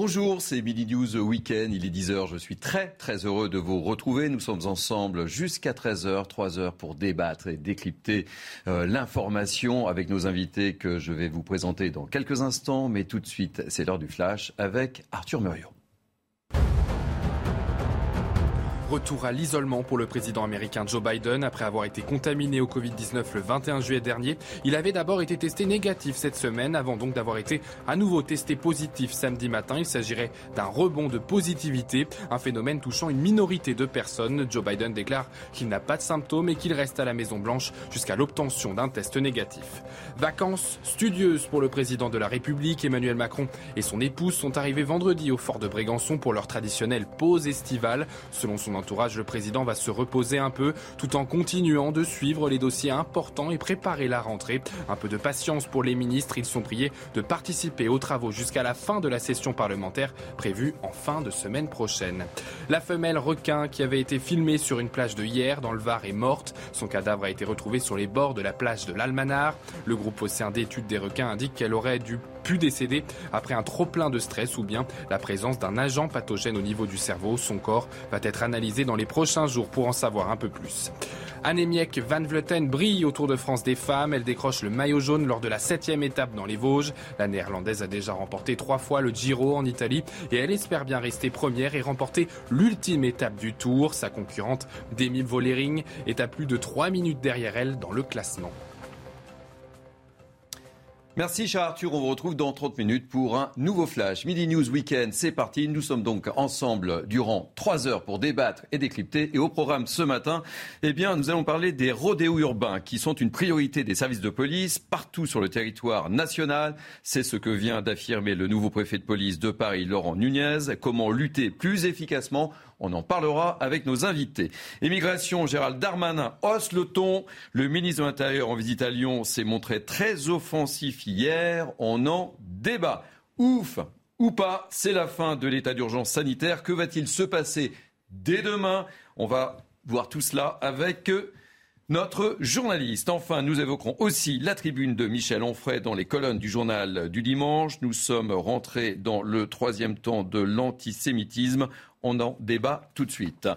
Bonjour, c'est Billy News Weekend. Il est 10h. Je suis très, très heureux de vous retrouver. Nous sommes ensemble jusqu'à 13h, 3 heures pour débattre et décrypter euh, l'information avec nos invités que je vais vous présenter dans quelques instants. Mais tout de suite, c'est l'heure du flash avec Arthur Muriot. Retour à l'isolement pour le président américain Joe Biden après avoir été contaminé au Covid-19 le 21 juillet dernier. Il avait d'abord été testé négatif cette semaine avant donc d'avoir été à nouveau testé positif samedi matin. Il s'agirait d'un rebond de positivité, un phénomène touchant une minorité de personnes. Joe Biden déclare qu'il n'a pas de symptômes et qu'il reste à la Maison Blanche jusqu'à l'obtention d'un test négatif. Vacances studieuses pour le président de la République. Emmanuel Macron et son épouse sont arrivés vendredi au fort de Brégançon pour leur traditionnelle pause estivale. Selon son entourage, le président va se reposer un peu tout en continuant de suivre les dossiers importants et préparer la rentrée. Un peu de patience pour les ministres, ils sont priés de participer aux travaux jusqu'à la fin de la session parlementaire prévue en fin de semaine prochaine. La femelle requin qui avait été filmée sur une plage de hier dans le Var est morte. Son cadavre a été retrouvé sur les bords de la plage de l'Almanar. Le groupe océan d'études des requins indique qu'elle aurait dû pu décéder après un trop plein de stress ou bien la présence d'un agent pathogène au niveau du cerveau. Son corps va être analysé dans les prochains jours pour en savoir un peu plus. Annemiek van Vleuten brille au Tour de France des femmes. Elle décroche le maillot jaune lors de la septième étape dans les Vosges. La néerlandaise a déjà remporté trois fois le Giro en Italie et elle espère bien rester première et remporter l'ultime étape du Tour. Sa concurrente Demi Vollering est à plus de trois minutes derrière elle dans le classement. Merci cher Arthur, on vous retrouve dans 30 minutes pour un nouveau flash. Midi News Weekend, c'est parti. Nous sommes donc ensemble durant 3 heures pour débattre et décrypter. Et au programme ce matin, eh bien, nous allons parler des rodéos urbains qui sont une priorité des services de police partout sur le territoire national. C'est ce que vient d'affirmer le nouveau préfet de police de Paris, Laurent Nunez. Comment lutter plus efficacement on en parlera avec nos invités. Immigration, Gérald Darmanin hausse le ton. Le ministre de l'Intérieur en visite à Lyon s'est montré très offensif hier. On en débat. Ouf ou pas, c'est la fin de l'état d'urgence sanitaire. Que va-t-il se passer dès demain? On va voir tout cela avec notre journaliste. Enfin, nous évoquerons aussi la tribune de Michel Onfray dans les colonnes du journal du dimanche. Nous sommes rentrés dans le troisième temps de l'antisémitisme. On en débat tout de suite.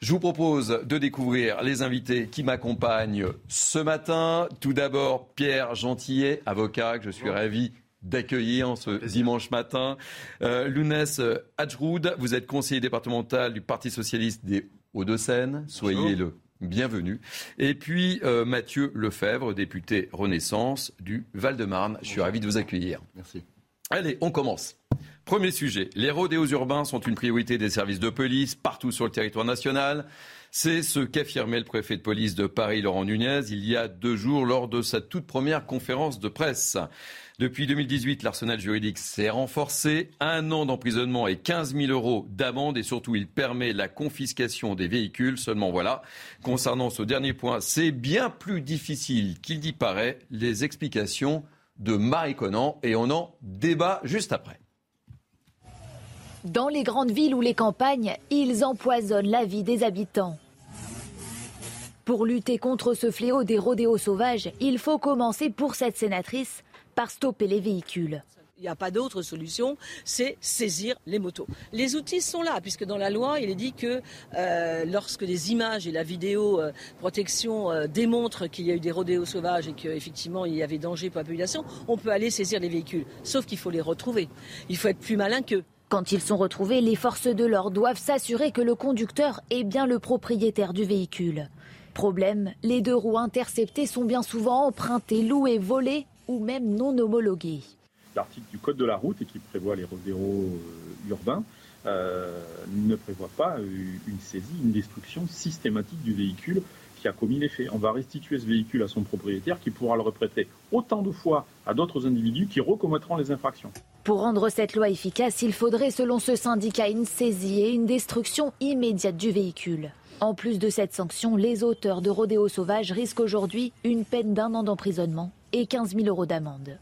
Je vous propose de découvrir les invités qui m'accompagnent ce matin. Tout d'abord, Pierre Gentillet, avocat, que je suis ravi d'accueillir ce dimanche matin. Euh, Lounès Hadjroud, vous êtes conseiller départemental du Parti socialiste des Hauts-de-Seine. Soyez le bienvenu. Et puis euh, Mathieu Lefebvre, député Renaissance du Val-de-Marne. Je suis ravi de vous accueillir. Merci. Allez, on commence. Premier sujet, les rodéos urbains sont une priorité des services de police partout sur le territoire national. C'est ce qu'affirmait le préfet de police de Paris, Laurent Nunez, il y a deux jours lors de sa toute première conférence de presse. Depuis 2018, l'arsenal juridique s'est renforcé. Un an d'emprisonnement et 15 000 euros d'amende et surtout il permet la confiscation des véhicules. Seulement voilà, concernant ce dernier point, c'est bien plus difficile qu'il n'y paraît. Les explications de Marie Conan et on en débat juste après. Dans les grandes villes ou les campagnes, ils empoisonnent la vie des habitants. Pour lutter contre ce fléau des rodéos sauvages, il faut commencer pour cette sénatrice par stopper les véhicules. Il n'y a pas d'autre solution, c'est saisir les motos. Les outils sont là, puisque dans la loi, il est dit que euh, lorsque les images et la vidéo euh, protection euh, démontrent qu'il y a eu des rodéos sauvages et qu'effectivement il y avait danger pour la population, on peut aller saisir les véhicules. Sauf qu'il faut les retrouver. Il faut être plus malin qu'eux. Quand ils sont retrouvés, les forces de l'ordre doivent s'assurer que le conducteur est bien le propriétaire du véhicule. Problème, les deux roues interceptées sont bien souvent empruntées, louées, volées ou même non homologuées. L'article du Code de la route et qui prévoit les rodéos euh, urbains euh, ne prévoit pas une saisie, une destruction systématique du véhicule qui a commis les faits. On va restituer ce véhicule à son propriétaire qui pourra le reprêter autant de fois à d'autres individus qui recommettront les infractions. Pour rendre cette loi efficace, il faudrait, selon ce syndicat, une saisie et une destruction immédiate du véhicule. En plus de cette sanction, les auteurs de rodéo sauvage risquent aujourd'hui une peine d'un an d'emprisonnement et 15 000 euros d'amende.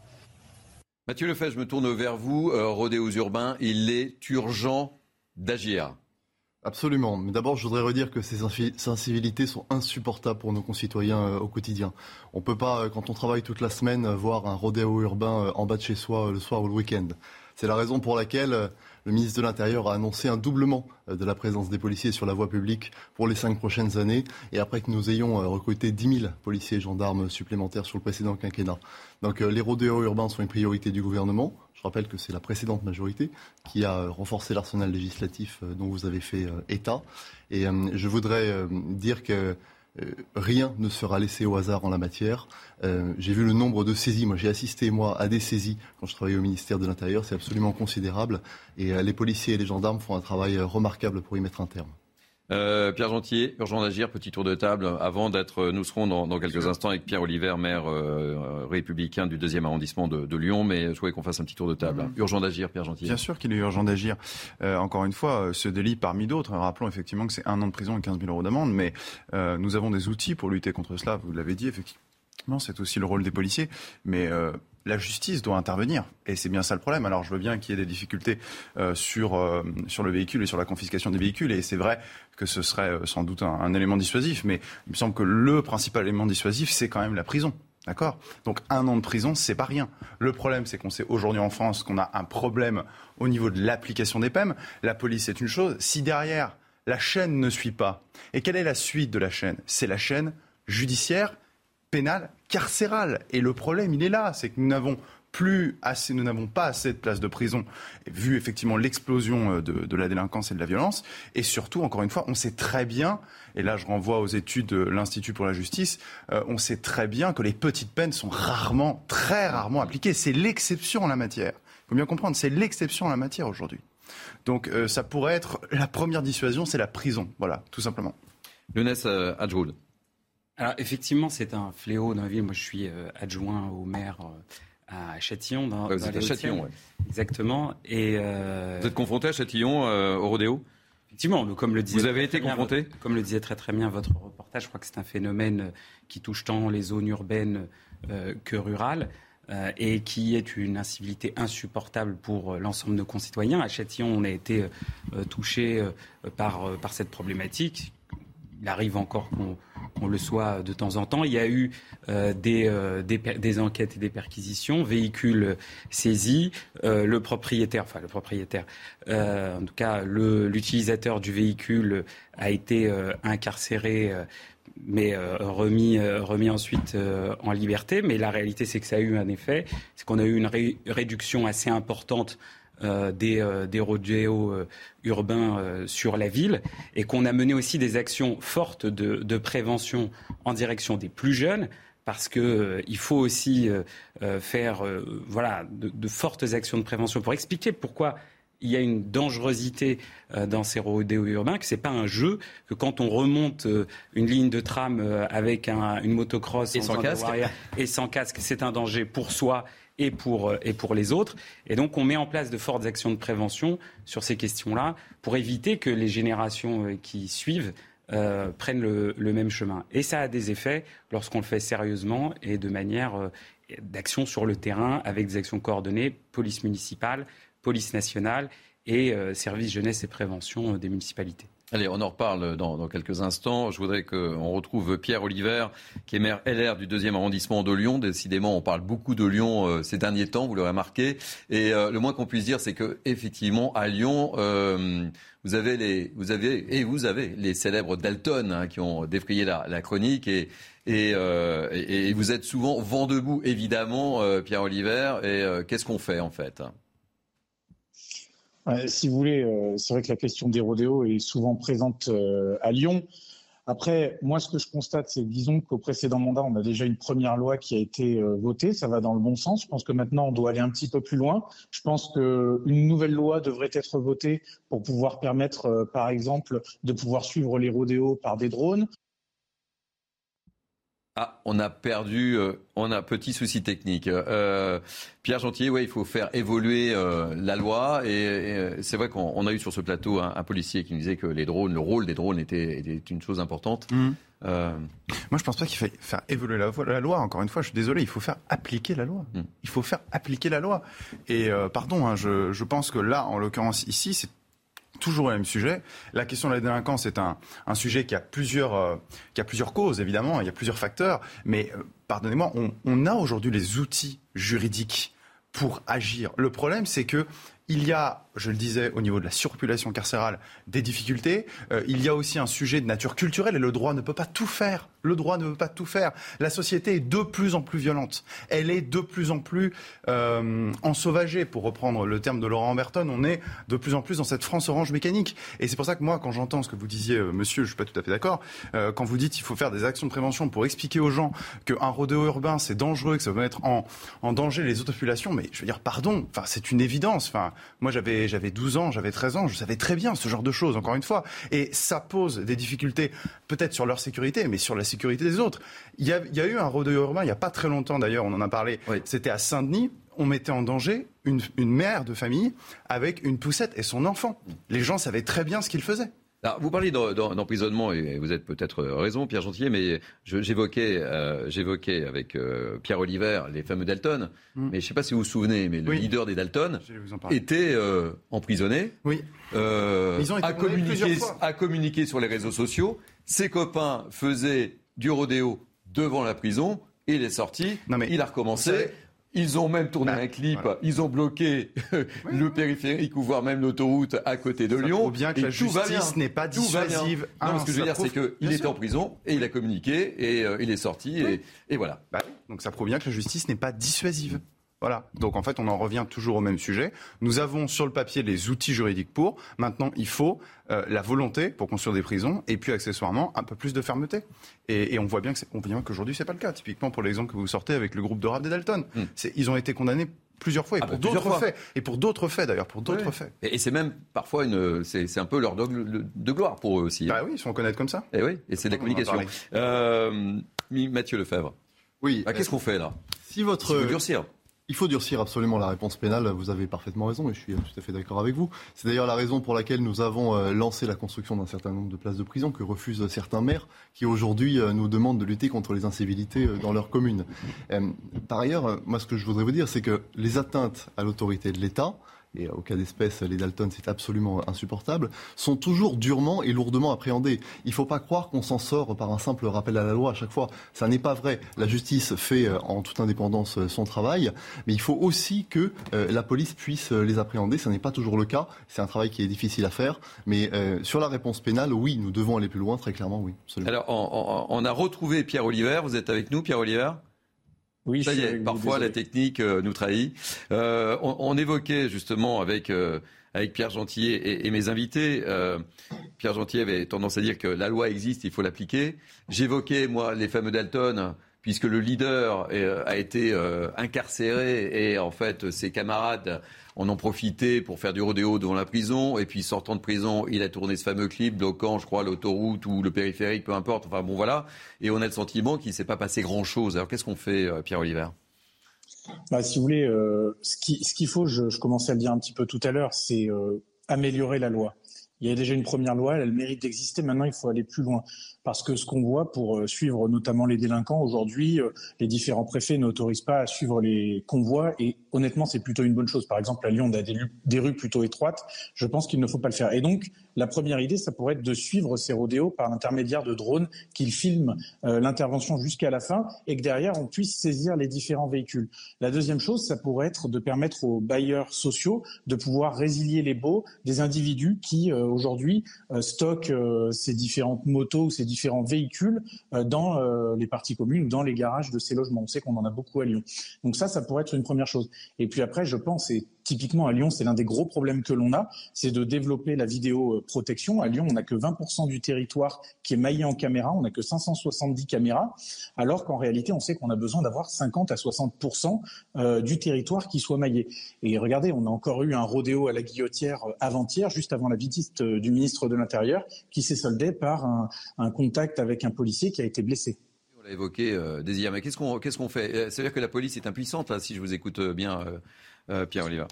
Mathieu Lefebvre, je me tourne vers vous. Euh, rodéos urbains, il est urgent d'agir. Absolument. Mais d'abord, je voudrais redire que ces incivilités sont insupportables pour nos concitoyens euh, au quotidien. On ne peut pas, euh, quand on travaille toute la semaine, voir un rodéo urbain en bas de chez soi le soir ou le week-end. C'est la raison pour laquelle le ministre de l'Intérieur a annoncé un doublement euh, de la présence des policiers sur la voie publique pour les cinq prochaines années, et après que nous ayons euh, recruté 10 000 policiers et gendarmes supplémentaires sur le précédent quinquennat. Donc euh, les rodéos urbains sont une priorité du gouvernement. Je rappelle que c'est la précédente majorité qui a renforcé l'arsenal législatif dont vous avez fait état. Et je voudrais dire que rien ne sera laissé au hasard en la matière. Euh, j'ai vu le nombre de saisies. Moi, j'ai assisté, moi, à des saisies quand je travaillais au ministère de l'Intérieur. C'est absolument considérable. Et euh, les policiers et les gendarmes font un travail remarquable pour y mettre un terme. Euh, Pierre Gentier, urgent d'agir, petit tour de table. Avant d'être, nous serons dans, quelques instants avec Pierre Oliver, maire euh, républicain du deuxième arrondissement de, Lyon, mais je voulais qu'on fasse un petit tour de table. Mhm. Urgent d'agir, Pierre Gentier. Bien sûr qu'il est urgent d'agir. Euh, encore une fois, ce délit parmi d'autres, rappelons effectivement que c'est un an de prison et 15 000 euros d'amende, mais nous avons des outils pour lutter contre cela. Vous l'avez dit, effectivement, c'est aussi le rôle des policiers, mais la justice doit intervenir. Et c'est bien ça le problème. Alors je veux bien qu'il y ait des difficultés euh, sur, euh, sur le véhicule et sur la confiscation des véhicules. Et c'est vrai que ce serait euh, sans doute un, élément dissuasif. Mais il me semble que le principal élément dissuasif, c'est quand même la prison. D'accord? Donc un an de prison, c'est pas rien. Le problème, c'est qu'on sait aujourd'hui en France qu'on a un problème au niveau de l'application des peines. La police, c'est une chose. Si derrière, la chaîne ne suit pas, et quelle est la suite de la chaîne? C'est la chaîne judiciaire pénale carcérale. Et le problème, il est là, c'est que nous n'avons plus assez, nous n'avons pas assez de places de prison, vu effectivement l'explosion euh, de, la délinquance et de la violence. Et surtout, encore une fois, on sait très bien, et là je renvoie aux études de l'Institut pour la justice, euh, on sait très bien que les petites peines sont rarement, très rarement appliquées. C'est l'exception en la matière. Il faut bien comprendre, c'est l'exception en la matière aujourd'hui. Donc euh, ça pourrait être la première dissuasion, c'est la prison. Voilà, tout simplement. Younes Adjoud. Alors effectivement, c'est un fléau dans la ville. Moi, je suis euh, adjoint au maire euh, à Châtillon. Dans, vous êtes à Châtillon, oui. Exactement. Et euh, vous êtes confronté à Châtillon au rodéo? Effectivement, comme le disait. Vous avez été confronté? Comme le disait très très bien votre reportage, je crois que c'est un phénomène qui touche tant les zones urbaines que rurales. et qui est une incivilité insupportable pour l'ensemble de nos concitoyens. À Châtillon, on a été touché par, par cette problématique. Il arrive encore qu'on le soit de temps en temps. Il y a eu euh, euh, des, enquêtes et des perquisitions, véhicules saisis, euh, le propriétaire, enfin le propriétaire, en tout cas l'utilisateur du véhicule a été incarcéré mais remis, remis ensuite en liberté. Mais la réalité, c'est que ça a eu un effet, c'est qu'on a eu une réduction assez importante euh, des, euh, des rodéos euh, urbains sur la ville et qu'on a mené aussi des actions fortes de, prévention en direction des plus jeunes parce qu'il faut aussi faire voilà, de, fortes actions de prévention pour expliquer pourquoi il y a une dangerosité dans ces rodéos urbains, que ce n'est pas un jeu, que quand on remonte une ligne de tram avec une motocross et sans, casque. et sans casque, c'est un danger pour soi et pour, euh, et pour les autres. Et donc on met en place de fortes actions de prévention sur ces questions-là pour éviter que les générations euh, qui suivent euh, prennent le, même chemin. Et ça a des effets lorsqu'on le fait sérieusement et de manière d'action sur le terrain avec des actions coordonnées, police municipale, police nationale et service jeunesse et prévention des municipalités. Allez, on en reparle dans, quelques instants. Je voudrais qu'on retrouve Pierre Oliver, qui est maire LR du deuxième arrondissement de Lyon. Décidément, on parle beaucoup de Lyon euh, ces derniers temps, vous l'aurez remarqué. Et euh, le moins qu'on puisse dire, c'est que effectivement, à Lyon, euh, vous avez les, vous avez et vous avez les célèbres Dalton hein, qui ont défrayé la, chronique et et, et, vous êtes souvent vent debout, évidemment, Pierre Oliver. Et qu'est-ce qu'on fait en fait? Si vous voulez, euh, c'est vrai que la question des rodéos est souvent présente euh, à Lyon. Après, moi, ce que je constate, c'est disons qu'au précédent mandat, on a déjà une première loi qui a été euh, votée. Ça va dans le bon sens. Je pense que maintenant, on doit aller un petit peu plus loin. Je pense qu'une nouvelle loi devrait être votée pour pouvoir permettre, par exemple, de pouvoir suivre les rodéos par des drones. Ah, on a perdu, euh, on a un petit souci technique. Euh, Pierre Gentil, ouais, il faut faire évoluer euh, la loi. Et, c'est vrai qu'on a eu sur ce plateau un, policier qui nous disait que les drones, le rôle des drones était, une chose importante. Mmh. Moi, je pense pas qu'il faille faire évoluer la, loi. Encore une fois, je suis désolé, il faut faire appliquer la loi. Mmh. Il faut faire appliquer la loi. Et pardon, hein, je, je pense que là, en l'occurrence ici, c'est toujours le même sujet. La question de la délinquance est un, sujet qui a, plusieurs, euh, qui a plusieurs causes, évidemment, il y a plusieurs facteurs, mais euh, pardonnez-moi, on, on, a aujourd'hui les outils juridiques pour agir. Le problème, c'est que il y a je le disais, au niveau de la surpopulation carcérale, des difficultés. Euh, il y a aussi un sujet de nature culturelle et le droit ne peut pas tout faire. Le droit ne peut pas tout faire. La société est de plus en plus violente. Elle est de plus en plus euh, ensauvagée, pour reprendre le terme de Laurent Amberton. On est de plus en plus dans cette France orange mécanique. Et c'est pour ça que moi, quand j'entends ce que vous disiez, euh, monsieur, je suis pas tout à fait d'accord, quand vous dites qu'il faut faire des actions de prévention pour expliquer aux gens qu'un rodéo urbain, c'est dangereux, que ça va mettre en, en danger les autres populations, mais je veux dire, pardon, c'est une évidence. Moi, j'avais j'avais 12 ans, j'avais 13 ans, je savais très bien ce genre de choses, encore une fois. Et ça pose des difficultés, peut-être sur leur sécurité, mais sur la sécurité des autres. Il y a, eu un rodeo urbain, il n'y a pas très longtemps d'ailleurs, on en a parlé, c'était à Saint-Denis, on mettait en danger une, mère de famille avec une poussette et son enfant. Les gens savaient très bien ce qu'ils faisaient vous parlez d'emprisonnement et vous êtes peut-être raison, Pierre Gentilier, mais j'évoquais euh, j'évoquais avec euh, Pierre Oliver les fameux Dalton. Mm. Mais je ne sais pas si vous vous souvenez, mais le leader des Dalton était euh, emprisonné. Oui. Ils ont été a, communiqué, a communiqué sur les réseaux sociaux. Ses copains faisaient du rodéo devant la prison. Il est sorti, non mais il a recommencé. Ils ont même tourné bah, un clip, ils ont bloqué le périphérique ou voire même l'autoroute à côté de Lyon. bien que la justice n'est pas dissuasive. Non, ce que je veux dire, c'est qu'il était en prison et il a communiqué et euh, il est sorti et, voilà. Bah donc ça prouve bien que la justice n'est pas dissuasive. Voilà. Donc en fait, on en revient toujours au même sujet. Nous avons sur le papier les outils juridiques pour. Maintenant, il faut euh, la volonté pour construire des prisons et puis accessoirement un peu plus de fermeté. Et, on voit bien que on voit bien qu'aujourd'hui c'est pas le cas. Typiquement pour l'exemple que vous sortez avec le groupe de rap des Dalton, hmm. ils ont été condamnés plusieurs fois et ah pour bah, d'autres faits et pour d'autres faits d'ailleurs pour d'autres faits et, c'est même parfois une c'est un peu leur dogme de gloire pour eux aussi bah oui ils sont connaître comme ça et oui et c'est de la communication euh, Mathieu Lefebvre oui bah, qu'est-ce qu'on fait là? si votre si durcir il faut durcir absolument la réponse pénale, vous avez parfaitement raison, et je suis tout à fait d'accord avec vous. C'est d'ailleurs la raison pour laquelle nous avons euh, lancé la construction d'un certain nombre de places de prison que refusent certains maires qui aujourd'hui euh, nous demandent de lutter contre les incivilités euh, dans leur commune. Par ailleurs, moi ce que je voudrais vous dire, c'est que les atteintes à l'autorité de l'État, et au cas d'espèce, les Dalton, c'est absolument insupportable, sont toujours durement et lourdement appréhendés. Il ne faut pas croire qu'on s'en sort par un simple rappel à la loi à chaque fois. Ça n'est pas vrai. La justice fait euh, en toute indépendance euh, son travail, mais il faut aussi que euh, la police puisse les appréhender. Ce n'est pas toujours le cas. C'est un travail qui est difficile à faire. Mais sur la réponse pénale, oui, nous devons aller plus loin, très clairement, oui. Alors, on, a retrouvé Pierre Oliver. Vous êtes avec nous, Pierre Oliver? Oui, ça y est, parfois la technique euh, nous trahit. Euh, on, évoquait justement avec euh, avec Pierre Gentillet et, mes invités. Pierre Gentillet avait tendance à dire que la loi existe, il faut l'appliquer. J'évoquais moi les fameux Dalton puisque le leader a été incarcéré et en fait ses camarades en ont profité pour faire du rodéo devant la prison. Et puis, sortant de prison, il a tourné ce fameux clip bloquant, je crois, l'autoroute ou le périphérique, peu importe. Enfin, bon, voilà. Et on a le sentiment qu'il ne s'est pas passé grand-chose. Alors, qu'est-ce qu'on fait, euh, Pierre Oliver? Bah, Si vous voulez, euh, ce qu'il faut, je, commençais à le dire un petit peu tout à l'heure, c'est euh, améliorer la loi. Il y a déjà une première loi, elle a le mérite d'exister. Maintenant, il faut aller plus loin. Parce que ce qu'on voit pour euh, suivre notamment les délinquants aujourd'hui, euh, les différents préfets n'autorisent pas à suivre les convois. Et honnêtement, c'est plutôt une bonne chose. Par exemple, à Lyon, on a des, rues plutôt étroites. Je pense qu'il ne faut pas le faire. Et donc, la première idée, ça pourrait être de suivre ces rodéos par l'intermédiaire de drones qu'ils filment euh, l'intervention jusqu'à la fin et que derrière, on puisse saisir les différents véhicules. La deuxième chose, ça pourrait être de permettre aux bailleurs sociaux de pouvoir résilier les baux des individus qui, aujourd'hui, stockent ces différentes motos ou ces différents véhicules euh, dans euh, les parties communes ou dans les garages de ces logements. On sait qu'on en a beaucoup à Lyon. Donc ça, ça pourrait être une première chose. Et puis après, je pense, et typiquement à Lyon, c'est l'un des gros problèmes que l'on a, c'est de développer la vidéoprotection. À Lyon, on n'a que 20% du territoire qui est maillé en caméra, on n'a que 570 caméras, alors qu'en réalité, on sait qu'on a besoin d'avoir 50 à 60% euh, du territoire qui soit maillé. Et regardez, on a encore eu un rodéo à la guillotière euh, avant-hier, juste avant la visite euh, du ministre de l'Intérieur, qui s'est soldé par un, contact avec un policier qui a été blessé l'a évoqué, euh, Désir, mais qu'est-ce qu'on fait? C'est-à-dire que la police est impuissante, si je vous écoute bien, Pierre Oliva.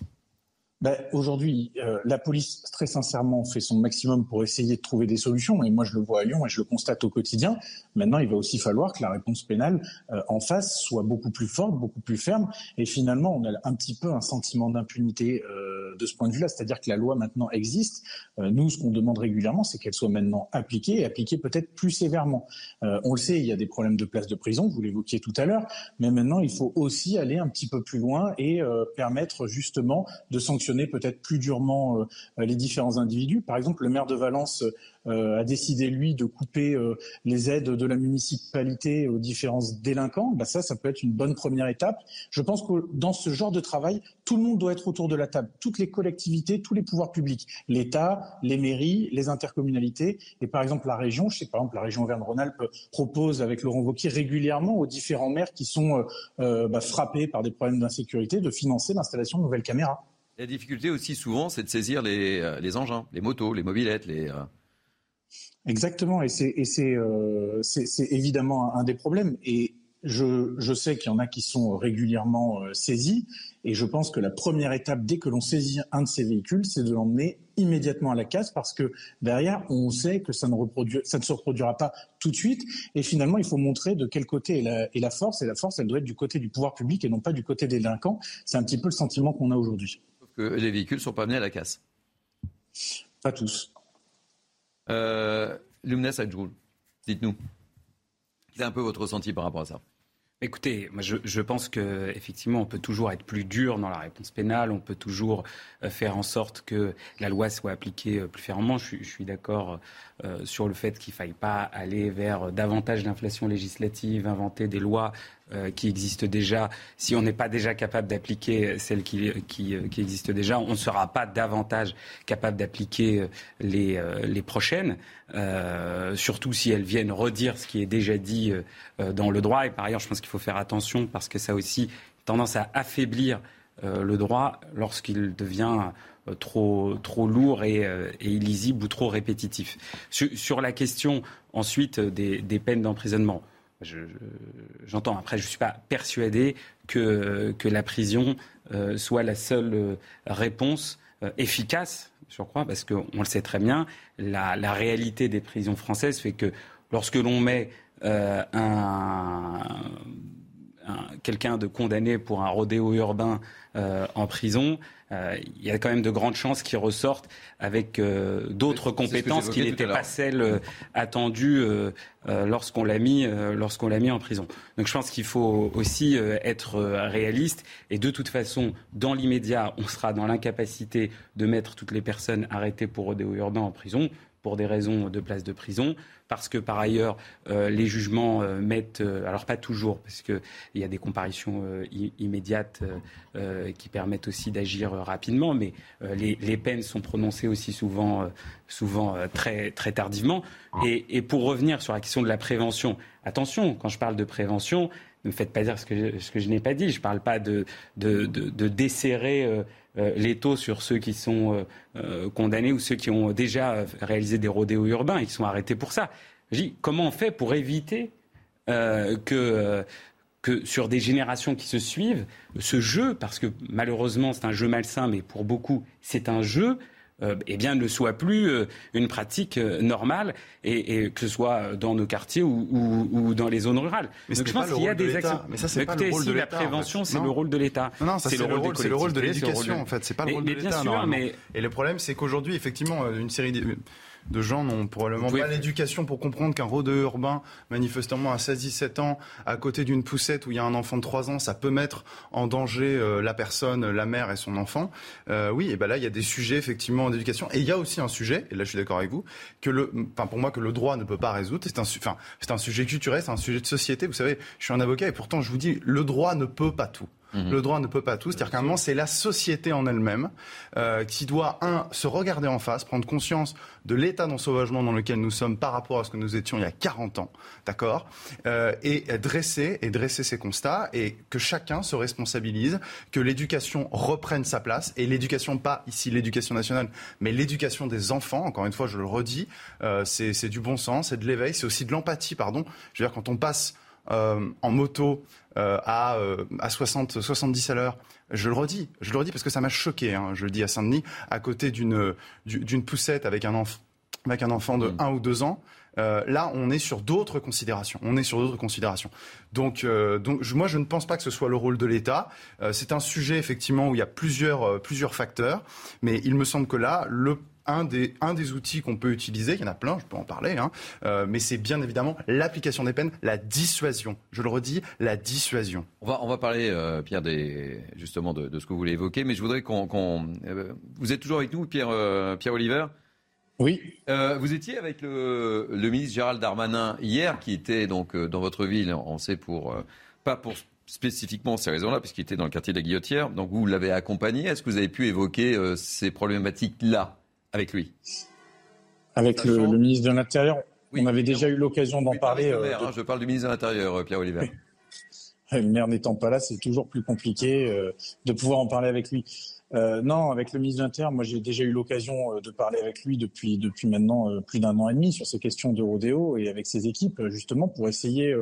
Ben, Aujourd'hui, euh, la police, très sincèrement, fait son maximum pour essayer de trouver des solutions. Et moi, je le vois à Lyon et je le constate au quotidien. Maintenant, il va aussi falloir que la réponse pénale euh, en face soit beaucoup plus forte, beaucoup plus ferme. Et finalement, on a un petit peu un sentiment d'impunité euh, de ce point de vue-là. C'est-à-dire que la loi maintenant existe. nous, ce qu'on demande régulièrement, c'est qu'elle soit maintenant appliquée et appliquée peut-être plus sévèrement. on le sait, il y a des problèmes de place de prison, vous l'évoquiez tout à l'heure. Mais maintenant, il faut aussi aller un petit peu plus loin et permettre justement de sanctionner peut-être plus durement euh, les différents individus. Par exemple, le maire de Valence euh, a décidé, lui, de couper euh, les aides de la municipalité aux différents délinquants. Bah ça, ça peut être une bonne première étape. Je pense que dans ce genre de travail, tout le monde doit être autour de la table. Toutes les collectivités, tous les pouvoirs publics, l'État, les mairies, les intercommunalités. Et par exemple, la région, je sais par exemple, la région Auvergne-Rhône-Alpes propose avec Laurent Wauquiez régulièrement aux différents maires qui sont bah, frappés par des problèmes d'insécurité de financer l'installation de nouvelles caméras. La difficulté aussi souvent, c'est de saisir les, euh, engins, les motos, les mobilettes, les. Euh. Exactement, et c'est euh, évidemment un des problèmes. Et je, sais qu'il y en a qui sont régulièrement saisis, et je pense que la première étape, dès que l'on saisit un de ces véhicules, c'est de l'emmener immédiatement à la casse, parce que derrière, on sait que ça ne, ça ne se reproduira pas tout de suite. Et finalement, il faut montrer de quel côté est la, est la force, et la force, elle doit être du côté du pouvoir public et non pas du côté des délinquants. C'est un petit peu le sentiment qu'on a aujourd'hui que les véhicules ne sont pas amenés à la casse Pas tous. Euh, Lumnes dites-nous. C'est un peu votre ressenti par rapport à ça? Écoutez, moi je, je pense qu'effectivement, on peut toujours être plus dur dans la réponse pénale, on peut toujours euh, faire en sorte que la loi soit appliquée euh, plus fermement. Je, je suis d'accord euh, sur le fait qu'il ne faille pas aller vers davantage d'inflation législative, inventer des lois euh, qui existent déjà, si on n'est pas déjà capable d'appliquer celles qui, qui, qui, existent déjà, on ne sera pas davantage capable d'appliquer les, les prochaines, euh, surtout si elles viennent redire ce qui est déjà dit euh, dans le droit. Et par ailleurs, je pense qu'il faut faire attention parce que ça aussi tendance à affaiblir euh, le droit lorsqu'il devient trop, lourd et, illisible ou trop répétitif. Sur, la question ensuite des peines d'emprisonnement, j'entends. Après, je ne suis pas persuadé que, que la prison euh, soit la seule euh, réponse euh, efficace, je crois, parce qu'on le sait très bien, la, la, réalité des prisons françaises fait que lorsque l'on met un, un, quelqu'un de condamné pour un rodéo urbain en prison, euh, il y a quand même de grandes chances qu'il ressorte avec euh, d'autres compétences qui n'étaient pas celles euh, attendues lorsqu'on l'a mis, lorsqu'on l'a mis en prison. Donc je pense qu'il faut aussi être réaliste. Et de toute façon, dans l'immédiat, on sera dans l'incapacité de mettre toutes les personnes arrêtées pour rodéo urbain en prison pour des raisons de place de prison, parce que par ailleurs, euh, les jugements euh, mettent, euh, alors pas toujours, parce qu'il y a des comparitions immédiates qui permettent aussi d'agir rapidement, mais les, peines sont prononcées aussi souvent, souvent très, très tardivement. Et, pour revenir sur la question de la prévention, attention, quand je parle de prévention, ne me faites pas dire ce que je, n'ai pas dit. Je ne parle pas de, de, de, de desserrer les taux sur ceux qui sont euh, euh, condamnés ou ceux qui ont déjà réalisé des rodéos urbains et qui sont arrêtés pour ça. Dis, comment on fait pour éviter que que sur des générations qui se suivent, ce jeu, parce que malheureusement c'est un jeu malsain, mais pour beaucoup c'est un jeu, euh, eh bien, ne soit plus euh, une pratique euh, normale, et, que ce soit dans nos quartiers ou, dans les zones rurales. Mais Donc, je pense qu'il y a des actions. Mais ça, c'est pas le rôle de l'État. La prévention, c'est le rôle de l'État. Non, c'est le, le, rôle de l'éducation, en fait. C'est pas le rôle de l'État. Mais... Et le problème, c'est qu'aujourd'hui, effectivement, une série de de gens n'ont probablement pas l'éducation pour comprendre qu'un rôdeur urbain, manifestement à 16-17 ans, à côté d'une poussette où il y a un enfant de 3 ans, ça peut mettre en danger euh, la personne, la mère et son enfant. Euh, oui, et ben là, il y a des sujets effectivement d'éducation. Et il y a aussi un sujet, et là je suis d'accord avec vous, que le, enfin pour moi que le droit ne peut pas résoudre. C'est un, enfin, c'est un sujet culturel, c'est un sujet de société. Vous savez, je suis un avocat et pourtant je vous dis, le droit ne peut pas tout. Mhm. Le droit ne peut pas tout. C'est-à-dire qu'à un moment, c'est la société en elle-même euh, qui doit, un, se regarder en face, prendre conscience de l'état d'ensauvagement dans lequel nous sommes par rapport à ce que nous étions il y a 40 ans, d'accord euh, Et dresser, et dresser ces constats, et que chacun se responsabilise, que l'éducation reprenne sa place, et l'éducation, pas ici l'éducation nationale, mais l'éducation des enfants, encore une fois, je le redis, euh, c'est du bon sens, c'est de l'éveil, c'est aussi de l'empathie, pardon. Je veux dire, quand on passe en moto à, à 60, 70 à l'heure, je le redis, je le redis parce que ça m'a choqué, hein, je le dis à Saint-Denis, à côté d'une d'une poussette avec un, enfant avec un enfant de 1 mmh. ou 2 ans. Euh, là, on est sur d'autres considérations. On est sur d'autres considérations. Donc, euh, donc moi, je ne pense pas que ce soit le rôle de l'État. Euh, c'est un sujet effectivement où il y a plusieurs, plusieurs facteurs, mais il me semble que là, le un des, un des outils qu'on peut utiliser, il y en a plein, je peux en parler, hein, mais c'est bien évidemment l'application des peines, la dissuasion. Je le redis, la dissuasion. On va, on va parler, Pierre, des, justement de, ce que vous voulez évoquer, mais je voudrais qu'on... vous êtes toujours avec nous, Pierre, Pierre Oliver? Oui. Euh, vous étiez avec le, ministre Gérald Darmanin hier, qui était donc euh, dans votre ville, on sait pour euh, pas pour spécifiquement ces raisons-là, puisqu'il était dans le quartier de la Guillotière. Donc vous l'avez accompagné. Est-ce que vous avez pu évoquer ces problématiques-là? Avec lui Avec le, ministre de l'Intérieur, on avait déjà eu l'occasion d'en parler. Hein, je parle du ministre de l'Intérieur, Pierre Oliver. le maire n'étant pas là, c'est toujours plus compliqué de pouvoir en parler avec lui. Euh, non, avec le ministre de moi j'ai déjà eu l'occasion euh, de parler avec lui depuis depuis maintenant euh, plus d'un an et demi sur ces questions de rodéo et avec ses équipes justement pour essayer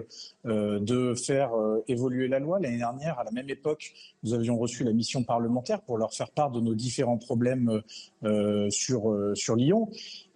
de faire évoluer la loi. L'année dernière, à la même époque, nous avions reçu la mission parlementaire pour leur faire part de nos différents problèmes sur sur Lyon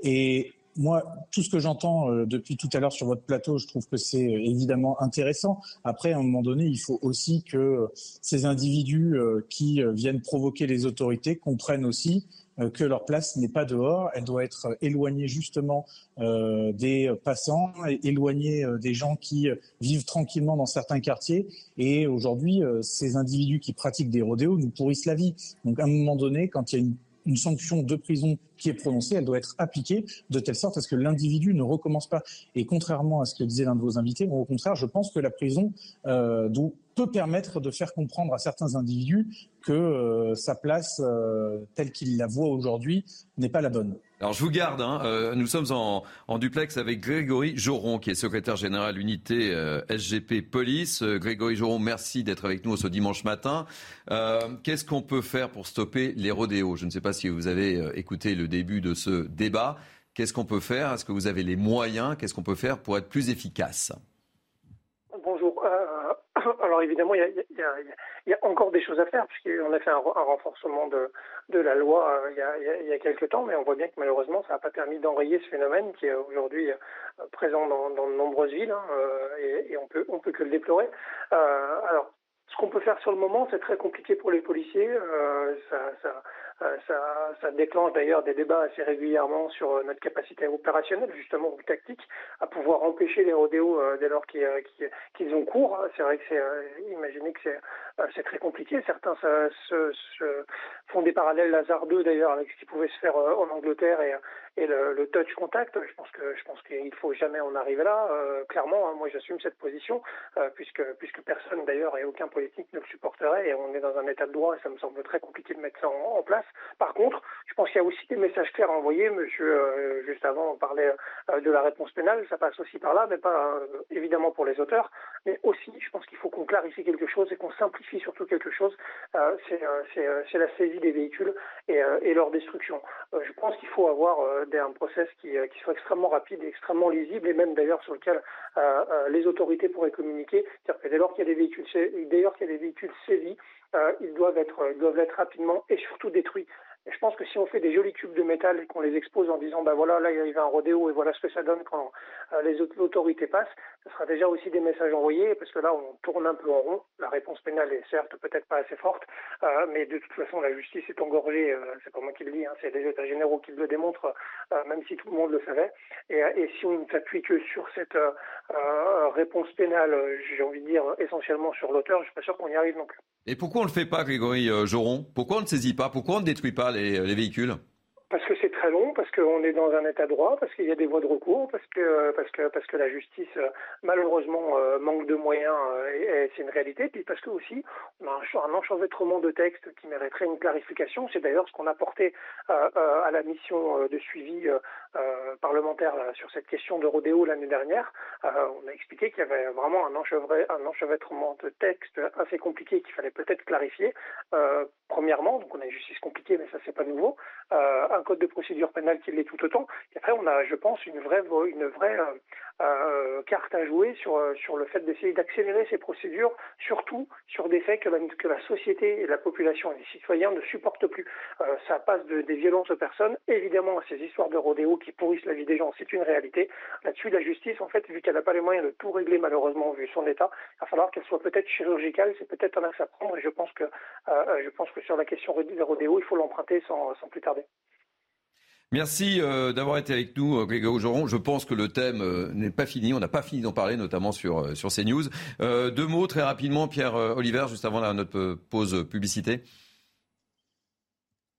et moi, tout ce que j'entends euh, depuis tout à l'heure sur votre plateau, je trouve que c'est euh, évidemment intéressant. Après, à un moment donné, il faut aussi que euh, ces individus qui viennent provoquer les autorités comprennent aussi que leur place n'est pas dehors, elle doit être éloignée justement des passants, éloignée des gens qui vivent tranquillement dans certains quartiers. Et aujourd'hui, ces individus qui pratiquent des rodéos nous pourrissent la vie. Donc à un moment donné, quand il y a une une sanction de prison qui est prononcée, elle doit être appliquée de telle sorte à ce que l'individu ne recommence pas. Et contrairement à ce que disait l'un de vos invités, au contraire, je pense que la prison euh, peut permettre de faire comprendre à certains individus que euh, sa place, euh, telle qu'il la voit aujourd'hui, n'est pas la bonne. Alors je vous garde, hein, euh, nous sommes en, duplex avec Grégory Joron, qui est secrétaire général unité SGP Police. Grégory Joron, merci d'être avec nous ce dimanche matin. Qu'est-ce qu'on peut faire pour stopper les rodéos? Je ne sais pas si vous avez écouté le début de ce débat. Qu'est-ce qu'on peut faire? Est-ce que vous avez les moyens? Qu'est-ce qu'on peut faire pour être plus efficace? Alors évidemment, il y, a, encore des choses à faire, puisqu'on a fait un, renforcement de, la loi euh, il, y a, quelques temps, mais on voit bien que malheureusement, ça n'a pas permis d'enrayer ce phénomène qui est aujourd'hui euh, présent dans, de nombreuses villes, hein, euh, et, on peut, on peut que le déplorer. alors, ce qu'on peut faire sur le moment, c'est très compliqué pour les policiers. Ça, ça, déclenche d'ailleurs des débats assez régulièrement sur euh, notre capacité opérationnelle, justement, ou tactique, à pouvoir empêcher les rodéos euh, dès lors qu'ils ont cours. C'est vrai que c'est, imaginez que c'est très compliqué. Certains se, se, font des parallèles hasardeux d'ailleurs avec ce qui pouvait se faire en Angleterre et, et le, le, touch contact. Je pense que je pense qu'il faut jamais en arriver là. clairement, hein, moi j'assume cette position puisque puisque personne d'ailleurs et aucun politique ne le supporterait et on est dans un état de droit et ça me semble très compliqué de mettre ça en place. Par contre, je pense qu'il y a aussi des messages clairs à envoyer. Monsieur, euh, juste avant, on parlait euh, de la réponse pénale. Ça passe aussi par là, mais pas euh, évidemment pour les auteurs. Mais aussi, je pense qu'il faut qu'on clarifie quelque chose et qu'on simplifie surtout quelque chose. c'est la saisie des véhicules et, leur destruction. je pense qu'il faut avoir un process qui, qui, soit extrêmement rapide et extrêmement lisible, et même d'ailleurs sur lequel les autorités pourraient communiquer. C'est-à-dire que dès lors qu'il y a des véhicules, lors qu'il y a des véhicules saisis, euh, ils doivent être, doivent être rapidement et surtout détruits. Et je pense que si on fait des jolis cubes de métal et qu'on les expose en disant, ben voilà, là il arrive un rodéo et voilà ce que ça donne quand euh, les autorités passent, ce sera déjà aussi des messages envoyés parce que là on tourne un peu en rond. La réponse pénale est certes peut-être pas assez forte, euh, mais de toute façon la justice est engorgée. Euh, c'est pas moi qui le dis, hein, c'est les États généraux qui le démontrent, même si tout le monde le savait. Et, et si on ne s'appuie que sur cette réponse pénale, j'ai envie de dire essentiellement sur l'auteur, je suis pas sûr qu'on y arrive non plus. Et pourquoi on ne le fait pas, Grégory Joron? Pourquoi on ne saisit pas? Pourquoi on ne détruit pas les, véhicules parce que c'est très long, parce qu'on est dans un état droit, parce qu'il y a des voies de recours, parce que parce que parce que la justice malheureusement euh, manque de moyens euh, et, c'est une réalité, puis parce que aussi on a un, enchevêtrement de texte qui mériterait une clarification. C'est d'ailleurs ce qu'on a porté euh, à la mission de suivi parlementaire sur cette question de rodéo l'année dernière. on a expliqué qu'il y avait vraiment un, un enchevêtrement de texte assez compliqué qu'il fallait peut-être clarifier. premièrement, donc on a une justice compliquée, mais ça c'est pas nouveau. Code de procédure pénale pénal qui l'est tout autant. Et après, on a, je pense, une vraie, une vraie euh, carte à jouer sur, euh, sur le fait d'essayer d'accélérer ces procédures, surtout sur des faits que la, société et la population et les citoyens ne supportent plus. Euh, ça passe de, des violences aux personnes, évidemment à ces histoires de rodéo qui pourrissent la vie des gens, c'est une réalité. Là-dessus, la justice, en fait, vu qu'elle n'a pas les moyens de tout régler malheureusement vu son état, il va falloir qu'elle soit peut-être chirurgicale, c'est peut-être un axe à prendre et je pense que, euh, je pense que sur la question des rodéo, il faut l'emprunter sans, sans plus tarder. Merci euh, d'avoir été avec nous, euh, Grégory Joron. Je pense que le thème euh, n'est pas fini. On n'a pas fini d'en parler, notamment sur, sur CNews. deux mots très rapidement, Pierre Oliver, juste avant notre pause publicité.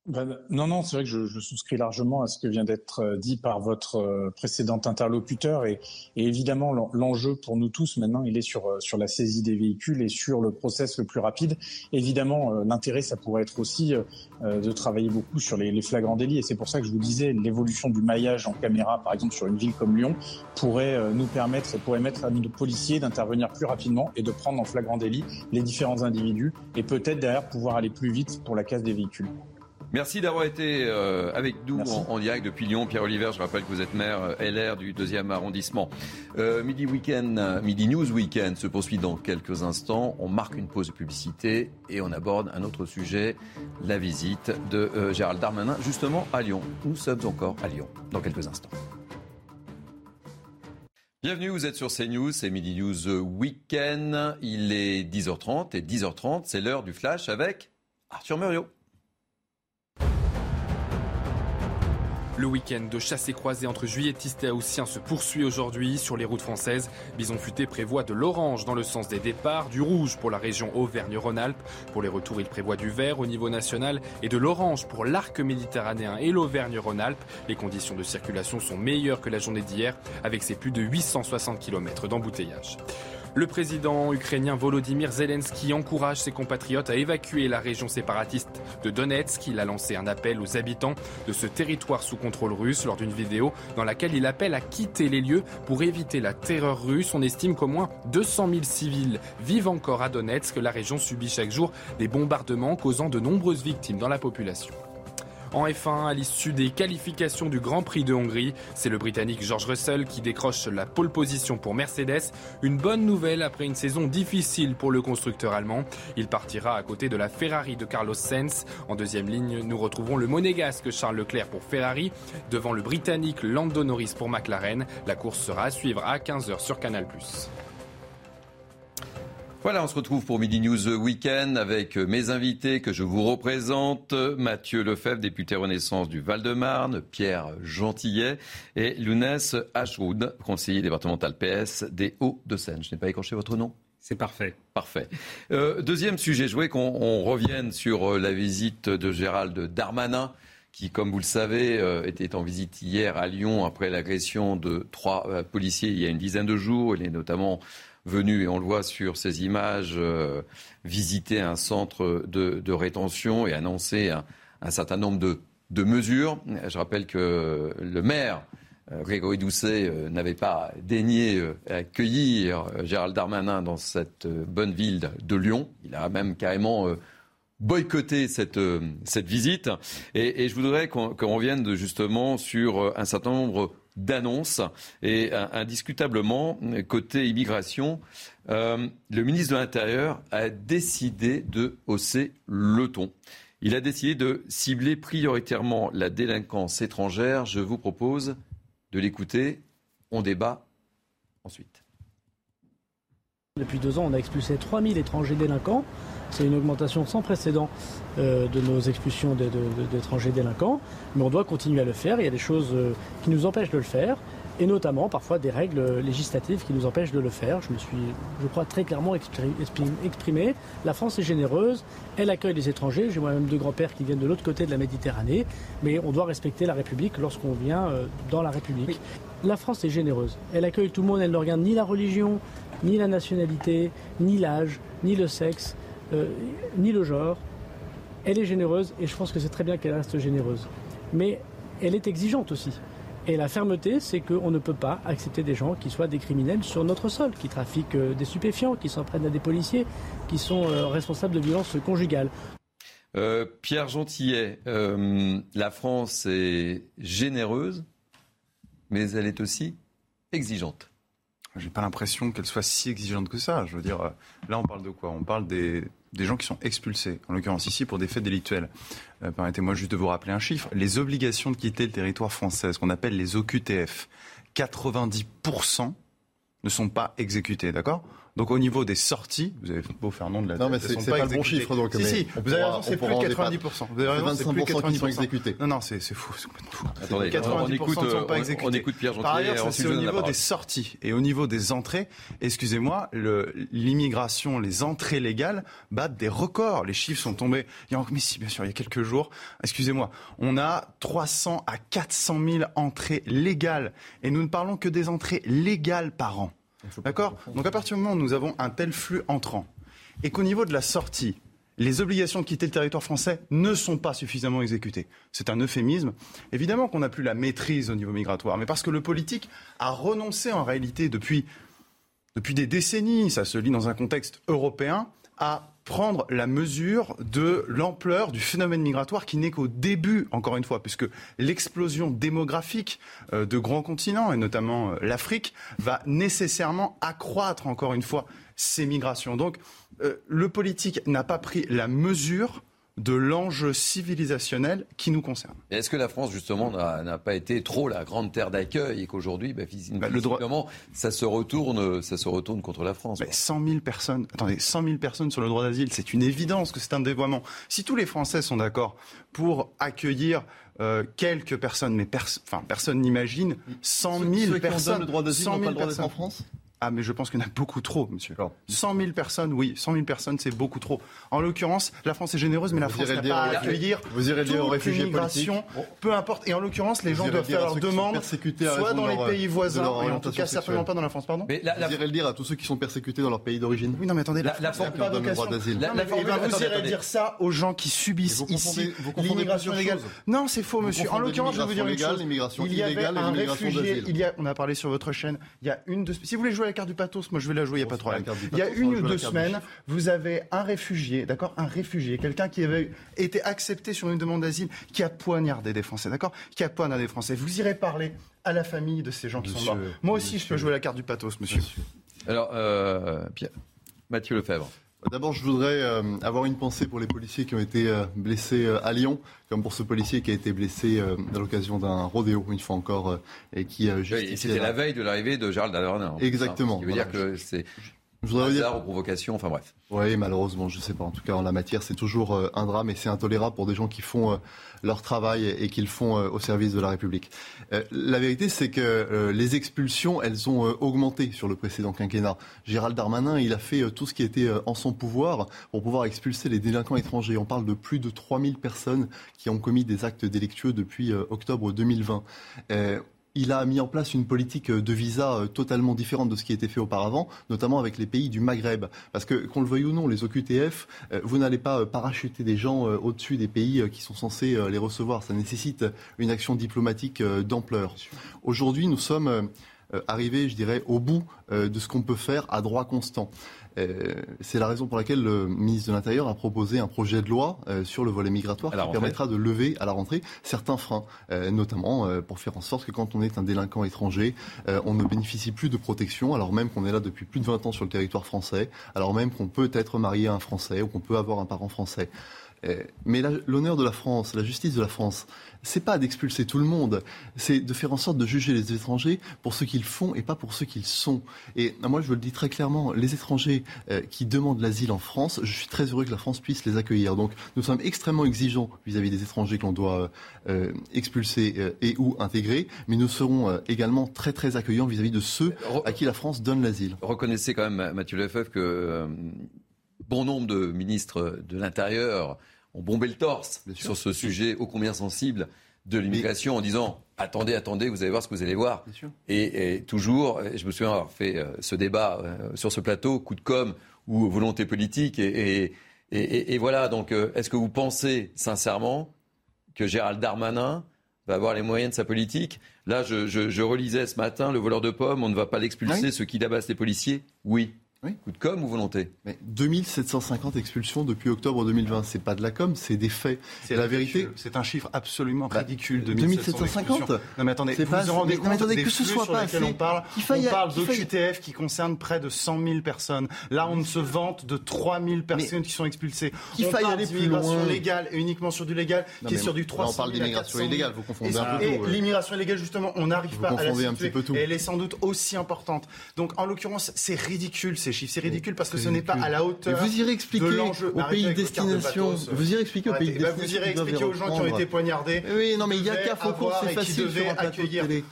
Ben, non, non, c'est vrai que je, je, souscris largement à ce que vient d'être euh, dit par votre euh, précédent interlocuteur. Et, et évidemment, l'enjeu pour nous tous maintenant, il est sur, euh, sur la saisie des véhicules et sur le process le plus rapide. Évidemment, l'intérêt, ça pourrait être aussi de travailler beaucoup sur les, les flagrants délits. Et c'est pour ça que je vous disais, l'évolution du maillage en caméra, par exemple sur une ville comme Lyon, pourrait nous permettre, pourrait mettre à nos policiers d'intervenir plus rapidement et de prendre en flagrant délit les différents individus et peut-être derrière pouvoir aller plus vite pour la casse des véhicules. Merci d'avoir été euh, avec nous en, direct depuis Lyon. Pierre Oliver, je rappelle que vous êtes maire euh, LR du deuxième arrondissement. Euh, midi Weekend, Midi News Weekend se poursuit dans quelques instants. On marque une pause de publicité et on aborde un autre sujet, la visite de Gérald Darmanin, justement à Lyon. Nous sommes encore à Lyon dans quelques instants. Bienvenue, vous êtes sur CNews, c'est Midi News Weekend. Il est 10h30 et 10h30, c'est l'heure du flash avec Arthur Muriot. Le week-end de chasse et croisée entre juilletistes et haussiens se poursuit aujourd'hui sur les routes françaises. Bison Futé prévoit de l'orange dans le sens des départs, du rouge pour la région Auvergne-Rhône-Alpes. Pour les retours, il prévoit du vert au niveau national et de l'orange pour l'arc méditerranéen et l'Auvergne-Rhône-Alpes. Les conditions de circulation sont meilleures que la journée d'hier avec ses plus de 860 km d'embouteillage. Le président ukrainien Volodymyr Zelensky encourage ses compatriotes à évacuer la région séparatiste de Donetsk. Il a lancé un appel aux habitants de ce territoire sous contrôle russe lors d'une vidéo dans laquelle il appelle à quitter les lieux pour éviter la terreur russe. On estime qu'au moins 200 000 civils vivent encore à Donetsk. La région subit chaque jour des bombardements causant de nombreuses victimes dans la population. En F1, à l'issue des qualifications du Grand Prix de Hongrie, c'est le Britannique George Russell qui décroche la pole position pour Mercedes. Une bonne nouvelle après une saison difficile pour le constructeur allemand. Il partira à côté de la Ferrari de Carlos Sainz. En deuxième ligne, nous retrouvons le monégasque Charles Leclerc pour Ferrari, devant le Britannique Lando Norris pour McLaren. La course sera à suivre à 15h sur Canal+. Voilà, on se retrouve pour Midi News Weekend avec mes invités que je vous représente. Mathieu Lefebvre, député Renaissance du Val-de-Marne, Pierre Gentillet et Lounès Ashwood, conseiller départemental PS des Hauts-de-Seine. Je n'ai pas écorché votre nom? C'est parfait. Parfait. Euh, deuxième sujet, je voudrais qu'on revienne sur euh, la visite de Gérald Darmanin, qui, comme vous le savez, euh, était en visite hier à Lyon après l'agression de trois policiers il y a une dizaine de jours. Il est notamment venu, et on le voit sur ces images, euh, visiter un centre de, rétention et annoncer un, certain nombre de, mesures. Je rappelle que le maire, euh, Grégory Doucet, euh, n'avait pas daigné accueillir Gérald Darmanin dans cette bonne ville de Lyon. Il a même carrément boycotter cette, cette visite. Et, je voudrais qu'on revienne justement sur un certain nombre d'annonces. Et euh, indiscutablement, côté immigration, euh, le ministre de l'Intérieur a décidé de hausser le ton. Il a décidé de cibler prioritairement la délinquance étrangère. Je vous propose de l'écouter. On débat ensuite. Depuis deux ans, on a expulsé 3000 étrangers délinquants. C'est une augmentation sans précédent euh, de nos expulsions d'étrangers délinquants, mais on doit continuer à le faire. Il y a des choses euh, qui nous empêchent de le faire, et notamment parfois des règles législatives qui nous empêchent de le faire. Je me suis, je crois, très clairement exprimé. La France est généreuse, elle accueille les étrangers. J'ai moi-même deux grands-pères qui viennent de l'autre côté de la Méditerranée, mais on doit respecter la République lorsqu'on vient euh, dans la République. La France est généreuse. Elle accueille tout le monde, elle ne regarde ni la religion, ni la nationalité, ni l'âge, ni le sexe. Euh, ni le genre. Elle est généreuse et je pense que c'est très bien qu'elle reste généreuse. Mais elle est exigeante aussi. Et la fermeté, c'est qu'on ne peut pas accepter des gens qui soient des criminels sur notre sol, qui trafiquent euh, des stupéfiants, qui s'en prennent à des policiers, qui sont euh, responsables de violences conjugales. Euh, Pierre Gentillet, euh, la France est généreuse, mais elle est aussi exigeante. J'ai pas l'impression qu'elle soit si exigeante que ça. Je veux dire, là, on parle de quoi? On parle des, des gens qui sont expulsés, en l'occurrence ici pour des faits délictuels. Permettez-moi juste de vous rappeler un chiffre. Les obligations de quitter le territoire français, ce qu'on appelle les OQTF, 90% ne sont pas exécutées, d'accord? Donc au niveau des sorties, vous avez beau faire nom de la Non, mais c'est pas, pas le bon chiffre. Donc, si, si, vous avez raison, c'est plus de 90%. Vous avez raison, c'est plus de 90% qui sont exécutés. Non, non, c'est fou, c'est fou. Attendez, 90% on écoute, ne sont pas exécutés. On, écoute Pierre Gentil. Par ailleurs, c'est au niveau des sorties et au niveau des entrées. Excusez-moi, l'immigration, les entrées légales battent des records. Les chiffres sont tombés. Il y a, mais si, bien sûr, il y a quelques jours. Excusez-moi, on a 300 à 400 000 entrées légales et nous ne parlons que des entrées légales par an. D'accord Donc à partir du moment où nous avons un tel flux entrant et qu'au niveau de la sortie, les obligations de quitter le territoire français ne sont pas suffisamment exécutées. C'est un euphémisme. Évidemment qu'on n'a plus la maîtrise au niveau migratoire, mais parce que le politique a renoncé en réalité depuis, depuis des décennies, ça se lit dans un contexte européen, à prendre la mesure de l'ampleur du phénomène migratoire qui n'est qu'au début, encore une fois, puisque l'explosion démographique euh, de grands continents, et notamment euh, l'Afrique, va nécessairement accroître, encore une fois, ces migrations. Donc, euh, le politique n'a pas pris la mesure de l'enjeu civilisationnel qui nous concerne. Est-ce que la France, justement, n'a pas été trop la grande terre d'accueil et qu'aujourd'hui, bah, bah, visiblement, ça, se retourne, ça se retourne contre la France mais 100 000 personnes, attendez, 100 000 personnes sur le droit d'asile, c'est une évidence que c'est un dévoiement. Si tous les Français sont d'accord pour accueillir euh, quelques personnes, mais enfin, personne n'imagine 100 000 personnes. le droit d'asile n'ont pas le droit d'être en France? Ah, mais je pense qu'il y en a beaucoup trop, monsieur. 100 000 personnes, oui, 100 000 personnes, c'est beaucoup trop. En l'occurrence, la France est généreuse, mais la France n'a pas à accueillir vous irez dire aux réfugiés politiques. peu importe. Et en l'occurrence, les gens doivent faire leur demande, soit dans les pays voisins, et en tout cas certainement pas dans la France, pardon. Mais vous irez le dire à tous ceux qui sont persécutés dans leur pays d'origine. Oui, non, mais attendez, la, la France n'a pas droit d'asile. Vous irez dire ça aux gens qui subissent ici l'immigration légale. Non, c'est faux, monsieur. En l'occurrence, je vais vous dire une chose. Il y avait un réfugié, on a parlé sur votre chaîne, il y a une de... Si vous voulez jouer la carte du pathos, moi je vais la jouer, il n'y a pas de problème. Il y a une ou deux semaines, vous avez un réfugié, d'accord Un réfugié, quelqu'un qui avait été accepté sur une demande d'asile, qui a poignardé des Français, d'accord Qui a poignardé des Français. Vous irez parler à la famille de ces gens qui sont morts. Moi aussi, je peux jouer la carte du pathos, monsieur. Alors, euh, Mathieu Lefebvre. D'abord, je voudrais euh, avoir une pensée pour les policiers qui ont été euh, blessés à Lyon, comme pour ce policier qui a été blessé à l'occasion d'un rodéo, une fois encore, et qui a C'était la veille de l'arrivée de Gérald Darmanin. Exactement. Ce qui veut dire que c'est je voudrais dire... aux provocations, enfin bref. Oui, malheureusement, je ne sais pas. En tout cas, en la matière, c'est toujours euh, un drame et c'est intolérable pour des gens qui font euh, leur travail et qui le font euh, au service de la République. la vérité, c'est que les expulsions, elles ont augmenté sur le précédent quinquennat. Gérald Darmanin, il a fait tout ce qui était en son pouvoir pour pouvoir expulser les délinquants étrangers. On parle de plus de 3000 personnes qui ont commis des actes délictueux depuis octobre 2020 il a mis en place une politique de visa euh, totalement différente de ce qui était fait auparavant, notamment avec les pays du Maghreb. Parce que, qu'on le veuille ou non, les OQTF, euh, vous n'allez pas euh, parachuter des gens au-dessus des pays qui sont censés les recevoir. Ça nécessite une action diplomatique d'ampleur. Aujourd'hui, nous sommes arrivés, je dirais, au bout de ce qu'on peut faire à droit constant. Euh, c'est la raison pour laquelle le ministre de l'Intérieur a proposé un projet de loi euh, sur le volet migratoire qui permettra de lever à la rentrée certains freins, euh, notamment pour faire en sorte que quand on est un délinquant étranger, on ne bénéficie plus de protection, alors même qu'on est là depuis plus de 20 ans sur le territoire français, alors même qu'on peut être marié à un Français ou qu'on peut avoir un parent français. Mais l'honneur de la France, la justice de la France, c'est pas d'expulser tout le monde, c'est de faire en sorte de juger les étrangers pour ce qu'ils font et pas pour ce qu'ils sont. Et moi, je le dis très clairement, les étrangers euh, qui demandent l'asile en France, je suis très heureux que la France puisse les accueillir. Donc, nous sommes extrêmement exigeants vis-à-vis des étrangers que l'on doit euh, expulser euh, et ou intégrer, mais nous serons également très très accueillants vis-à-vis de ceux à qui la France donne l'asile. Reconnaissez quand même, Mathieu Lefebvre, que bon nombre de ministres de l'Intérieur ont bombé le torse sur ce sujet ô combien sensible de l'immigration en disant attendez, attendez, vous allez voir ce que vous allez voir. Et, toujours, je me souviens avoir fait euh, ce débat euh, sur ce plateau, coup de com ou volonté politique. Et, et voilà, donc euh, est-ce que vous pensez sincèrement que Gérald Darmanin va avoir les moyens de sa politique? Là, je, relisais ce matin le voleur de pommes, on ne va pas l'expulser, ce qui tabasse les policiers? Oui. Coup de com ou volonté? Mais 2750 expulsions depuis octobre 2020, c'est pas de la com, c'est des faits. C'est la vérité. C'est un chiffre absolument Bah, ridicule. 2750 Non mais attendez, vous pas- vous en rendez mais- non, mais compte attendez, des que ce flux soit pas assez. on parle faille- On parle d'OQTF qui concerne près de 100 000 personnes. Là, on se vante de 3 000 personnes qui sont expulsées. qu'il on faille parle aller plus d'immigration loin. légale et uniquement sur du légal, Non, qui est sur du là, 300 on parle 000 à d'immigration 400 000. illégale, vous confondez un peu et l'immigration illégale, justement, on n'arrive pas à la confondez un situer. petit peu tout. Et elle est sans doute aussi importante. Donc, en l'occurrence, c'est ridicule ces chiffres. C'est ridicule parce que ce n'est pas à la hauteur. Mais vous irez expliquer de l'enjeu. Arrêtez pays de destination. Vous irez expliquer aux pays de. Bah, destination. Vous irez expliquer aux gens qui ont été poignardés. Oui, non, mais il y a qu'à Faucon, avoir c'est facile sur un plateau de télé.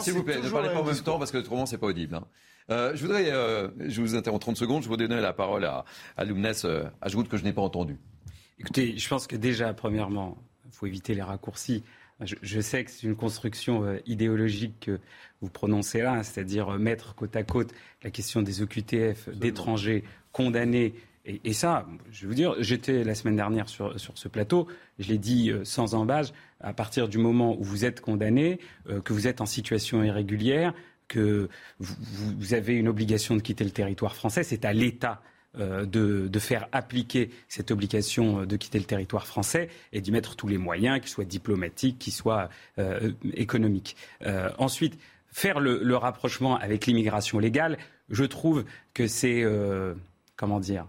S'il vous plaît, ne parlez le pas en même temps parce que autrement c'est pas audible. hein. Euh, je voudrais, euh, je vous interromps 30 secondes, je voudrais donner la parole à, à Lumnes euh, Ajoute que je n'ai pas entendu. Écoutez, je pense que déjà, premièrement, il faut éviter les raccourcis. Je, je sais que c'est une construction euh, idéologique que vous prononcez là, c'est-à-dire euh, mettre côte à côte la question des OQTF d'étrangers condamnés. Et, et ça, je vais vous dire, j'étais la semaine dernière sur, sur ce plateau, je l'ai dit euh, sans embâche, à partir du moment où vous êtes condamné, que vous êtes en situation irrégulière, que vous, avez une obligation de quitter le territoire français, c'est à l'État de, de faire appliquer cette obligation euh, de quitter le territoire français et d'y mettre tous les moyens, qu'ils soient diplomatiques, qu'ils soient euh, économiques. Euh, ensuite, faire le, le rapprochement avec l'immigration légale, je trouve que c'est, euh, comment dire,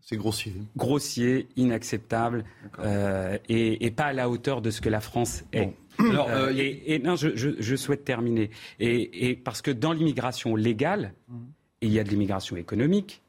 C'est grossier. grossier, inacceptable euh, et, et pas à la hauteur de ce que la France est. Alors, Euh, euh, et, et non, je, je- je souhaite terminer. Et, et parce que dans l'immigration légale, il y a de l'immigration économique,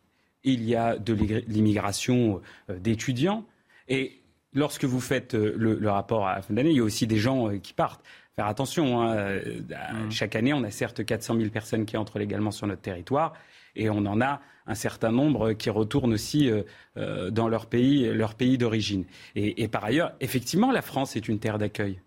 il y a de l'immigration euh, d'étudiants. Et lorsque vous faites euh, le, le rapport à la fin d'année, il y a aussi des gens euh, qui partent. Faire attention, hein, à- chaque année, on a certes 400 000 personnes qui entrent légalement sur notre territoire, et on en a un certain nombre qui retournent aussi dans leur pays, leur pays d'origine. Et, et par ailleurs, effectivement, la France est une terre d'accueil.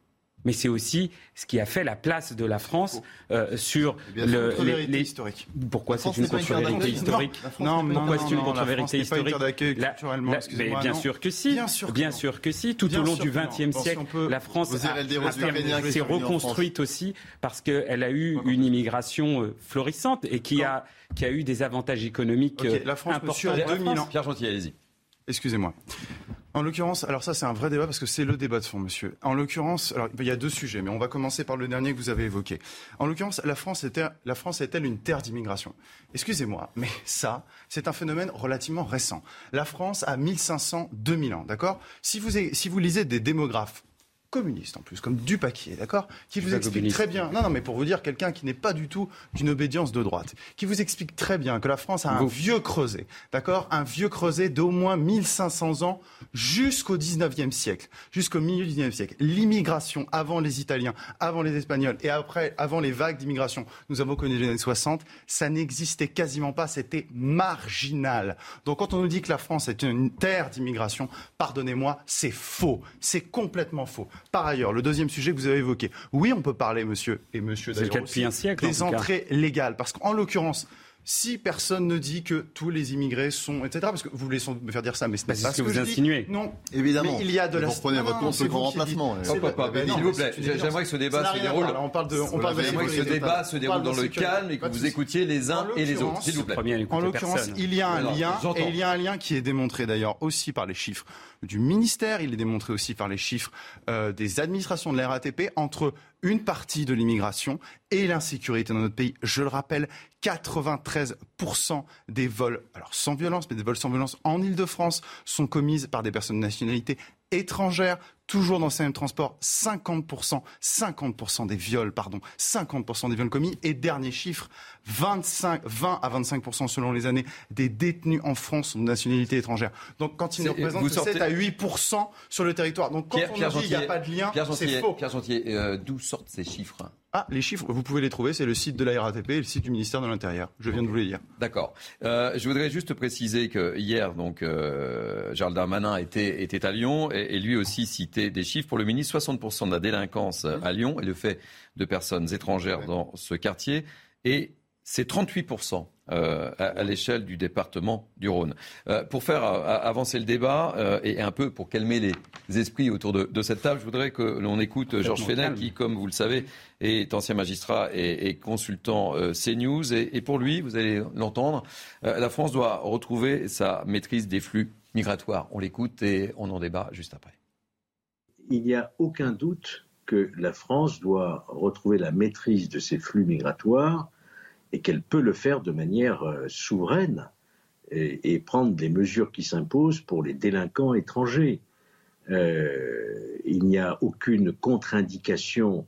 Mais c'est aussi ce qui a fait la place de la France euh, sur bien le, les, contre-vérité les- historique. Pourquoi La c'est une contre-vérité historique Non, la France n'est pas- Pourquoi non, c'est une contre-vérité historique La- la- mais Bien non. sûr que si. Bien sûr que Bien non. sûr que si. Tout Bien au long du. XXe si siècle, peut- la France s'est reconstruite aussi parce qu'elle a eu une immigration euh, florissante et qui a, qui a eu des avantages économiques Ok, euh, la France, importants. monsieur, a pour la 2000 ans. France. Pierre Gentil, allez-y. Excusez-moi. En l'occurrence, alors ça c'est un vrai débat parce que c'est le débat de fond, monsieur. En l'occurrence, alors il y a deux sujets, mais on va commencer par le dernier que vous avez évoqué. En l'occurrence, la France était, la est-elle une terre d'immigration? Excusez-moi, mais ça, c'est un phénomène relativement récent. La France a 1500, 2000 ans, d'accord? Si vous, si vous lisez des démographes communiste en plus, comme Dupaquier, d'accord Qui vous explique très bien, non, non, mais pour vous dire, quelqu'un qui n'est pas du tout d'une obédience de droite, qui vous explique très bien que la France a un vieux creuset, d'accord Un vieux creuset d'au moins 1500 ans jusqu'au 19e siècle, jusqu'au milieu du 19e siècle. L'immigration avant les Italiens, avant les Espagnols et après, avant les vagues d'immigration, nous avons connu les années 60, ça n'existait quasiment pas, c'était marginal. Donc quand on nous dit que la France est une terre d'immigration, pardonnez-moi, c'est faux. C'est complètement faux. Par ailleurs, le deuxième sujet que vous avez évoqué, oui, on peut parler, monsieur, et monsieur d'ailleurs depuis un siècle, des entrées légales. Parce qu'en l'occurrence, si personne ne dit que tous les immigrés sont, etc., parce que vous voulez me faire dire ça, mais ce Bah, n'est c'est pas ce que vous insinuez. Non, Évidemment. Mais il y a de la. Vous reprenez Non, votre compte le grand remplacement. Non, s'il vous plaît, j'aimerais que ce débat se déroule. On parle de, on parle de J'aimerais que ce débat se déroule dans le calme et que vous écoutiez les uns et les autres, s'il vous plaît. En l'occurrence, il y a un lien, et il y a un lien qui est démontré d'ailleurs aussi par les chiffres du ministère, il est démontré aussi par les chiffres euh, des administrations de la RATP entre une partie de l'immigration et l'insécurité dans notre pays. Je le rappelle, 93% des vols, alors sans violence, mais des vols sans violence en Ile-de-France sont commises par des personnes de nationalité étrangère. Toujours dans ces mêmes transports, 50%, 50% des viols, pardon, 50% des viols commis. Et dernier chiffre, 25, 20 à 25% selon les années des détenus en France sont de nationalité étrangère. Donc quand ils ne représentent sortez- 7 à 8% sur le territoire. Donc quand Pierre, on Pierre dit qu'il n'y a pas de lien, c'est faux. Pierre euh, d'où sortent ces chiffres? Ah, les chiffres, vous pouvez les trouver, c'est le site de la RATP et le site du ministère de l'Intérieur. Je viens de vous les dire. D'accord. Euh, je voudrais juste préciser que hier, donc, euh, Gérald Darmanin était, était à Lyon et, et lui aussi citait des chiffres pour le ministre 60% de la délinquance à Lyon et le fait de personnes étrangères dans ce quartier. Et c'est 38% euh, à, l'échelle du département du Rhône. Euh, pour faire euh, avancer le débat et un peu pour calmer les esprits autour de, cette table, je voudrais que l'on écoute Georges Fenech, qui, comme vous le savez, est ancien magistrat et, consultant CNews. Et, et, pour lui, vous allez l'entendre, la France doit retrouver sa maîtrise des flux migratoires. On l'écoute et on en débat juste après. Il n'y a aucun doute que la France doit retrouver la maîtrise de ces flux migratoires et qu'elle peut le faire de manière euh, souveraine et, prendre des mesures qui s'imposent pour les délinquants étrangers. Euh, il n'y a aucune contre-indication,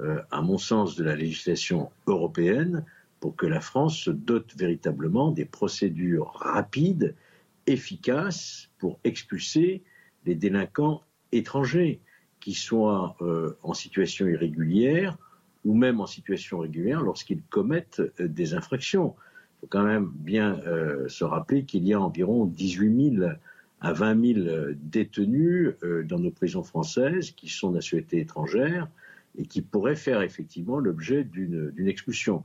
euh, à mon sens, de la législation européenne pour que la France se dote véritablement des procédures rapides, efficaces pour expulser les délinquants étrangers, qui soient en situation irrégulière ou même en situation régulière lorsqu'ils commettent euh, des infractions. Il faut quand même bien euh, se rappeler qu'il y a environ 18 000 à 20 000 euh, détenus dans nos prisons françaises qui sont nationalité étrangère et qui pourraient faire effectivement l'objet d'une expulsion.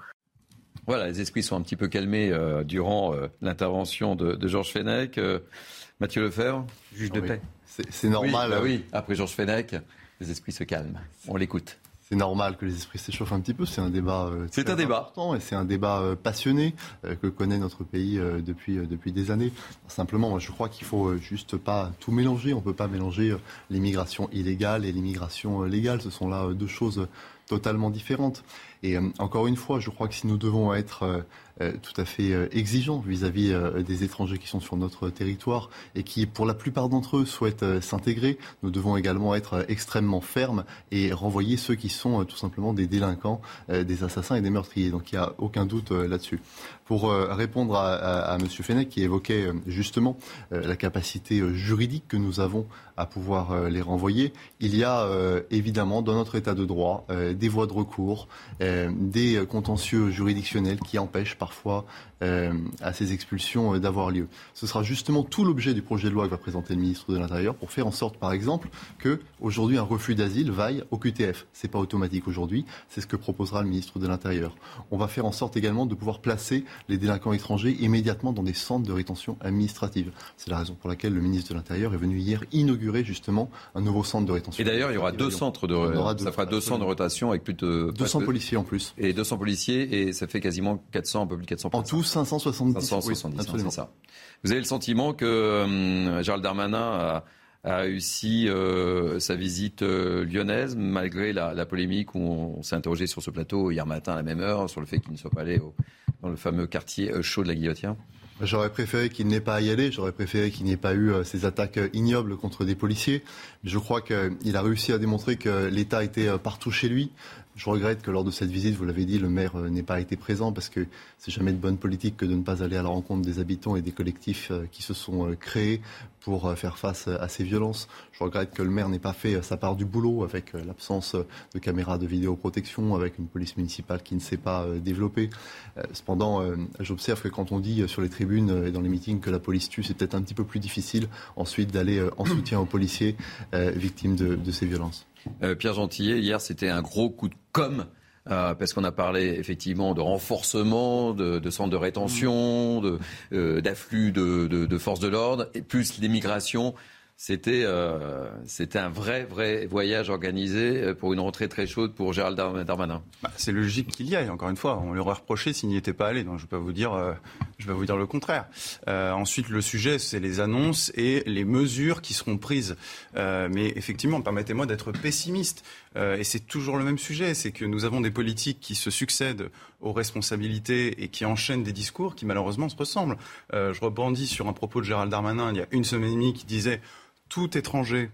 Voilà, les esprits sont un petit peu calmés durant l'intervention de, Georges Fenech. Mathieu Lefebvre, juge de paix. C'est normal. Bah oui, après Georges Fenech, les esprits se calment. On l'écoute c'est normal que les esprits s'échauffent un petit peu. C'est un débat. Euh, c'est un débat. Important et c'est un débat euh, passionné euh, que connaît notre pays depuis depuis des années. Simplement, je crois qu'il faut juste pas tout mélanger. On peut pas mélanger l'immigration illégale et l'immigration légale. Ce sont là deux choses totalement différentes. Et encore une fois, je crois que si nous devons être euh, tout à fait euh, exigeants vis-à-vis euh, des étrangers qui sont sur notre territoire et qui, pour la plupart d'entre eux, souhaitent s'intégrer. Nous devons également être extrêmement fermes et renvoyer ceux qui sont tout simplement des délinquants, des assassins et des meurtriers. Donc il n'y a aucun doute là-dessus. Pour répondre à, à, M. Fenech qui évoquait justement la capacité juridique que nous avons à pouvoir les renvoyer, il y a évidemment dans notre état de droit des voies de recours, des contentieux juridictionnels qui empêchent parfois parfois euh, à ces expulsions euh, d'avoir lieu. Ce sera justement tout l'objet du projet de loi que va présenter le ministre de l'Intérieur pour faire en sorte, par exemple, que aujourd'hui un refus d'asile vaille au QTF. C'est pas automatique aujourd'hui. C'est ce que proposera le ministre de l'Intérieur. On va faire en sorte également de pouvoir placer les délinquants étrangers immédiatement dans des centres de rétention administrative. C'est la raison pour laquelle le ministre de l'Intérieur est venu hier inaugurer justement un nouveau centre de rétention. Et d'ailleurs, il y aura deux centres de ça fera 200 de rotation avec plus de 200 policiers en plus. Et 200 policiers et ça fait quasiment 400 un peu plus de 400 En tout 570. 570 c'est ça. Vous avez le sentiment que hum, Gérald Darmanin a, réussi euh, sa visite euh, lyonnaise, malgré la, polémique où on, s'est interrogé sur ce plateau hier matin à la même heure, sur le fait qu'il ne soit pas allé dans le fameux quartier euh, chaud de la Guillotière J'aurais préféré qu'il n'ait pas à y aller, j'aurais préféré qu'il n'y ait pas eu ces attaques ignobles contre des policiers. Je crois qu'il a réussi à démontrer que l'État était partout chez lui. Je regrette que lors de cette visite, vous l'avez dit, le maire euh, n'ait pas été présent parce que c'est jamais de bonne politique que de ne pas aller à la rencontre des habitants et des collectifs euh, qui se sont euh, créés pour faire face à ces violences. Je regrette que le maire n'ait pas fait sa part du boulot avec l'absence de caméras de vidéoprotection, avec une police municipale qui ne s'est pas développée. Cependant, j'observe que quand on dit sur les tribunes et dans les meetings que la police tue, c'est peut-être un petit peu plus difficile ensuite d'aller en soutien aux policiers victimes de, de ces violences. Euh, Pierre Gentillet, hier, c'était un gros coup de com'. Euh, parce qu'on a parlé effectivement de renforcement, de, centres de rétention, euh, d'afflux de, forces de l'ordre, et plus l'immigration. C'était c'était un vrai, vrai voyage organisé pour une rentrée très chaude pour Gérald Darmanin. Bah, c'est logique qu'il y aille, encore une fois. On lui aurait reproché s'il n'y était pas allé. Donc je ne vais pas vous dire, je vais vous dire le contraire. ensuite, le sujet, c'est les annonces et les mesures qui seront prises. mais effectivement, permettez-moi d'être pessimiste. et c'est toujours le même sujet. C'est que nous avons des politiques qui se succèdent aux responsabilités et qui enchaînent des discours qui malheureusement se ressemblent. je rebondis sur un propos de Gérald Darmanin il y a une semaine et demie qui disait tout étranger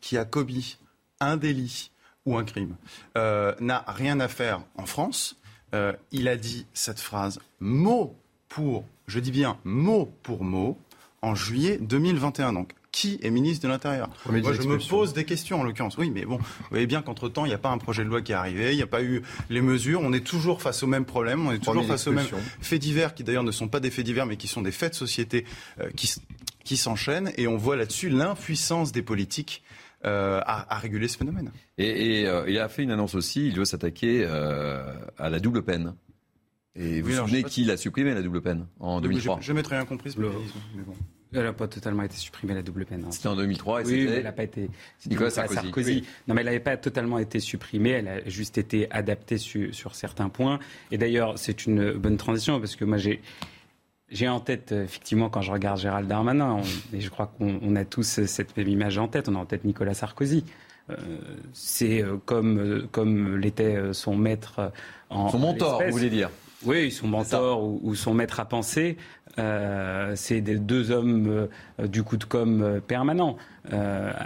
qui a commis un délit ou un crime euh, n'a rien à faire en France. Euh, il a dit cette phrase mot pour, je dis bien mot pour mot, en juillet 2021. Donc, qui est ministre de l'Intérieur? Moi, je me pose des questions en l'occurrence. Oui, mais bon, vous voyez bien qu'entre-temps, il n'y a pas un projet de loi qui est arrivé, il n'y a pas eu les mesures. On est toujours face au même problème, on est toujours face aux mêmes faits divers qui d'ailleurs ne sont pas des faits divers, mais qui sont des faits de société euh, qui, qui s'enchaînent. Et on voit là-dessus l'impuissance des politiques euh, à, réguler ce phénomène. Et, euh, il a fait une annonce aussi, il veut s'attaquer à la double peine. Et vous vous souvenez qui l'a supprimé, la double peine, en 2003 Je n'ai rien compris, ce Elle n'a pas totalement été supprimée, la double peine. Hein. C'était en 2003 et oui, elle n'a pas été. Nicolas Sarkozy. Non, mais elle n'avait pas totalement été supprimée, elle a juste été adaptée sur certains points. Et d'ailleurs, c'est une bonne transition parce que moi, j'ai. J'ai en tête, effectivement, quand je regarde Gérald Darmanin, et je crois qu'on a tous cette même image en tête, on a en tête Nicolas Sarkozy. Euh, c'est euh, comme, euh, comme l'était son maître en. Son mentor, vous voulez dire oui, son mentor ou, son maître à penser, euh, c'est des deux hommes euh, du coup de com euh, permanent.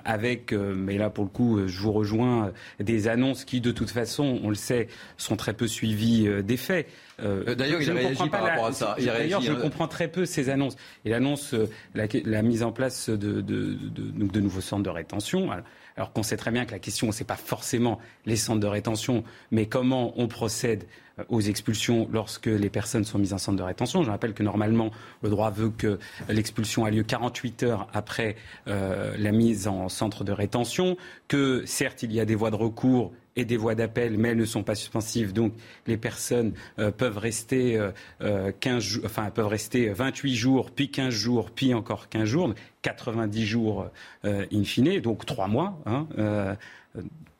avec, mais là pour le coup, je vous rejoins, des annonces qui de toute façon, on le sait, sont très peu suivies des faits. D'ailleurs, il réagit par rapport à ça. D'ailleurs, je comprends très peu ces annonces. Et l'annonce, la, mise en place de, de, de, nouveaux centres de rétention. Alors qu'on sait très bien que la question, ce n'est pas forcément les centres de rétention, mais comment on procède euh, aux expulsions lorsque les personnes sont mises en centre de rétention. Je rappelle que normalement, le droit veut que l'expulsion a lieu 48 heures après euh, la mise en centre de rétention, que certes, il y a des voies de recours et des voies d'appel, mais elles ne sont pas suspensives. Donc les personnes euh, peuvent rester euh, 15 enfin peuvent rester 28 jours, puis 15 jours, puis encore 15 jours, 90 jours in fine, donc 3 mois. Hein,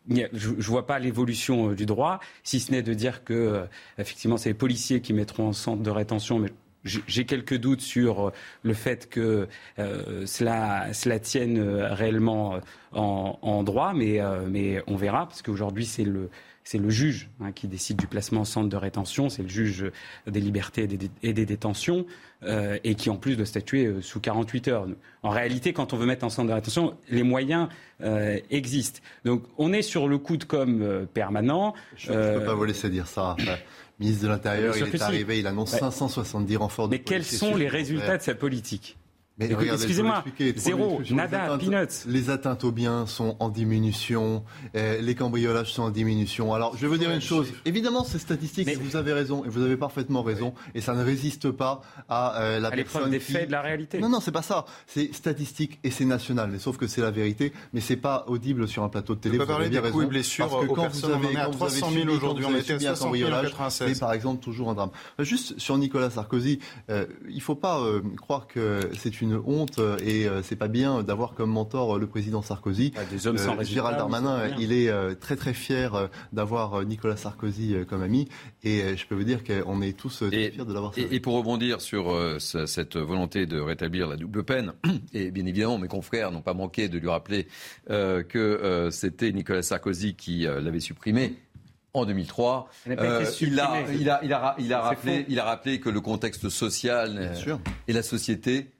je ne vois pas l'évolution euh, du droit, si ce n'est de dire que, euh, effectivement, c'est les policiers qui mettront en centre de rétention, j'ai quelques doutes sur euh, le fait que cela, cela, tienne réellement en, en droit, mais, mais, on verra, parce qu'aujourd'hui, c'est le, c'est le juge hein, qui décide du placement en centre de rétention, c'est le juge des libertés et des, détentions, euh, et qui en plus doit statuer euh, sous 48 heures. En réalité, quand on veut mettre en centre de rétention, les moyens euh, existent. Donc on est sur le coup de com permanent. Je ne peux pas vous laisser dire ça. Ministre de l'Intérieur, il est arrivé, il annonce 570 renforts de Mais quels sont les résultats de sa politique? Excusez-moi, zéro, nada, peanuts. Les atteintes aux biens sont en diminution, eh, les cambriolages sont en diminution. Alors, je veux dire une chose. Évidemment, ces statistiques, vous avez raison, et vous avez parfaitement raison, et ça ne résiste pas à euh, la à l'épreuve des faits de la réalité. Non, non, c'est pas ça. C'est statistique et c'est national. Mais sauf que c'est la vérité, mais c'est pas audible sur un plateau de télé. On peut parler des coups et blessures parce que quand vous avez, quand 300 000 aujourd'hui, on était à 60 000 en 96. par exemple toujours un drame. Juste sur Nicolas Sarkozy, euh, il faut pas euh, croire que c'est une une honte euh, et euh, c'est pas bien d'avoir comme mentor euh, le président Sarkozy. Ah, des hommes sans Gérald Darmanin, il est très très fier d'avoir Nicolas Sarkozy comme ami et je peux vous dire qu'on est tous très fiers de l'avoir. Et, et, pour rebondir sur cette volonté de rétablir la double peine, et bien évidemment mes confrères n'ont pas manqué de lui rappeler que c'était Nicolas Sarkozy qui l'avait supprimé en 2003. Euh, il, a, il, a, il, a, il, a, rappelé, il a rappelé que le contexte social et la société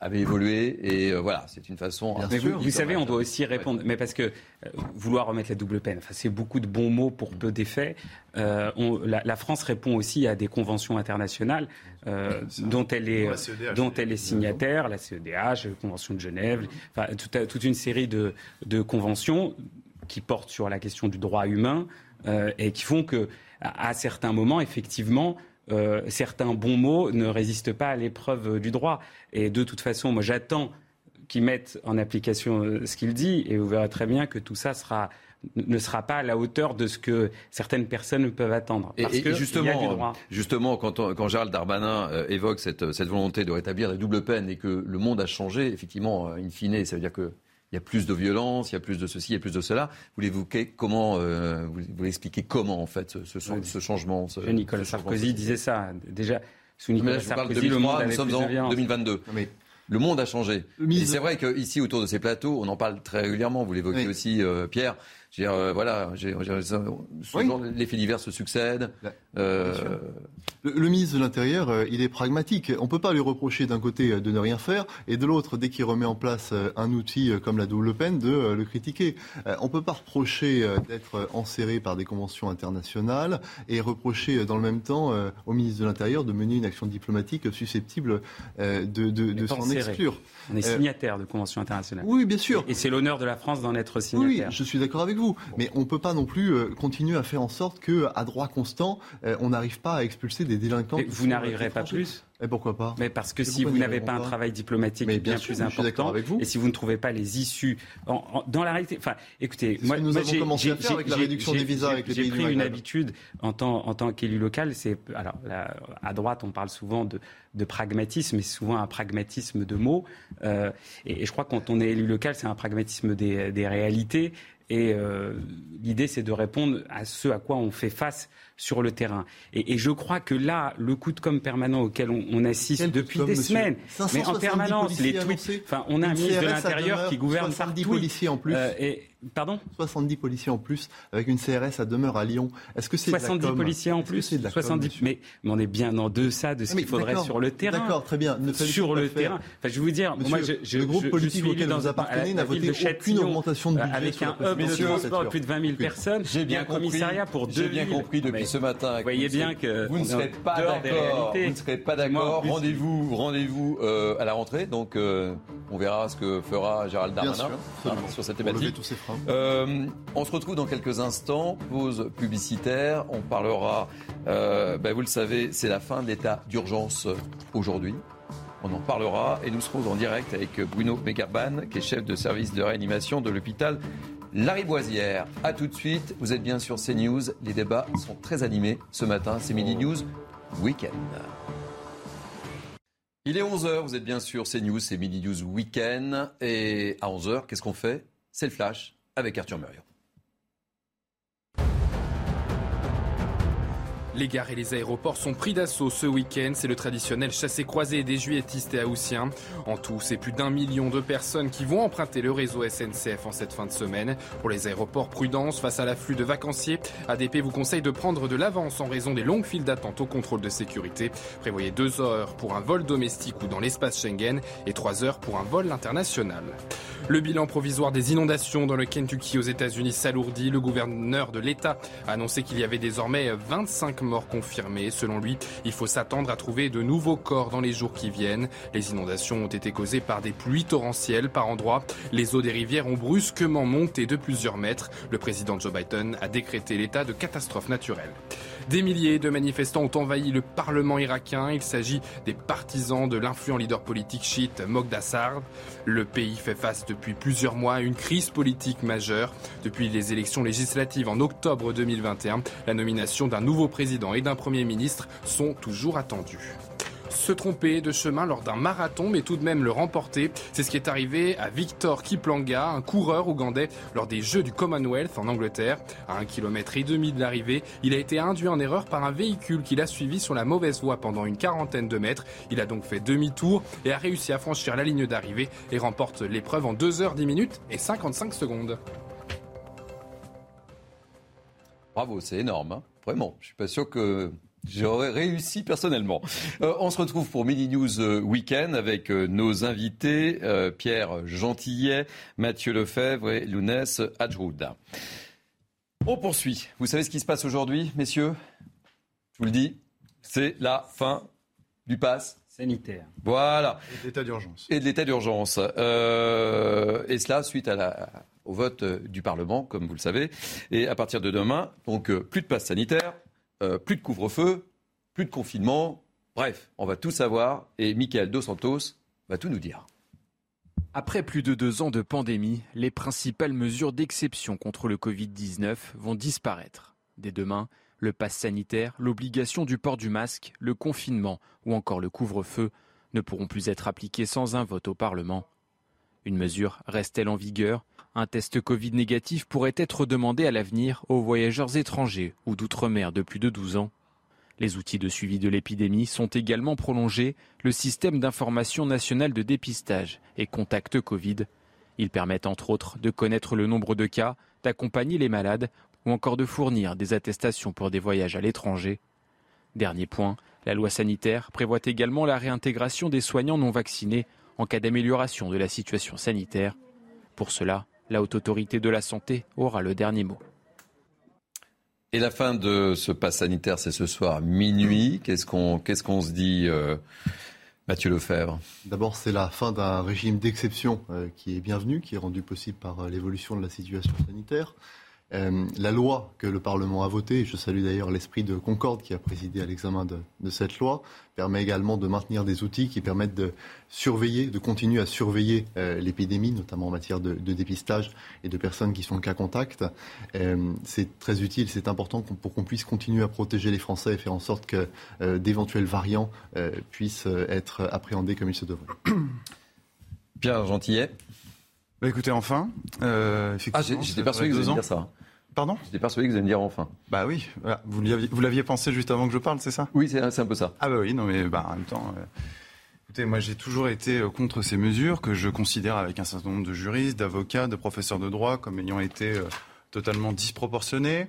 avait évolué et euh, voilà, c'est une façon. vous, savez, on doit aussi répondre, mais parce que euh, vouloir remettre la double peine, enfin, c'est beaucoup de bons mots pour peu d'effets. Euh, la, France répond aussi à des conventions internationales dont elle est, e dont elle est signataire, la CEDH, la Convention de Genève, enfin, toute, une série de, de, conventions qui portent sur la question du droit humain et qui font que à certains moments, effectivement, euh, certains bons mots ne résistent pas à l'épreuve du droit. Et de toute façon, moi j'attends qu'ils mettent en application euh, ce qu'il dit, et vous verrez très bien que tout ça ne sera pas à la hauteur de ce que certaines personnes peuvent attendre. Parce et, justement, justement, quand, Gérald Darmanin euh, évoque cette, volonté de rétablir la double peine et que le monde a changé, effectivement, in fine, ça veut dire que il y a plus de violence, il y a plus de ceci, il y a plus de cela. Vous l'évoquez comment, euh, vous, vous expliquez comment en fait ce, ce, changement ce, Nicolas Sarkozy disait ça déjà. Sous Nicolas Sarkozy, le monde nous sommes en 2022. Mais le monde a changé. C'est vrai qu'ici, autour de ces plateaux, on en parle très régulièrement. Vous l'évoquez aussi, euh, Pierre. Euh, voilà, les faits divers se succèdent. Euh, le, ministre de l'Intérieur, euh, il est pragmatique. On ne peut pas lui reprocher d'un côté de ne rien faire et de l'autre, dès qu'il remet en place un outil comme la double peine, de le critiquer. on ne peut pas reprocher d'être enserré par des conventions internationales et reprocher dans le même temps au ministre de l'Intérieur de mener une action diplomatique susceptible de, de s'en exclure. On est signataire de conventions internationales. Oui, bien sûr. Et c'est l'honneur de la France d'en être signataire. Oui, je suis d'accord avec vous. Vous. Mais on ne peut pas non plus euh, continuer à faire en sorte qu'à droit constant, euh, on n'arrive pas à expulser des délinquants. Vous n'arriverez pas plus et pourquoi pas Mais parce que si vous n'avez pas un travail diplomatique bien, bien plus important, avec vous. et si vous ne trouvez pas les issues dans la réalité, enfin, écoutez, moi, nous avons commencé à faire avec la réduction des visas avec les pays J'ai pris une habitude en tant, en tant qu'élu local, c'est alors à droite on parle souvent de, de pragmatisme, mais souvent un pragmatisme de mots. Euh, et, et, je crois que quand on est élu local, c'est un pragmatisme des, des réalités. Et euh, l'idée, c'est de répondre à ce à quoi on fait face sur le terrain. Et, et, je crois que là, le coup de com permanent auquel on, on assiste depuis des semaines, mais en permanence, les tweets. Enfin, on a un ministre de l'Intérieur qui gouverne par tweet. policiers en plus. Euh, et, pardon? 70 policiers en plus avec une CRS à demeure à Lyon. Est-ce que c'est 70 policiers en plus 70 mais, mais, on est bien en deçà de ce ah, qu'il faudrait sur le terrain. D'accord, très bien. Ne sur le terrain. Enfin, je vais vous dire, moi, je, je, le groupe politique auquel vous appartenez n'a voté aucune augmentation de budget avec un hub de plus de 20 000 personnes. J'ai bien un commissariat pour J'ai bien compris depuis ce matin bien que vous ne serez pas d'accord. Vous ne serez pas d'accord. Rendez-vous, rendez-vous euh, à la rentrée. Donc, euh, on verra ce que fera Gérald Darmanin sur cette thématique. Euh, on se retrouve dans quelques instants. Pause publicitaire. On parlera. Ben, vous le savez, c'est la fin de l'état d'urgence aujourd'hui. On en parlera et nous serons en direct avec Bruno Megarban, qui est chef de service de réanimation de l'hôpital Larry Boisière. A tout de suite, vous êtes bien sur CNews. Les débats sont très animés ce matin. C'est Midi News Weekend. Il est 11h, vous êtes bien sûr CNews, c'est Midi News Weekend. Et à 11h, qu'est-ce qu'on fait? C'est le flash avec Arthur Muriot. Les gares et les aéroports sont pris d'assaut ce week-end. C'est le traditionnel chassé-croisé des juilletistes et haussiens. En tout, c'est plus d'un million de personnes qui vont emprunter le réseau SNCF en cette fin de semaine. Pour les aéroports, prudence face à l'afflux de vacanciers. ADP vous conseille de prendre de l'avance en raison des longues files d'attente au contrôle de sécurité. Prévoyez deux heures pour un vol domestique ou dans l'espace Schengen et trois heures pour un vol international. Le bilan provisoire des inondations dans le Kentucky aux États-Unis s'alourdit. Le gouverneur de l'État a annoncé qu'il y avait désormais 25 morts confirmés. Selon lui, il faut s'attendre à trouver de nouveaux corps dans les jours qui viennent. Les inondations ont été causées par des pluies torrentielles par endroits. Les eaux des rivières ont brusquement monté de plusieurs mètres. Le président Joe Biden a décrété l'état de catastrophe naturelle. Des milliers de manifestants ont envahi le Parlement irakien. Il s'agit des partisans de l'influent leader politique chiite Mogdassar. Le pays fait face depuis plusieurs mois à une crise politique majeure. Depuis les élections législatives en octobre 2021, la nomination d'un nouveau président et d'un premier ministre sont toujours attendues se tromper de chemin lors d'un marathon, mais tout de même le remporter. C'est ce qui est arrivé à Victor Kiplanga, un coureur ougandais, lors des Jeux du Commonwealth en Angleterre. À un kilomètre et demi de l'arrivée, il a été induit en erreur par un véhicule qui l'a suivi sur la mauvaise voie pendant une quarantaine de mètres. Il a donc fait demi-tour et a réussi à franchir la ligne d'arrivée et remporte l'épreuve en 2 heures 10 minutes et 55 secondes. Bravo, c'est énorme. Hein. Vraiment, je suis pas sûr que J'aurais réussi personnellement. Euh, on se retrouve pour Mini News euh, Weekend avec euh, nos invités Pierre Gentillet, Mathieu Lefebvre et Lounès Adjoud. On poursuit. Vous savez ce qui se passe aujourd'hui, messieurs? Je vous le dis, c'est la fin du pass sanitaire. Voilà. Et de l'état d'urgence. Et de l'état d'urgence. et cela suite à la, au vote du Parlement, comme vous le savez. Et à partir de demain, donc plus de passe sanitaire, euh, plus de couvre-feu, plus de confinement. Bref, on va tout savoir et Michael Dos Santos va tout nous dire. Après plus de deux ans de pandémie, les principales mesures d'exception contre le Covid-19 vont disparaître. Dès demain, le pass sanitaire, l'obligation du port du masque, le confinement ou encore le couvre-feu ne pourront plus être appliqués sans un vote au Parlement. Une mesure reste-t-elle en vigueur? Un test Covid négatif pourrait être demandé à l'avenir aux voyageurs étrangers ou d'outre-mer de plus de 12 ans. Les outils de suivi de l'épidémie sont également prolongés, le système d'information national de dépistage et contact Covid. Ils permettent entre autres de connaître le nombre de cas, d'accompagner les malades ou encore de fournir des attestations pour des voyages à l'étranger. Dernier point, la loi sanitaire prévoit également la réintégration des soignants non vaccinés en cas d'amélioration de la situation sanitaire. Pour cela, la haute autorité de la santé aura le dernier mot. Et la fin de ce pass sanitaire, c'est ce soir minuit. Qu'est-ce qu'on qu'est-ce qu'on se dit, euh, Mathieu Lefebvre? D'abord, c'est la fin d'un régime d'exception euh, qui est bienvenu, qui est rendu possible par euh, l'évolution de la situation sanitaire. Euh, la loi que le Parlement a votée, je salue d'ailleurs l'esprit de concorde qui a présidé à l'examen de, cette loi, permet également de maintenir des outils qui permettent de surveiller, de continuer à surveiller euh, l'épidémie, notamment en matière de, dépistage et de personnes qui sont cas contact. Euh, c'est très utile, c'est important pour qu'on puisse continuer à protéger les Français et faire en sorte que d'éventuels variants puissent être appréhendés comme il se devrait. Pierre Gentillet. Bah écoutez, enfin. Euh, ah, j'étais persuadé que vous alliez dire ça. Pardon J'étais persuadé que vous alliez me dire enfin. Bah oui, vous l'aviez pensé juste avant que je parle, c'est ça? Oui, c'est un peu ça. Ah bah oui, non mais bah, en même temps. Euh, écoutez, moi j'ai toujours été euh, contre ces mesures que je considère avec un certain nombre de juristes, d'avocats, de professeurs de droit comme ayant été totalement disproportionnées.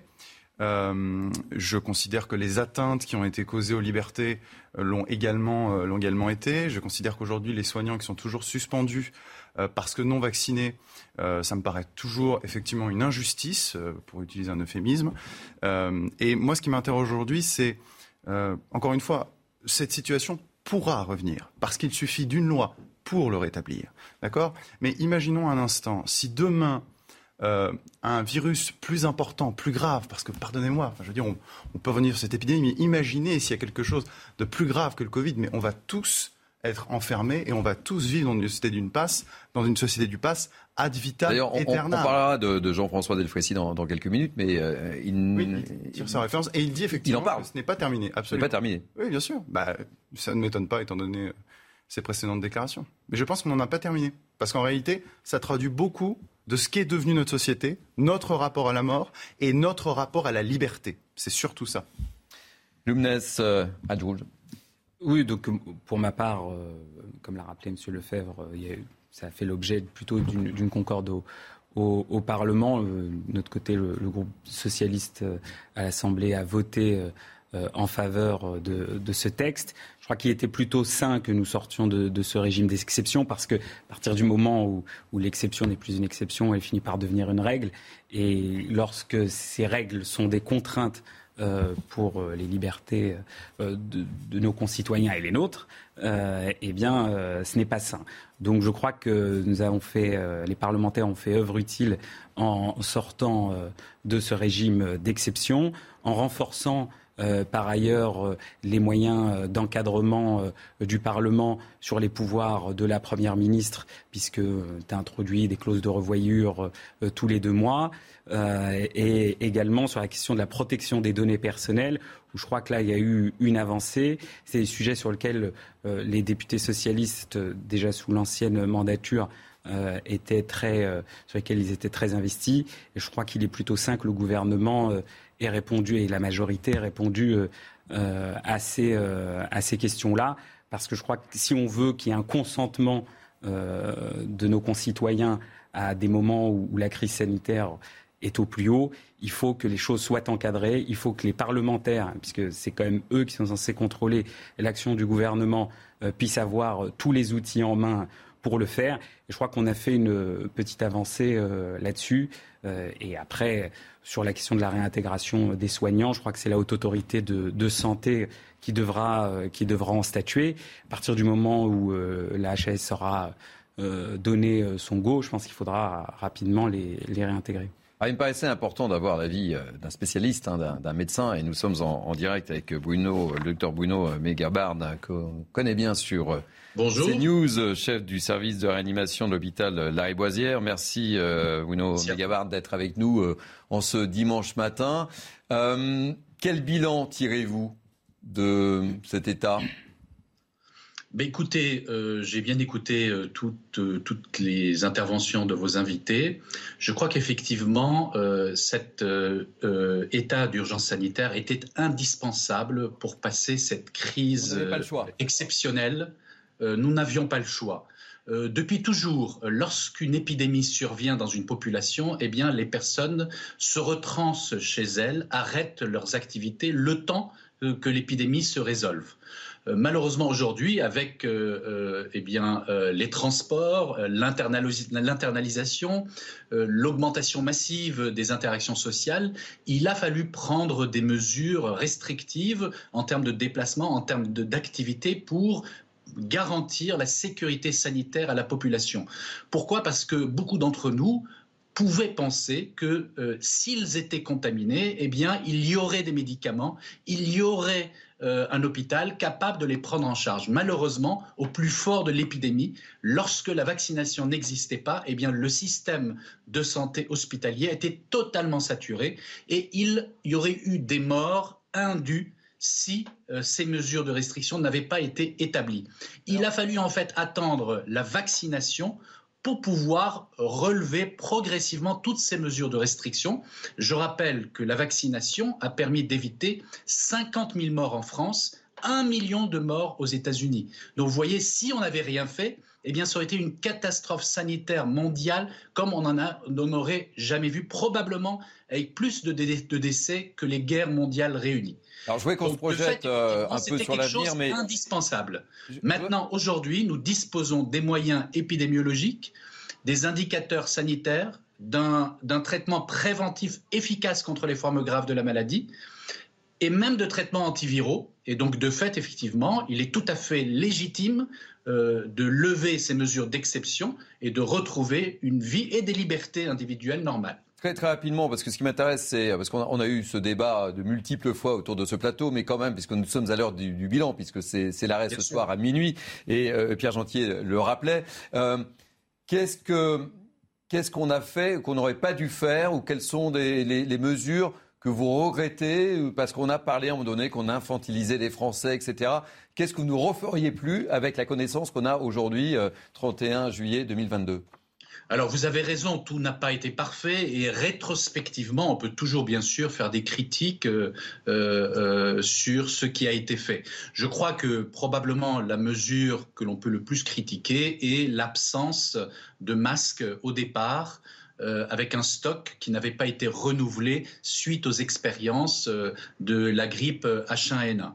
je considère que les atteintes qui ont été causées aux libertés l'ont également, l'ont également été. Je considère qu'aujourd'hui, les soignants qui sont toujours suspendus euh, parce que non vaccinés, euh, ça me paraît toujours effectivement une injustice, euh, pour utiliser un euphémisme. et moi, ce qui m'interroge aujourd'hui, c'est, encore une fois, cette situation pourra revenir, parce qu'il suffit d'une loi pour le rétablir. D'accord? Mais imaginons un instant, si demain un virus plus important, plus grave, parce que pardonnez-moi, je veux dire, on, on, peut revenir sur cette épidémie, mais imaginez s'il y a quelque chose de plus grave que le Covid, mais on va tous être enfermés et on va tous vivre dans une société d'une passe, dans une société du passe ad vitam D'ailleurs, on, on, parlera de, Jean-François Delfrécy dans, dans, quelques minutes, mais euh, il, tire sa référence et il dit effectivement que ce n'est pas terminé. Absolument. pas terminé. Oui, bien sûr. Bah, ça ne m'étonne pas étant donné euh, ses précédentes déclarations. Mais je pense qu'on n'en a pas terminé. Parce qu'en réalité, ça traduit beaucoup de ce qu'est devenu notre société, notre rapport à la mort et notre rapport à la liberté. C'est surtout ça. Lumnes euh, oui, donc pour ma part, euh, comme l'a rappelé M. Lefebvre, euh, ça a fait l'objet plutôt d'une concorde au, Parlement. de notre côté, le, groupe socialiste à l'Assemblée a voté en faveur de, ce texte. Je crois qu'il était plutôt sain que nous sortions de, ce régime d'exception parce que à partir du moment où, l'exception n'est plus une exception, elle finit par devenir une règle. Et lorsque ces règles sont des contraintes euh, pour euh, les libertés euh, de, nos concitoyens et les nôtres, eh bien, ce n'est pas sain. Donc, je crois que nous avons fait, les parlementaires ont fait œuvre utile en sortant de ce régime d'exception, en renforçant euh, par ailleurs, euh, les moyens euh, d'encadrement du Parlement sur les pouvoirs de la Première ministre, puisque tu as introduit des clauses de revoyure tous les deux mois, et également sur la question de la protection des données personnelles, où je crois que là, il y a eu une avancée. C'est des sujets sur lesquels les députés socialistes, déjà sous l'ancienne mandature, étaient très, sur lesquels ils étaient très investis. Et je crois qu'il est plutôt sain que le gouvernement et la majorité ait répondu euh, euh, à ces, euh, à ces questions-là. Parce que je crois que si on veut qu'il y ait un consentement de nos concitoyens à des moments où, la crise sanitaire est au plus haut, il faut que les choses soient encadrées, il faut que les parlementaires, puisque c'est quand même eux qui sont censés contrôler l'action du gouvernement, puissent avoir tous les outils en main pour le faire. Je crois qu'on a fait une petite avancée là-dessus. et après, sur la question de la réintégration des soignants. Je crois que c'est la haute autorité de, santé qui devra, euh, qui devra en statuer. À partir du moment où euh, la HAS euh, donné son go, je pense qu'il faudra rapidement les, réintégrer. Ah, il me paraissait important d'avoir l'avis d'un spécialiste, hein, d'un médecin, et nous sommes en, direct avec Bruno, le docteur Bruno Megabard, qu'on connaît bien sur Bonjour. C'est News, chef du service de réanimation de l'hôpital Lariboisière. Merci euh, Bruno Megabard d'être avec nous euh, en ce dimanche matin. Euh, quel bilan tirez-vous de cet état? Ben écoutez, j'ai bien écouté toutes, toutes, les interventions de vos invités. Je crois qu'effectivement, cet état d'urgence sanitaire était indispensable pour passer cette crise exceptionnelle euh, nous n'avions pas le choix. Euh, depuis toujours, lorsqu'une épidémie survient dans une population, eh bien, les personnes se retrancent chez elles, arrêtent leurs activités le temps euh, que l'épidémie se résolve. Malheureusement aujourd'hui, avec eh bien, les transports, l'internalisation, l'augmentation massive des interactions sociales, il a fallu prendre des mesures restrictives en termes de déplacement, en termes d'activité pour garantir la sécurité sanitaire à la population. Pourquoi? Parce que beaucoup d'entre nous pouvaient penser que euh, s'ils étaient contaminés, eh bien, il y aurait des médicaments, il y aurait euh, un hôpital capable de les prendre en charge. Malheureusement, au plus fort de l'épidémie, lorsque la vaccination n'existait pas, eh bien, le système de santé hospitalier était totalement saturé et il y aurait eu des morts indues si euh, ces mesures de restriction n'avaient pas été établies. Il a fallu en fait attendre la vaccination pour pouvoir relever progressivement toutes ces mesures de restriction. Je rappelle que la vaccination a permis d'éviter 50 000 morts en France, 1 million de morts aux États-Unis. Donc vous voyez, si on n'avait rien fait, eh bien, ça aurait été une catastrophe sanitaire mondiale comme on n'en aurait jamais vu, probablement avec plus de, de décès que les guerres mondiales réunies. Alors je voulais qu'on se projette euh, un peu sur l'avenir, mais indispensable. Maintenant, aujourd'hui, nous disposons des moyens épidémiologiques, des indicateurs sanitaires, d'un traitement préventif efficace contre les formes graves de la maladie et même de traitements antiviraux. Et donc, de fait, effectivement, il est tout à fait légitime euh, de lever ces mesures d'exception et de retrouver une vie et des libertés individuelles normales. Très très rapidement, parce que ce qui m'intéresse, c'est parce qu'on a, eu ce débat de multiples fois autour de ce plateau, mais quand même, puisque nous sommes à l'heure du, bilan, puisque c'est l'arrêt ce soir à minuit, et euh, Pierre Gentier le rappelait. Euh, qu'est-ce que qu'est-ce qu'on a fait qu'on n'aurait pas dû faire, ou quelles sont les, mesures que vous regrettez, parce qu'on a parlé à un moment donné qu'on infantilisait les Français, etc. Qu'est-ce que vous ne referiez plus avec la connaissance qu'on a aujourd'hui, 31 euh, juillet 2022 alors vous avez raison, tout n'a pas été parfait et rétrospectivement, on peut toujours bien sûr faire des critiques euh, euh, sur ce qui a été fait. Je crois que probablement la mesure que l'on peut le plus critiquer est l'absence de masques au départ. Euh, avec un stock qui n'avait pas été renouvelé suite aux expériences de la grippe H1N1.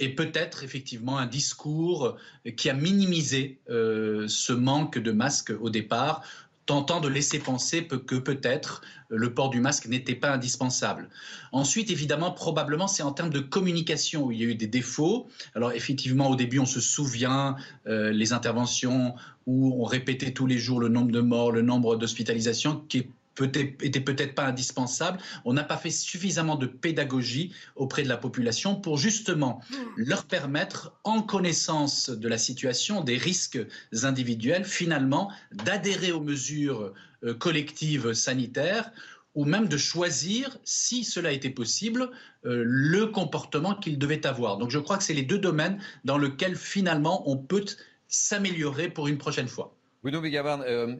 et peut-être effectivement un discours qui a minimisé ce manque de masques au départ tentant de laisser penser que peut-être le port du masque n'était pas indispensable. Ensuite, évidemment, probablement, c'est en termes de communication où il y a eu des défauts. Alors, effectivement, au début, on se souvient euh, les interventions où on répétait tous les jours le nombre de morts, le nombre d'hospitalisations, qui était peut-être pas indispensable. On n'a pas fait suffisamment de pédagogie auprès de la population pour justement leur permettre, en connaissance de la situation, des risques individuels, finalement, d'adhérer aux mesures euh, collectives sanitaires ou même de choisir, si cela était possible, euh, le comportement qu'ils devaient avoir. Donc je crois que c'est les deux domaines dans lesquels finalement on peut s'améliorer pour une prochaine fois. Bruno Begabarn, euh,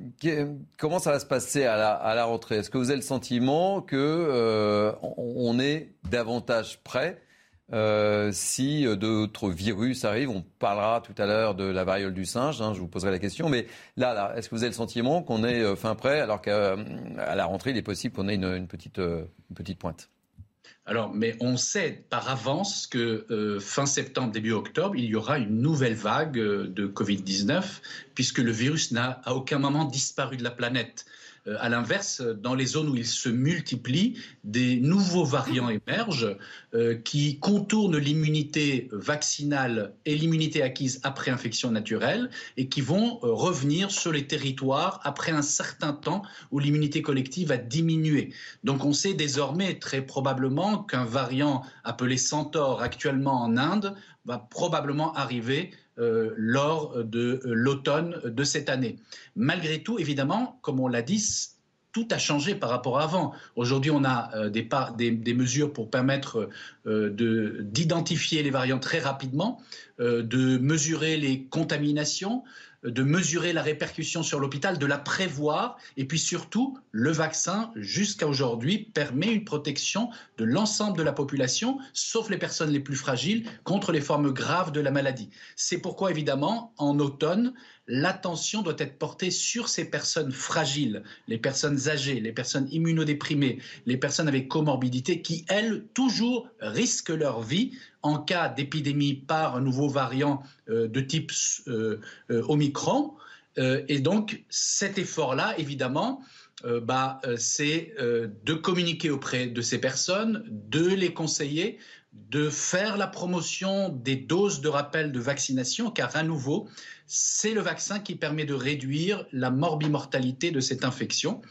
comment ça va se passer à la, rentrée? Est-ce que vous avez le sentiment qu'on euh, est davantage prêt euh, si d'autres virus arrivent? On parlera tout à l'heure de la variole du singe, hein, je vous poserai la question. Mais là, là est-ce que vous avez le sentiment qu'on est fin prêt alors qu'à la rentrée, il est possible qu'on ait une, petite, une petite pointe? Alors, mais on sait par avance que euh, fin septembre, début octobre, il y aura une nouvelle vague euh, de Covid-19, puisque le virus n'a à aucun moment disparu de la planète. Euh, à l'inverse, dans les zones où il se multiplie, des nouveaux variants émergent euh, qui contournent l'immunité vaccinale et l'immunité acquise après infection naturelle et qui vont euh, revenir sur les territoires après un certain temps où l'immunité collective a diminué. Donc on sait désormais très probablement qu'un variant appelé Centaure actuellement en Inde va probablement arriver lors de euh, l'automne de cette année. Malgré tout, évidemment, comme on l'a dit, tout a changé par rapport à avant. Aujourd'hui, on a euh, des, mesures pour permettre d'identifier les variants très rapidement, de mesurer les contaminations, de mesurer la répercussion sur l'hôpital, de la prévoir, et puis surtout, le vaccin, jusqu'à aujourd'hui, permet une protection de l'ensemble de la population, sauf les personnes les plus fragiles, contre les formes graves de la maladie. C'est pourquoi, évidemment, en automne, l'attention doit être portée sur ces personnes fragiles, les personnes âgées, les personnes immunodéprimées, les personnes avec comorbidité qui, elles, toujours risquent leur vie en cas d'épidémie par un nouveau variant euh, de type euh, euh, Omicron. et donc cet effort-là, évidemment, bah, c'est de communiquer auprès de ces personnes, de les conseiller, de faire la promotion des doses de rappel de vaccination, car à nouveau, c'est le vaccin qui permet de réduire la morbimortalité de cette infection.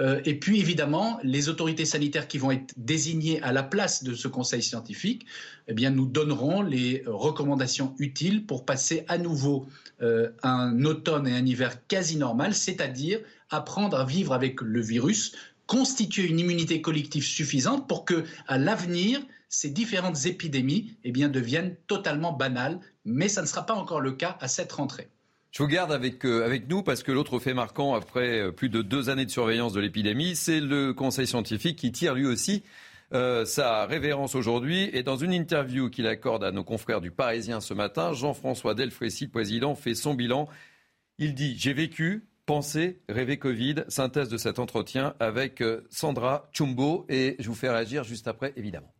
Euh, et puis évidemment, les autorités sanitaires qui vont être désignées à la place de ce conseil scientifique, eh bien, nous donneront les recommandations utiles pour passer à nouveau euh, un automne et un hiver quasi normal, c'est-à-dire apprendre à vivre avec le virus, constituer une immunité collective suffisante pour que, à l'avenir, ces différentes épidémies eh bien, deviennent totalement banales, mais ça ne sera pas encore le cas à cette rentrée. Je vous garde avec, euh, avec nous parce que l'autre fait marquant après euh, plus de deux années de surveillance de l'épidémie, c'est le Conseil scientifique qui tire lui aussi euh, sa révérence aujourd'hui. Et dans une interview qu'il accorde à nos confrères du Parisien ce matin, Jean-François Delfrécy, président, fait son bilan. Il dit J'ai vécu, pensé, rêvé Covid. Synthèse de cet entretien avec Sandra Chumbo. Et je vous fais réagir juste après, évidemment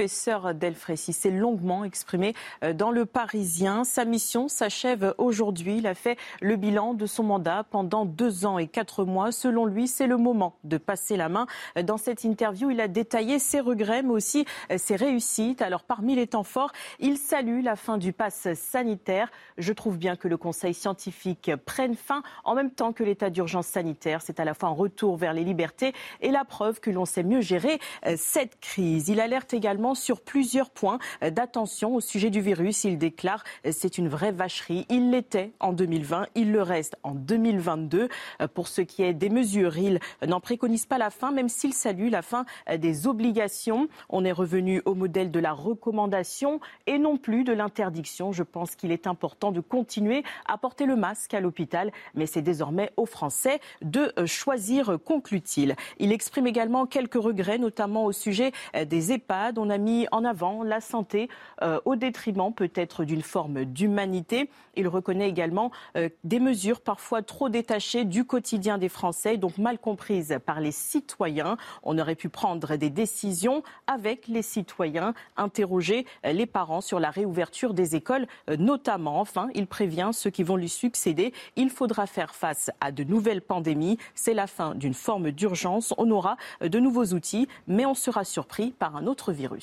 professeur Delfrécy s'est longuement exprimé euh, dans Le Parisien. Sa mission s'achève aujourd'hui. Il a fait le bilan de son mandat pendant deux ans et quatre mois. Selon lui, c'est le moment de passer la main. Euh, dans cette interview, il a détaillé ses regrets, mais aussi euh, ses réussites. Alors, parmi les temps forts, il salue la fin du pass sanitaire. Je trouve bien que le Conseil scientifique prenne fin en même temps que l'état d'urgence sanitaire. C'est à la fois un retour vers les libertés et la preuve que l'on sait mieux gérer cette crise. Il alerte également sur plusieurs points d'attention au sujet du virus. Il déclare c'est une vraie vacherie. Il l'était en 2020, il le reste en 2022. Pour ce qui est des mesures, il n'en préconise pas la fin, même s'il salue la fin des obligations. On est revenu au modèle de la recommandation et non plus de l'interdiction. Je pense qu'il est important de continuer à porter le masque à l'hôpital, mais c'est désormais aux Français de choisir, conclut-il. Il exprime également quelques regrets, notamment au sujet des EHPAD. A mis en avant la santé euh, au détriment peut-être d'une forme d'humanité. Il reconnaît également euh, des mesures parfois trop détachées du quotidien des Français, donc mal comprises par les citoyens. On aurait pu prendre des décisions avec les citoyens, interroger euh, les parents sur la réouverture des écoles notamment. Enfin, il prévient ceux qui vont lui succéder. Il faudra faire face à de nouvelles pandémies. C'est la fin d'une forme d'urgence. On aura de nouveaux outils, mais on sera surpris par un autre virus.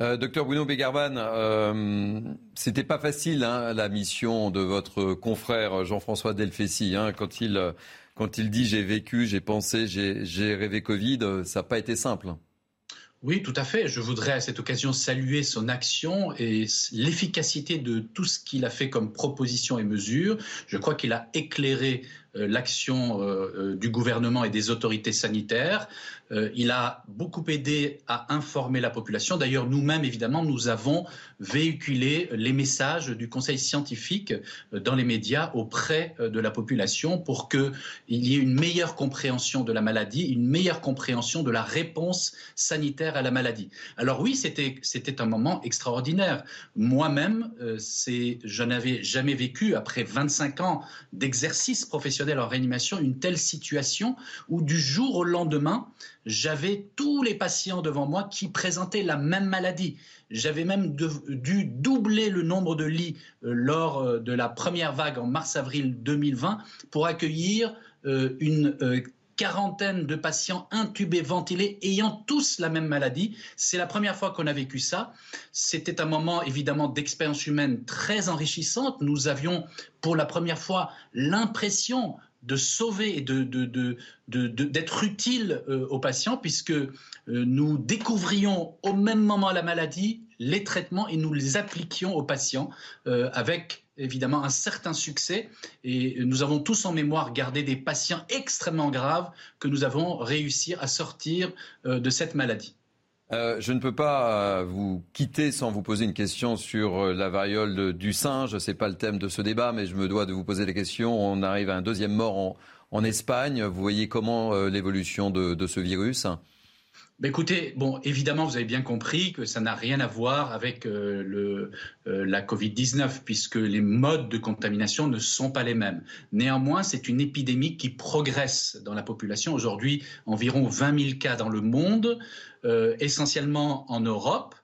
Euh, docteur Bruno Begarban, euh, c'était pas facile hein, la mission de votre confrère Jean-François Delfessi. Hein, quand, il, quand il dit j'ai vécu, j'ai pensé, j'ai rêvé Covid, ça n'a pas été simple. Oui, tout à fait. Je voudrais à cette occasion saluer son action et l'efficacité de tout ce qu'il a fait comme proposition et mesures. Je crois qu'il a éclairé euh, l'action euh, euh, du gouvernement et des autorités sanitaires. il a beaucoup aidé à informer la population. D'ailleurs, nous-mêmes, évidemment, nous avons véhiculé les messages du Conseil scientifique dans les médias auprès de la population pour qu'il y ait une meilleure compréhension de la maladie, une meilleure compréhension de la réponse sanitaire à la maladie. Alors oui, c'était un moment extraordinaire. Moi-même, je n'avais jamais vécu, après 25 ans d'exercice professionnel, en réanimation une telle situation où du jour au lendemain, j'avais tous les patients devant moi qui présentaient la même maladie. J'avais même dû doubler le nombre de lits euh, lors euh, de la première vague en mars-avril 2020 pour accueillir euh, une quarantaine de patients intubés, ventilés, ayant tous la même maladie. C'est la première fois qu'on a vécu ça. C'était un moment évidemment d'expérience humaine très enrichissante. Nous avions pour la première fois l'impression de sauver et d'être de, utile euh, aux patients, puisque euh, nous découvrions au même moment la maladie, les traitements, et nous les appliquions aux patients euh, avec évidemment un certain succès et nous avons tous en mémoire gardé des patients extrêmement graves que nous avons réussi à sortir euh, de cette maladie. Euh, je ne peux pas euh, vous quitter sans vous poser une question sur la variole du singe. Ce n'est pas le thème de ce débat, mais je me dois de vous poser la question. On arrive à un deuxième mort en, Espagne. Vous voyez comment l'évolution de ce virus? Bah, écoutez, bon, évidemment, vous avez bien compris que ça n'a rien à voir avec euh, euh, la Covid-19, puisque les modes de contamination ne sont pas les mêmes. Néanmoins, c'est une épidémie qui progresse dans la population. Aujourd'hui, environ 20 000 cas dans le monde, euh, essentiellement en Europe.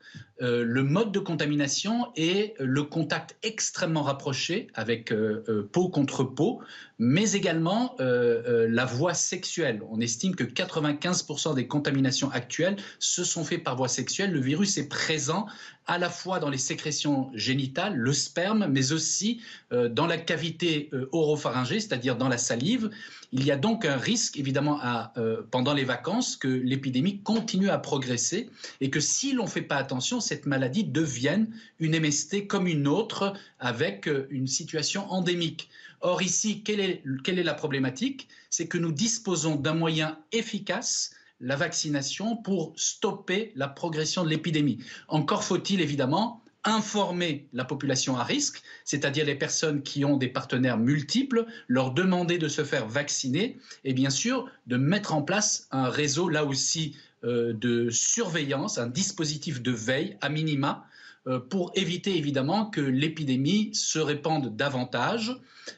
Euh, le mode de contamination est le contact extrêmement rapproché avec euh, euh, peau contre peau, mais également la voie sexuelle. On estime que 95% des contaminations actuelles se sont faites par voie sexuelle. Le virus est présent à la fois dans les sécrétions génitales, le sperme, mais aussi dans la cavité oropharyngée, c'est-à-dire dans la salive. Il y a donc un risque, évidemment, à, pendant les vacances, que l'épidémie continue à progresser et que si l'on ne fait pas attention, cette maladie devienne une MST comme une autre avec euh, une situation endémique. Or ici, quelle est, quelle est la problématique? C'est que nous disposons d'un moyen efficace la vaccination pour stopper la progression de l'épidémie. Encore faut-il évidemment informer la population à risque, c'est-à-dire les personnes qui ont des partenaires multiples, leur demander de se faire vacciner et bien sûr de mettre en place un réseau là aussi de surveillance, un dispositif de veille à minima euh, pour éviter évidemment que l'épidémie se répande davantage.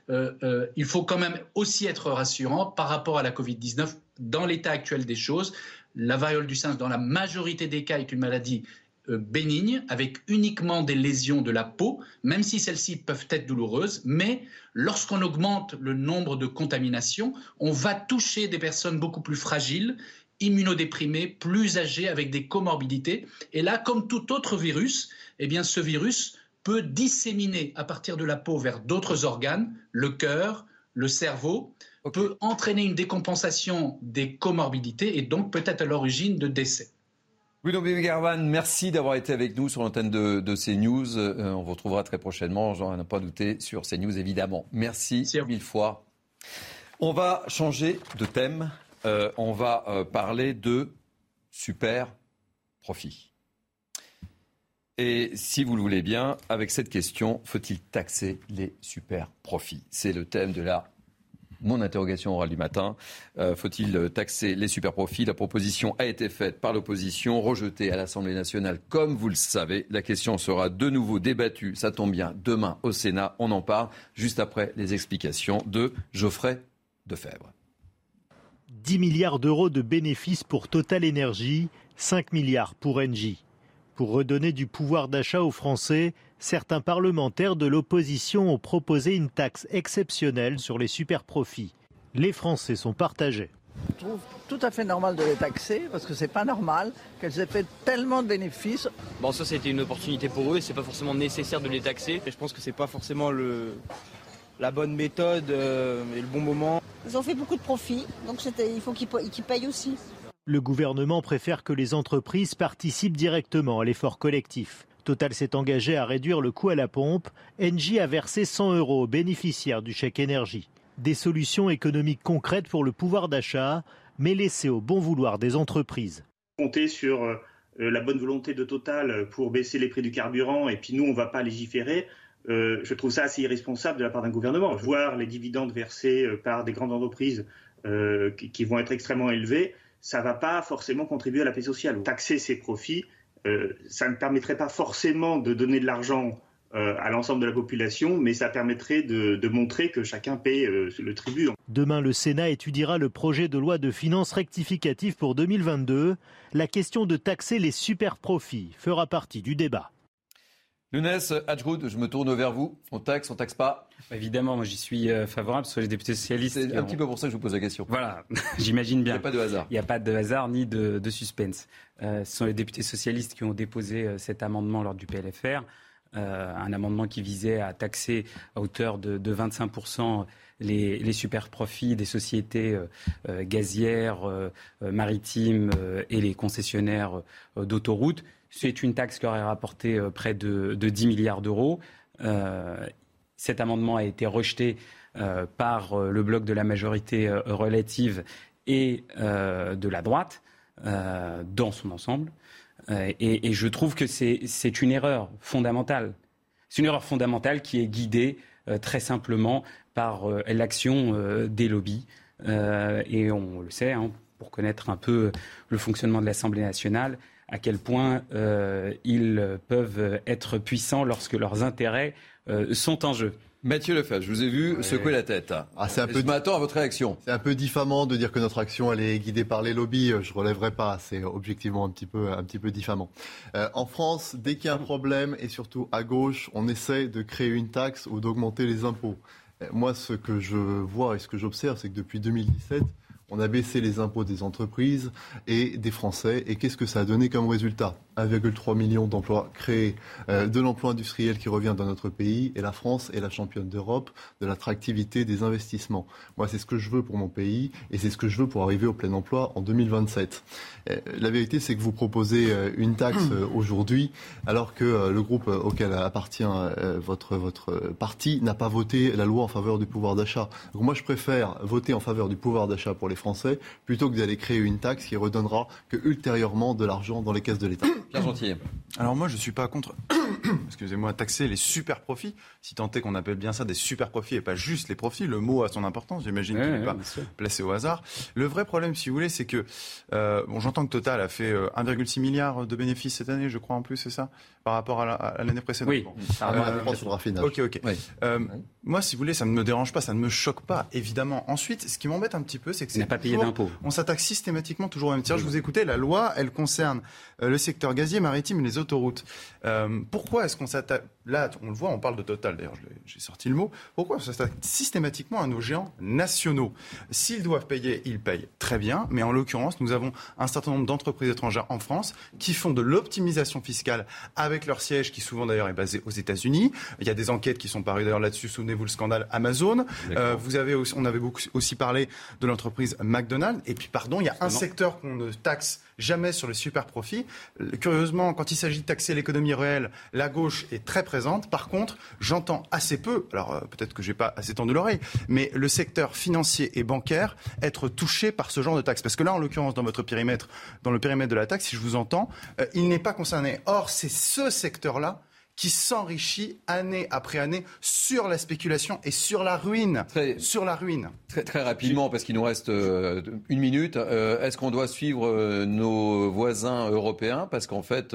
Euh, il faut quand même aussi être rassurant par rapport à la Covid-19 dans l'état actuel des choses. La variole du singe, dans la majorité des cas, est une maladie bénigne, avec uniquement des lésions de la peau, même si celles-ci peuvent être douloureuses. Mais lorsqu'on augmente le nombre de contaminations, on va toucher des personnes beaucoup plus fragiles immunodéprimés, plus âgés, avec des comorbidités. Et là, comme tout autre virus, eh bien, ce virus peut disséminer à partir de la peau vers d'autres organes, le cœur, le cerveau, peut entraîner une décompensation des comorbidités et donc peut-être à l'origine de décès. Bruno Garvan, merci d'avoir été avec nous sur l'antenne de, de CNews. Euh, on vous retrouvera très prochainement, j'en ai pas douté, sur CNews évidemment. Merci mille fois. On va changer de thème. Euh, on va euh, parler de super profit. Et si vous le voulez bien, avec cette question, faut-il taxer les super profits? C'est le thème de la mon interrogation orale du matin. Euh, faut-il taxer les super profits? La proposition a été faite par l'opposition, rejetée à l'Assemblée nationale, comme vous le savez. La question sera de nouveau débattue, ça tombe bien, demain au Sénat. On en parle juste après les explications de Geoffrey Defebvre. 10 milliards d'euros de bénéfices pour Total Energy, 5 milliards pour Engie. Pour redonner du pouvoir d'achat aux Français, certains parlementaires de l'opposition ont proposé une taxe exceptionnelle sur les superprofits. Les Français sont partagés. Je trouve tout à fait normal de les taxer parce que c'est pas normal qu'elles aient fait tellement de bénéfices. Bon, ça c'était une opportunité pour eux et c'est pas forcément nécessaire de les taxer. Et je pense que c'est pas forcément le, la bonne méthode euh, et le bon moment. Ils ont fait beaucoup de profits, donc il faut qu'ils payent aussi. Le gouvernement préfère que les entreprises participent directement à l'effort collectif. Total s'est engagé à réduire le coût à la pompe. Engie a versé 100 euros aux bénéficiaires du chèque énergie. Des solutions économiques concrètes pour le pouvoir d'achat, mais laissées au bon vouloir des entreprises. Compter sur euh, la bonne volonté de Total pour baisser les prix du carburant et puis nous, on ne va pas légiférer. Euh, je trouve ça assez irresponsable de la part d'un gouvernement. Voir les dividendes versés euh, par des grandes entreprises euh, qui, vont être extrêmement élevés, ça ne va pas forcément contribuer à la paix sociale. Taxer ces profits, ça ne permettrait pas forcément de donner de l'argent à l'ensemble de la population, mais ça permettrait de, de montrer que chacun paie le tribut. Demain, le Sénat étudiera le projet de loi de finances rectificative pour 2022. La question de taxer les super profits fera partie du débat. Younes Hadjgoud, je me tourne vers vous. On taxe, on taxe pas Évidemment, moi j'y suis euh, favorable sur les députés socialistes. C'est un petit peu pour ça que je vous pose la question. Voilà, j'imagine bien. Il n'y a pas de hasard. Il n'y a pas de hasard ni de, suspense. Euh, ce sont les députés socialistes qui ont déposé euh, cet amendement lors du PLFR. un amendement qui visait à taxer à hauteur de, 25% les, les, super profits des sociétés gazières, maritimes et les concessionnaires d'autoroutes. C'est une taxe qui aurait rapporté euh, près de, 10 milliards d'euros. Euh, cet amendement a été rejeté euh, par le bloc de la majorité relative et de la droite dans son ensemble. Et, je trouve que c'est une erreur fondamentale. C'est une erreur fondamentale qui est guidée très simplement par l'action des lobbies. et on le sait, hein, pour connaître un peu le fonctionnement de l'Assemblée nationale, à quel point euh, ils peuvent être puissants lorsque leurs intérêts euh, sont en jeu. Mathieu Lefebvre, je vous ai vu secouer la tête. Ah, c'est un peu... Je m'attends à votre réaction. C'est un peu diffamant de dire que notre action elle est guidée par les lobbies. Je relèverai pas. C'est objectivement un petit peu, un petit peu diffamant. Euh, en France, dès qu'il y a un problème et surtout à gauche, on essaie de créer une taxe ou d'augmenter les impôts. Euh, moi, ce que je vois et ce que j'observe, c'est que depuis 2017, on a baissé les impôts des entreprises et des Français. Et qu'est-ce que ça a donné comme résultat? 1,3 million d'emplois créés, euh, de l'emploi industriel qui revient dans notre pays, et la France est la championne d'Europe de l'attractivité des investissements. Moi, c'est ce que je veux pour mon pays, et c'est ce que je veux pour arriver au plein emploi en 2027. Euh, la vérité, c'est que vous proposez euh, une taxe aujourd'hui, alors que le groupe auquel appartient votre, votre parti n'a pas voté la loi en faveur du pouvoir d'achat. Donc moi, je préfère voter en faveur du pouvoir d'achat pour les Français, plutôt que d'aller créer une taxe qui redonnera que ultérieurement de l'argent dans les caisses de l'État. Pierre Gentil. Alors moi, je ne suis pas contre, excusez-moi, taxer les super profits, si tant est qu'on appelle bien ça des super profits et pas juste les profits. Le mot a son importance, j'imagine qu'il n'est pas placé au hasard. Le vrai problème, si vous voulez, c'est que, euh, bon, j'entends que Total a fait 1,6 euh, milliard de bénéfices cette année, je crois en plus, c'est ça? Par rapport à l'année précédente. Oui, ça euh, sur le raffinage. Ok, ok. Euh, moi, si vous voulez, ça ne me dérange pas, ça ne me choque pas, évidemment. Ensuite, ce qui m'embête un petit peu, c'est que c'est pas payé d'impôts. On s'attaque systématiquement toujours au même tir. Je vous écoutais, la loi, elle concerne euh, le secteur gazier, maritime et les autoroutes. Euh, pourquoi est-ce qu'on s'attaque Là, on le voit, on parle de Total. D'ailleurs, j'ai sorti le mot. Pourquoi? On s'attaque systématiquement à nos géants nationaux S'ils doivent payer, ils payent très bien. Mais en l'occurrence, nous avons un certain nombre d'entreprises étrangères en France qui font de l'optimisation fiscale avec leur siège, qui souvent d'ailleurs est basé aux États-Unis. Il y a des enquêtes qui sont parues d'ailleurs là-dessus. Souvenez-vous le scandale Amazon. Euh, vous avez aussi, on avait beaucoup aussi parlé de l'entreprise McDonald's. Et puis, pardon, il y a un secteur qu'on ne taxe jamais sur les super profits. Curieusement, quand il s'agit de taxer l'économie réelle, la gauche est très présente. Par contre, j'entends assez peu, alors euh, peut-être que j'ai pas assez tendu l'oreille, mais le secteur financier et bancaire être touché par ce genre de taxe. Parce que là, en l'occurrence, dans votre périmètre, dans le périmètre de la taxe, si je vous entends, euh, il n'est pas concerné. Or, c'est ce secteur-là qui s'enrichit année après année sur la spéculation et sur la ruine. Très, sur la ruine. Très, très rapidement, parce qu'il nous reste euh, une minute, euh, est-ce qu'on doit suivre euh, nos voisins européens? Parce qu'en fait,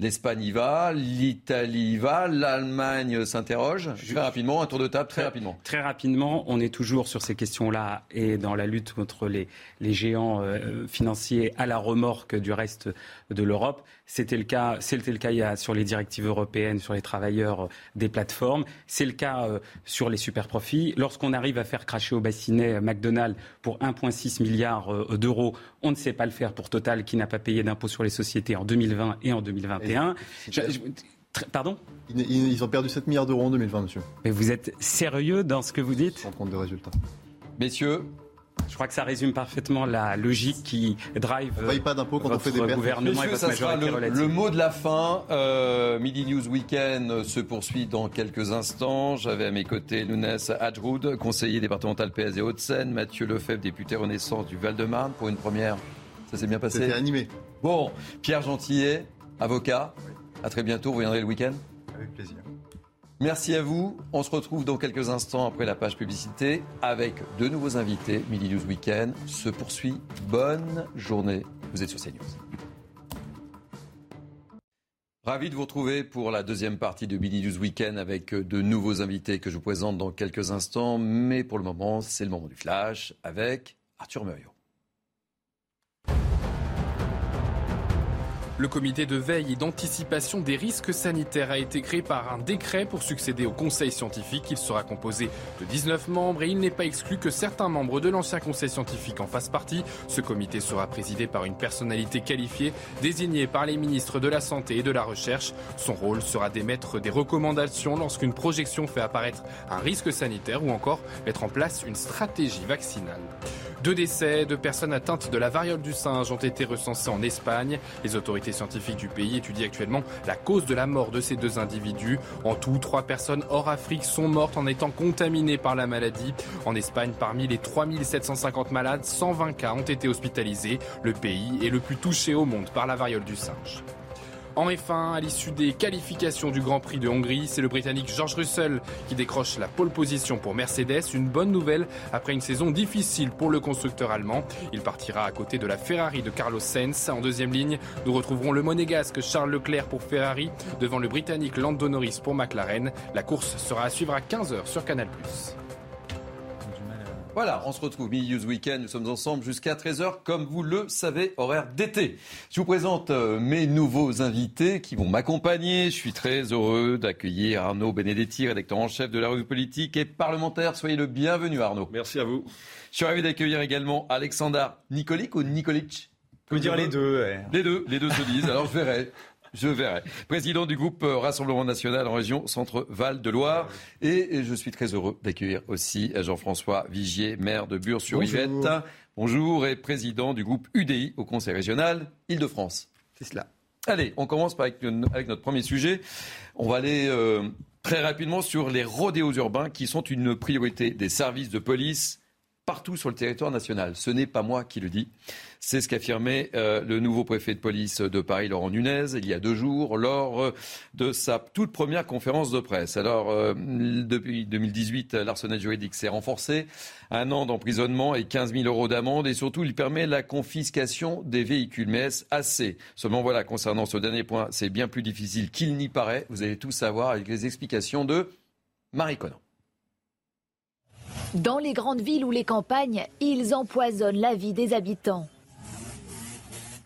L'Espagne y va, l'Italie y va, l'Allemagne s'interroge. Très rapidement, un tour de table, très, rapidement. Très rapidement, on est toujours sur ces questions-là et dans la lutte contre les, les géants euh, financiers à la remorque du reste de l'Europe. C'était le cas, c'était le cas sur les directives européennes, sur les travailleurs euh, des plateformes. C'est le cas euh, sur les super profits. Lorsqu'on arrive à faire cracher au bassinet McDonald's pour 1,6 milliard d'euros, on ne sait pas le faire pour Total qui n'a pas payé d'impôts sur les sociétés en 2020 et en 2021. pardon? Ils, ont perdu 7 milliards d'euros en 2020, monsieur. Mais vous êtes sérieux dans ce que vous dites? Sans compte de résultats. Messieurs, je crois que ça résume parfaitement la logique qui drive on paye pas d'impôts quand on fait des gouvernement Monsieur, ça sera le, mot de la fin. Euh, Midi News Weekend se poursuit dans quelques instants. J'avais à mes côtés Lounès Hadjroud, conseiller départemental PS et Hauts-de-Seine, Mathieu Lefebvre, député Renaissance du Val-de-Marne, pour une première. Ça s'est bien passé C'était animé. Bon, Pierre Gentillet, avocat. À très bientôt. Vous viendrez le week-end? Avec plaisir. Merci à vous. On se retrouve dans quelques instants après la page publicité avec de nouveaux invités. Midi News Weekend se poursuit. Bonne journée. Vous êtes sur CNews. Ravi de vous retrouver pour la deuxième partie de Midi News Weekend avec de nouveaux invités que je vous présente dans quelques instants. Mais pour le moment, c'est le moment du flash avec Arthur Muriot. Le comité de veille et d'anticipation des risques sanitaires a été créé par un décret pour succéder au conseil scientifique. Il sera composé de 19 membres et il n'est pas exclu que certains membres de l'ancien conseil scientifique en fassent partie. Ce comité sera présidé par une personnalité qualifiée désignée par les ministres de la Santé et de la Recherche. Son rôle sera d'émettre des recommandations lorsqu'une projection fait apparaître un risque sanitaire ou encore mettre en place une stratégie vaccinale. Deux décès de personnes atteintes de la variole du singe ont été recensés en Espagne. Les autorités scientifiques du pays étudient actuellement la cause de la mort de ces deux individus. En tout, trois personnes hors Afrique sont mortes en étant contaminées par la maladie. En Espagne, parmi les 3750 malades, 120 cas ont été hospitalisés. Le pays est le plus touché au monde par la variole du singe. En F1, à l'issue des qualifications du Grand Prix de Hongrie, c'est le Britannique George Russell qui décroche la pole position pour Mercedes. Une bonne nouvelle après une saison difficile pour le constructeur allemand. Il partira à côté de la Ferrari de Carlos Sainz. En deuxième ligne, nous retrouverons le monégasque Charles Leclerc pour Ferrari devant le Britannique Lando Norris pour McLaren. La course sera à suivre à 15h sur Canal+. Voilà, on se retrouve Midi News Weekend. Nous sommes ensemble jusqu'à 13h, comme vous le savez, horaire d'été. Je vous présente euh, mes nouveaux invités qui vont m'accompagner. Je suis très heureux d'accueillir Arnaud Benedetti, rédacteur en chef de la revue politique et parlementaire. Soyez le bienvenu, Arnaud. Merci à vous. Je suis ravi d'accueillir également Alexandra Nikolic ou Nikolic? On peut dire les deux. Les deux, les deux se disent. Alors je verrai. Je verrai. Président du groupe euh, Rassemblement National en région Centre-Val de Loire. Et je suis très heureux d'accueillir aussi Jean-François Vigier, maire de Bure-sur-Yvette. Bonjour. Et président du groupe UDI au Conseil régional Île-de-France. C'est cela. Allez, on commence avec, notre premier sujet. On va aller euh, très rapidement sur les rodéos urbains qui sont une priorité des services de police partout sur le territoire national. Ce n'est pas moi qui le dis. C'est ce qu'affirmait euh, le nouveau préfet de police de Paris, Laurent Nunez, il y a deux jours, lors euh, de sa toute première conférence de presse. Alors, euh, depuis 2018, l'arsenal juridique s'est renforcé. Un an d'emprisonnement et 15 000 euros d'amende. Et surtout, il permet la confiscation des véhicules. Mais est-ce assez? Seulement, voilà, concernant ce dernier point, c'est bien plus difficile qu'il n'y paraît. Vous allez tout savoir avec les explications de Marie Conan. Dans les grandes villes ou les campagnes, ils empoisonnent la vie des habitants.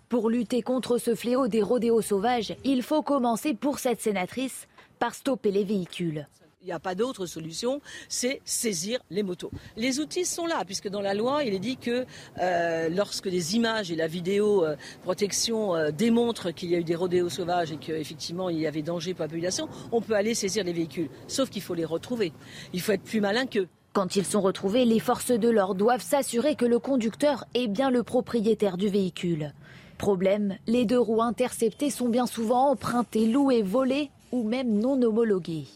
Pour lutter contre ce fléau des rodéos sauvages, il faut commencer pour cette sénatrice par stopper les véhicules. Il n'y a pas d'autre solution, c'est saisir les motos. Les outils sont là, puisque dans la loi, il est dit que euh, lorsque les images et la vidéo euh, protection euh, démontrent qu'il y a eu des rodéos sauvages et qu'effectivement il y avait danger pour la population, on peut aller saisir les véhicules. Sauf qu'il faut les retrouver. Il faut être plus malin qu'eux. Quand ils sont retrouvés, les forces de l'ordre doivent s'assurer que le conducteur est bien le propriétaire du véhicule. Problème, les deux roues interceptées sont bien souvent empruntées, louées, volées ou même non homologuées.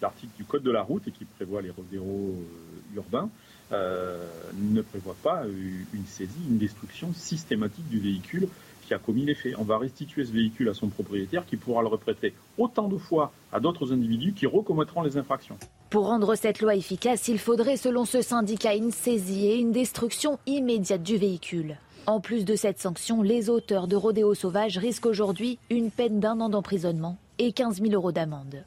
L'article du Code de la route qui prévoit les rodéos euh, urbains euh, ne prévoit pas une saisie, une destruction systématique du véhicule qui a commis les faits. On va restituer ce véhicule à son propriétaire qui pourra le reprêter autant de fois à d'autres individus qui recommettront les infractions. Pour rendre cette loi efficace, il faudrait, selon ce syndicat, une saisie et une destruction immédiate du véhicule. En plus de cette sanction, les auteurs de rodéos sauvages risquent aujourd'hui une peine d'un an d'emprisonnement et 15 000 euros d'amende.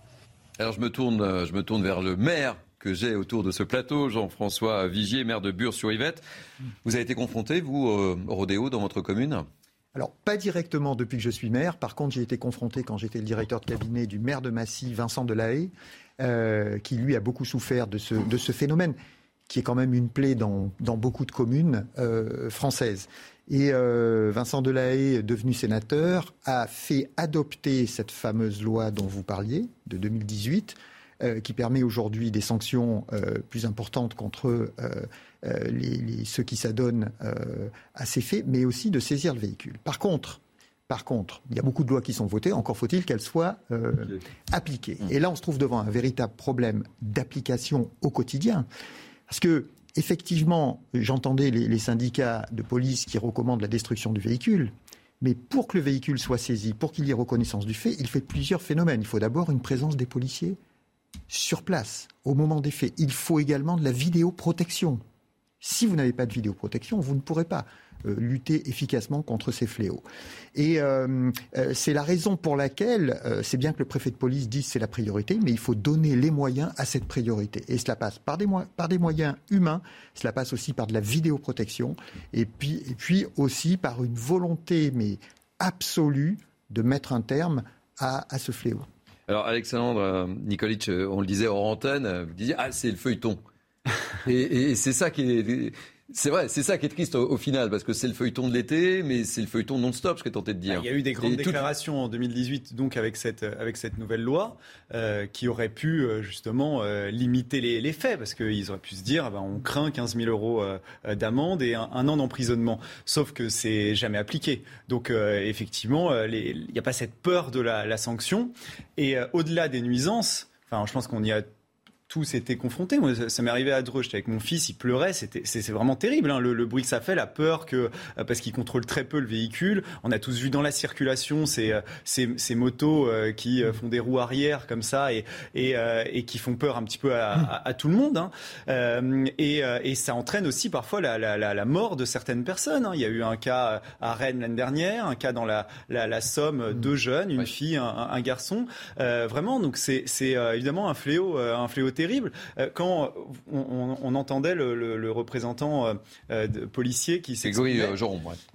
Alors je me tourne, euh, je me tourne vers le maire que j'ai autour de ce plateau, Jean-François Vigier, maire de Bure-sur-Yvette. Vous avez été confronté, vous, au rodéo dans votre commune? Alors, pas directement depuis que je suis maire. Par contre, j'ai été confronté quand j'étais le directeur de cabinet du maire de Massy, Vincent Delahaye, euh, qui lui a beaucoup souffert de ce, phénomène, qui est quand même une plaie dans, beaucoup de communes euh, françaises. Et euh, Vincent Delahaye, devenu sénateur, a fait adopter cette fameuse loi dont vous parliez, de 2018, euh, qui permet aujourd'hui des sanctions plus importantes contre euh, les, ceux qui s'adonnent à ces faits, mais aussi de saisir le véhicule. Par contre, par contre, il y a beaucoup de lois qui sont votées, encore faut-il qu'elles soient appliquées. Mmh. Et là, on se trouve devant un véritable problème d'application au quotidien. Parce que, effectivement, j'entendais les, les, syndicats de police qui recommandent la destruction du véhicule. Mais pour que le véhicule soit saisi, pour qu'il y ait reconnaissance du fait, il fait plusieurs phénomènes. Il faut d'abord une présence des policiers sur place, au moment des faits. Il faut également de la vidéoprotection. Si vous n'avez pas de vidéoprotection, vous ne pourrez pas euh, lutter efficacement contre ces fléaux. Et euh, euh, c'est la raison pour laquelle c'est bien que le préfet de police dise c'est la priorité, mais il faut donner les moyens à cette priorité. Et cela passe par des, moyens humains, cela passe aussi par de la vidéoprotection, et puis, et puis aussi par une volonté mais absolue de mettre un terme à ce fléau. Alors, Alexandre Nikolic, on le disait hors antenne, vous disiez, ah, c'est le feuilleton. Et, et c'est ça qui est c'est vrai, c'est ça qui est triste au, final, parce que c'est le feuilleton de l'été, mais c'est le feuilleton non-stop, je serais tenté de dire. Bah, il y a eu des grandes déclarations en 2018, donc avec cette, avec cette nouvelle loi, euh, qui aurait pu euh, justement euh, limiter les, les, faits, parce qu'ils auraient pu se dire, bah, on craint 15 000 euros d'amende et un, an d'emprisonnement. Sauf que c'est jamais appliqué. Donc effectivement, il n'y a pas cette peur de la, la sanction. Et au-delà des nuisances, enfin, je pense qu'on y a tous été confrontés. Moi, ça, m'est arrivé à Dreux, j'étais avec mon fils, il pleurait, c'était, c'est, vraiment terrible, hein, le, bruit que ça fait, la peur que, euh, parce qu'il contrôle très peu le véhicule. On a tous vu dans la circulation ces, euh, ces, ces motos euh, qui font des roues arrière comme ça et, et, et qui font peur un petit peu à, à, tout le monde. Hein. et, et, ça entraîne aussi parfois la, la, la, mort de certaines personnes. Hein. Il y a eu un cas à Rennes l'année dernière, un cas dans la, la, Somme, deux jeunes, une fille, un, un garçon. vraiment, donc c'est, c'est évidemment un fléau, un fléau terrible. Euh, quand on, entendait le, représentant euh, euh, policier qui s'exprimait,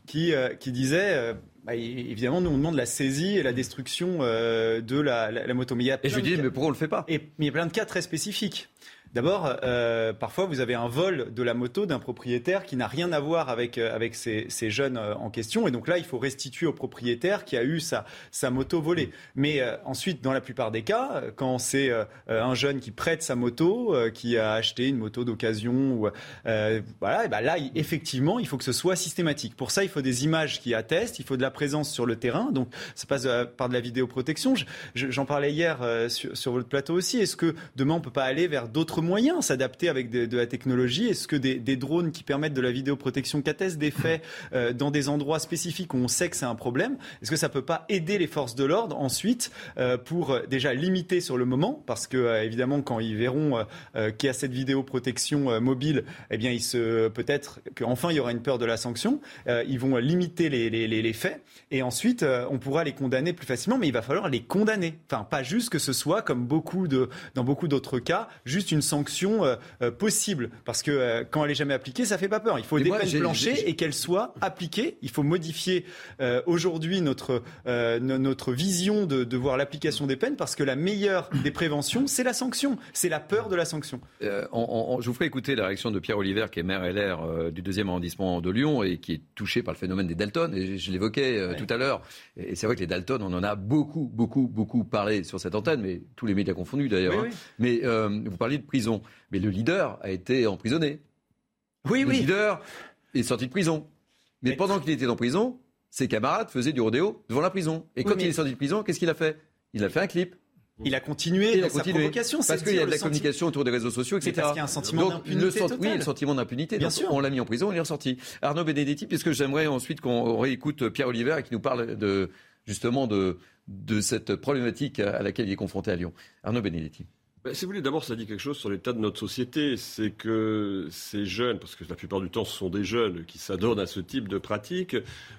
qui, qui disait bah, évidemment, nous on demande la saisie et la destruction de la, moto. Mais et je lui dis, mais pourquoi on le fait pas? Et, Mais il y a plein de cas très spécifiques. D'abord, euh, parfois, vous avez un vol de la moto d'un propriétaire qui n'a rien à voir avec, euh, ces, jeunes euh, en question. Et donc là, il faut restituer au propriétaire qui a eu sa, moto volée. Mais ensuite, dans la plupart des cas, quand c'est un jeune qui prête sa moto, qui a acheté une moto d'occasion, voilà, ben là, effectivement, il faut que ce soit systématique. Pour ça, il faut des images qui attestent, il faut de la présence sur le terrain. Donc, ça passe par de la vidéoprotection. J'en parlais hier sur, sur, votre plateau aussi. Est-ce que demain, on peut pas aller vers d'autres moyens s'adapter avec de, la technologie Est-ce que des, drones qui permettent de la vidéoprotection qu'attestent des faits euh, dans des endroits spécifiques où on sait que c'est un problème Est-ce que ça peut pas aider les forces de l'ordre ensuite euh, pour euh, déjà limiter sur le moment? Parce que évidemment, quand ils verront qu'il y a cette vidéoprotection mobile, eh bien, il se peut-être qu'enfin il y aura une peur de la sanction. ils vont limiter les, les, les, faits et ensuite on pourra les condamner plus facilement, mais il va falloir les condamner. Enfin, pas juste que ce soit comme beaucoup de dans beaucoup d'autres cas, juste une sanction sanction euh, euh, possible. Parce que euh, quand elle est jamais appliquée, ça fait pas peur. Il faut des peines planchées et qu'elles soient appliquées. Il faut modifier aujourd'hui notre, notre vision de, de voir l'application des peines parce que la meilleure des préventions, c'est la sanction. C'est la peur de la sanction. je vous ferai écouter la réaction de Pierre Oliver, qui est maire LR du deuxième arrondissement de Lyon et qui est touché par le phénomène des Dalton. Et je l'évoquais tout à l'heure. Et c'est vrai que les Dalton, on en a beaucoup, beaucoup, beaucoup parlé sur cette antenne, mais tous les médias confondus d'ailleurs. Hein. Mais vous parliez de prison. Mais le leader a été emprisonné. Oui, oui. Le leader est sorti de prison. Mais, pendant qu'il était en prison, ses camarades faisaient du rodéo devant la prison. Et quand il est sorti de prison, qu'est-ce qu'il a fait? Il a fait un clip. Il a continué il a continué. sa provocation. Parce qu'il y a de la communication autour des réseaux sociaux, etc. parce qu'il y a un sentiment d'impunité Oui, le sentiment d'impunité. Bien sûr. On l'a mis en prison, il est ressorti. Arnaud Benedetti, puisque j'aimerais ensuite qu'on réécoute Pierre Oliver qui nous parle de, justement de, de cette problématique à laquelle il est confronté à Lyon. Arnaud Benedetti. Ben, si vous voulez, d'abord, ça dit quelque chose sur l'état de notre société. C'est que ces jeunes, parce que la plupart du temps, ce sont des jeunes qui s'adonnent à ce type de pratique,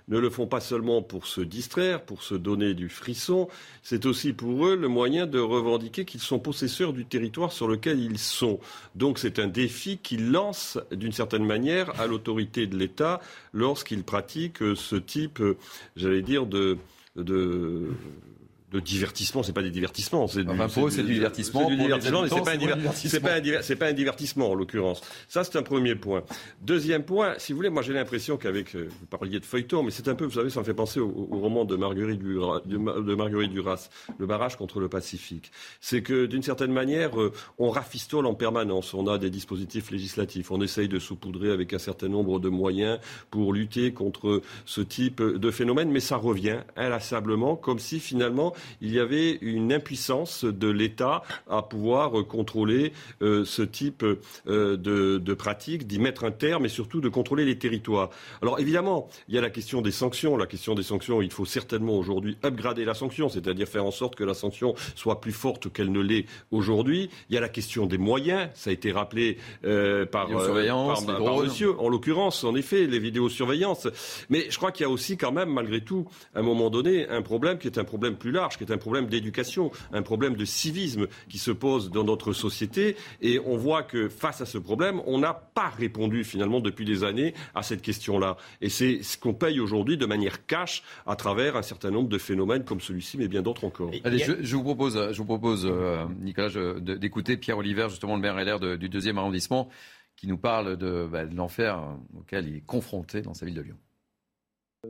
ne le font pas seulement pour se distraire, pour se donner du frisson. C'est aussi pour eux le moyen de revendiquer qu'ils sont possesseurs du territoire sur lequel ils sont. Donc, c'est un défi qu'ils lancent, d'une certaine manière, à l'autorité de l'État lorsqu'ils pratiquent ce type, j'allais dire, de, de de divertissement, c'est pas des divertissements. C'est enfin, pour eux, c'est du divertissement. C'est du divertissement, mais c'est pas, un pas, un divertissement en l'occurrence. Ça, c'est un premier point. Deuxième point, si vous voulez, moi j'ai l'impression qu'avec, euh, vous parliez de feuilleton, mais c'est un peu, vous savez, ça me fait penser au, roman de Marguerite, Duras, de Marguerite Duras, Le barrage contre le Pacifique. C'est que d'une certaine manière, euh, on rafistole en permanence. On a des dispositifs législatifs. On essaye de saupoudrer avec un certain nombre de moyens pour lutter contre ce type de phénomène, mais ça revient inlassablement, comme si finalement il y avait une impuissance de l'État à pouvoir contrôler euh, ce type euh, de, de pratiques, d'y mettre un terme et surtout de contrôler les territoires. Alors évidemment, il y a la question des sanctions. La question des sanctions, il faut certainement aujourd'hui upgrader la sanction, c'est-à-dire faire en sorte que la sanction soit plus forte qu'elle ne l'est aujourd'hui. Il y a la question des moyens, ça a été rappelé euh, par, par, par, monsieur, en l'occurrence, en effet, les vidéosurveillances. Mais je crois qu'il y a aussi quand même, malgré tout, à un moment donné, un problème qui est un problème plus large qui est un problème d'éducation, un problème de civisme qui se pose dans notre société. Et on voit que face à ce problème, on n'a pas répondu finalement depuis des années à cette question-là. Et c'est ce qu'on paye aujourd'hui de manière cash à travers un certain nombre de phénomènes comme celui-ci, mais bien d'autres encore. Allez, je, vous propose, je vous propose euh, Nicolas, d'écouter Pierre Oliver, justement le maire LR du deuxième arrondissement, qui nous parle de, bah, de l'enfer auquel il est confronté dans sa ville de Lyon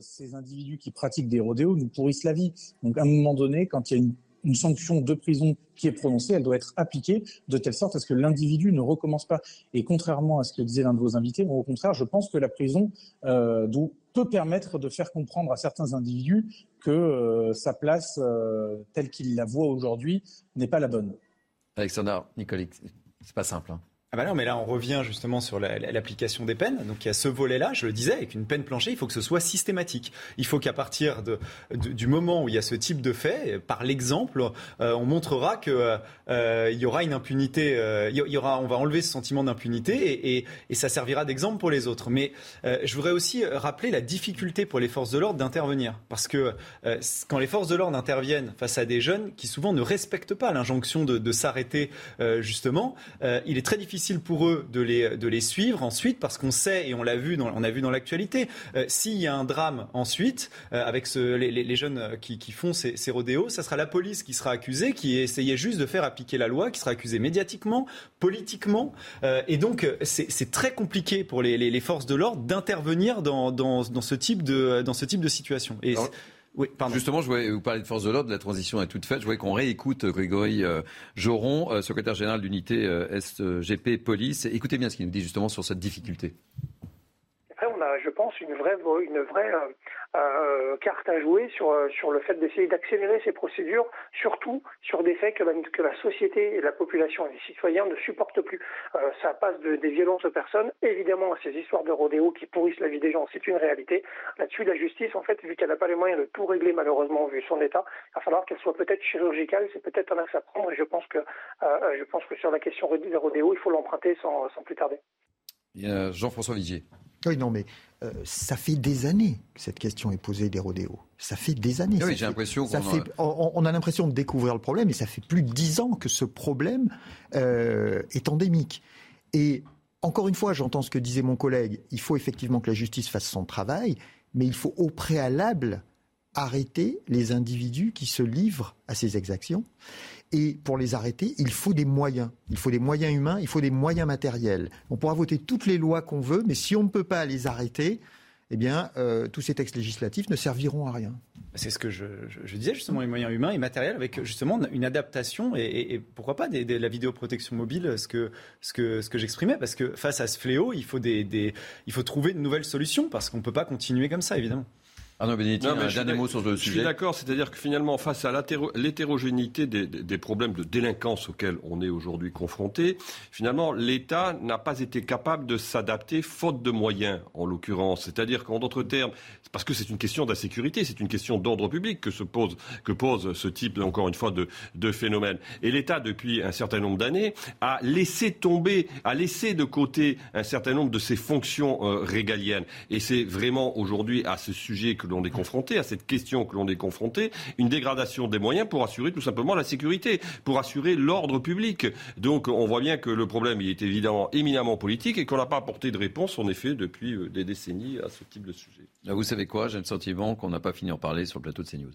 ces individus qui pratiquent des rodéos nous pourrissent la vie. Donc à un moment donné, quand il y a une, sanction de prison qui est prononcée, elle doit être appliquée de telle sorte à ce que l'individu ne recommence pas. Et contrairement à ce que disait l'un de vos invités, au contraire, je pense que la prison euh, peut permettre de faire comprendre à certains individus que euh, sa place, euh, telle qu'il la voit aujourd'hui, n'est pas la bonne. Alexandre Nicolic, C'est pas simple. Hein. Ah bah mais là, on revient justement sur l'application des peines. Donc il y a ce volet-là, je le disais, avec une peine planchée, il faut que ce soit systématique. Il faut qu'à partir du moment où il y a ce type de fait, par l'exemple, euh, on montrera que euh, il y aura une impunité, euh, il y aura, on va enlever ce sentiment d'impunité et, ça servira d'exemple pour les autres. Mais je voudrais aussi rappeler la difficulté pour les forces de l'ordre d'intervenir. Parce que quand les forces de l'ordre interviennent face à des jeunes qui souvent ne respectent pas l'injonction de, de s'arrêter, justement, il est très difficile difficile pour eux de les, de les suivre ensuite parce qu'on sait, et on l'a vu dans, on a vu dans l'actualité, euh, s'il y a un drame ensuite, euh, avec ce, les, les, jeunes qui, qui font ces, ces, rodéos, ça sera la police qui sera accusée, qui essayait juste de faire appliquer la loi, qui sera accusée médiatiquement, politiquement. Euh, et donc, c'est très compliqué pour les, les forces de l'ordre d'intervenir dans, dans, dans, ce type de, dans ce type de situation. Et oui, Justement, je voulais vous parler de force de l'ordre, la transition est toute faite. Je voulais qu'on réécoute Grégory euh, Joron, euh, secrétaire général d'unité euh, SGP Police. Écoutez bien ce qu'il nous dit justement sur cette difficulté. Après, on a, je pense, une vraie, une vraie euh, carte à jouer sur, euh, sur le fait d'essayer d'accélérer ces procédures, surtout sur des faits que la, que la société et la population et les citoyens ne supportent plus. Euh, ça passe de, des violences aux personnes, évidemment à ces histoires de rodéo qui pourrissent la vie des gens, c'est une réalité. Là-dessus, la justice, en fait, vu qu'elle n'a pas les moyens de tout régler malheureusement vu son état, il va falloir qu'elle soit peut-être chirurgicale, c'est peut-être un axe à prendre et je pense que, je pense que sur la question des rodéo, il faut l'emprunter sans, sans plus tarder. Jean-François Vigier. Oui, non, mais euh, ça fait des années que cette question est posée des rodéos. Ça fait des années. Oui, j'ai l'impression qu'on a... On, a l'impression de découvrir le problème, et ça fait plus de dix ans que ce problème euh, est endémique. Et encore une fois, j'entends ce que disait mon collègue. Il faut effectivement que la justice fasse son travail, mais il faut au préalable arrêter les individus qui se livrent à ces exactions. Et pour les arrêter, il faut des moyens. Il faut des moyens humains, il faut des moyens matériels. On pourra voter toutes les lois qu'on veut, mais si on ne peut pas les arrêter, eh bien, euh, tous ces textes législatifs ne serviront à rien. C'est ce que je, disais justement, les moyens humains et matériels, avec justement une adaptation et, pourquoi pas de la vidéoprotection mobile, ce que, ce que, ce que j'exprimais, parce que face à ce fléau, il faut, des, il faut trouver de nouvelles solutions, parce qu'on ne peut pas continuer comme ça, évidemment. Arnaud Benedetti, un dernier mot sur le sujet. Je suis d'accord, c'est-à-dire que finalement, face à l'hétérogénéité des, des, problèmes de délinquance auxquels on est aujourd'hui confronté, finalement, l'État n'a pas été capable de s'adapter, faute de moyens, en l'occurrence. C'est-à-dire qu'en d'autres termes, parce que c'est une question d'insécurité, c'est une question d'ordre public que, se pose, que pose ce type, encore une fois, de, de phénomène. Et l'État, depuis un certain nombre d'années, a laissé tomber, a laissé de côté un certain nombre de ses fonctions euh, régaliennes. Et c'est vraiment aujourd'hui à ce sujet que que l'on est confronté, à cette question que l'on est confronté, une dégradation des moyens pour assurer tout simplement la sécurité, pour assurer l'ordre public. Donc on voit bien que le problème il est évidemment éminemment politique et qu'on n'a pas apporté de réponse en effet depuis euh, des décennies à ce type de sujet. vous savez quoi? J'ai le sentiment qu'on n'a pas fini en parler sur le plateau de CNews.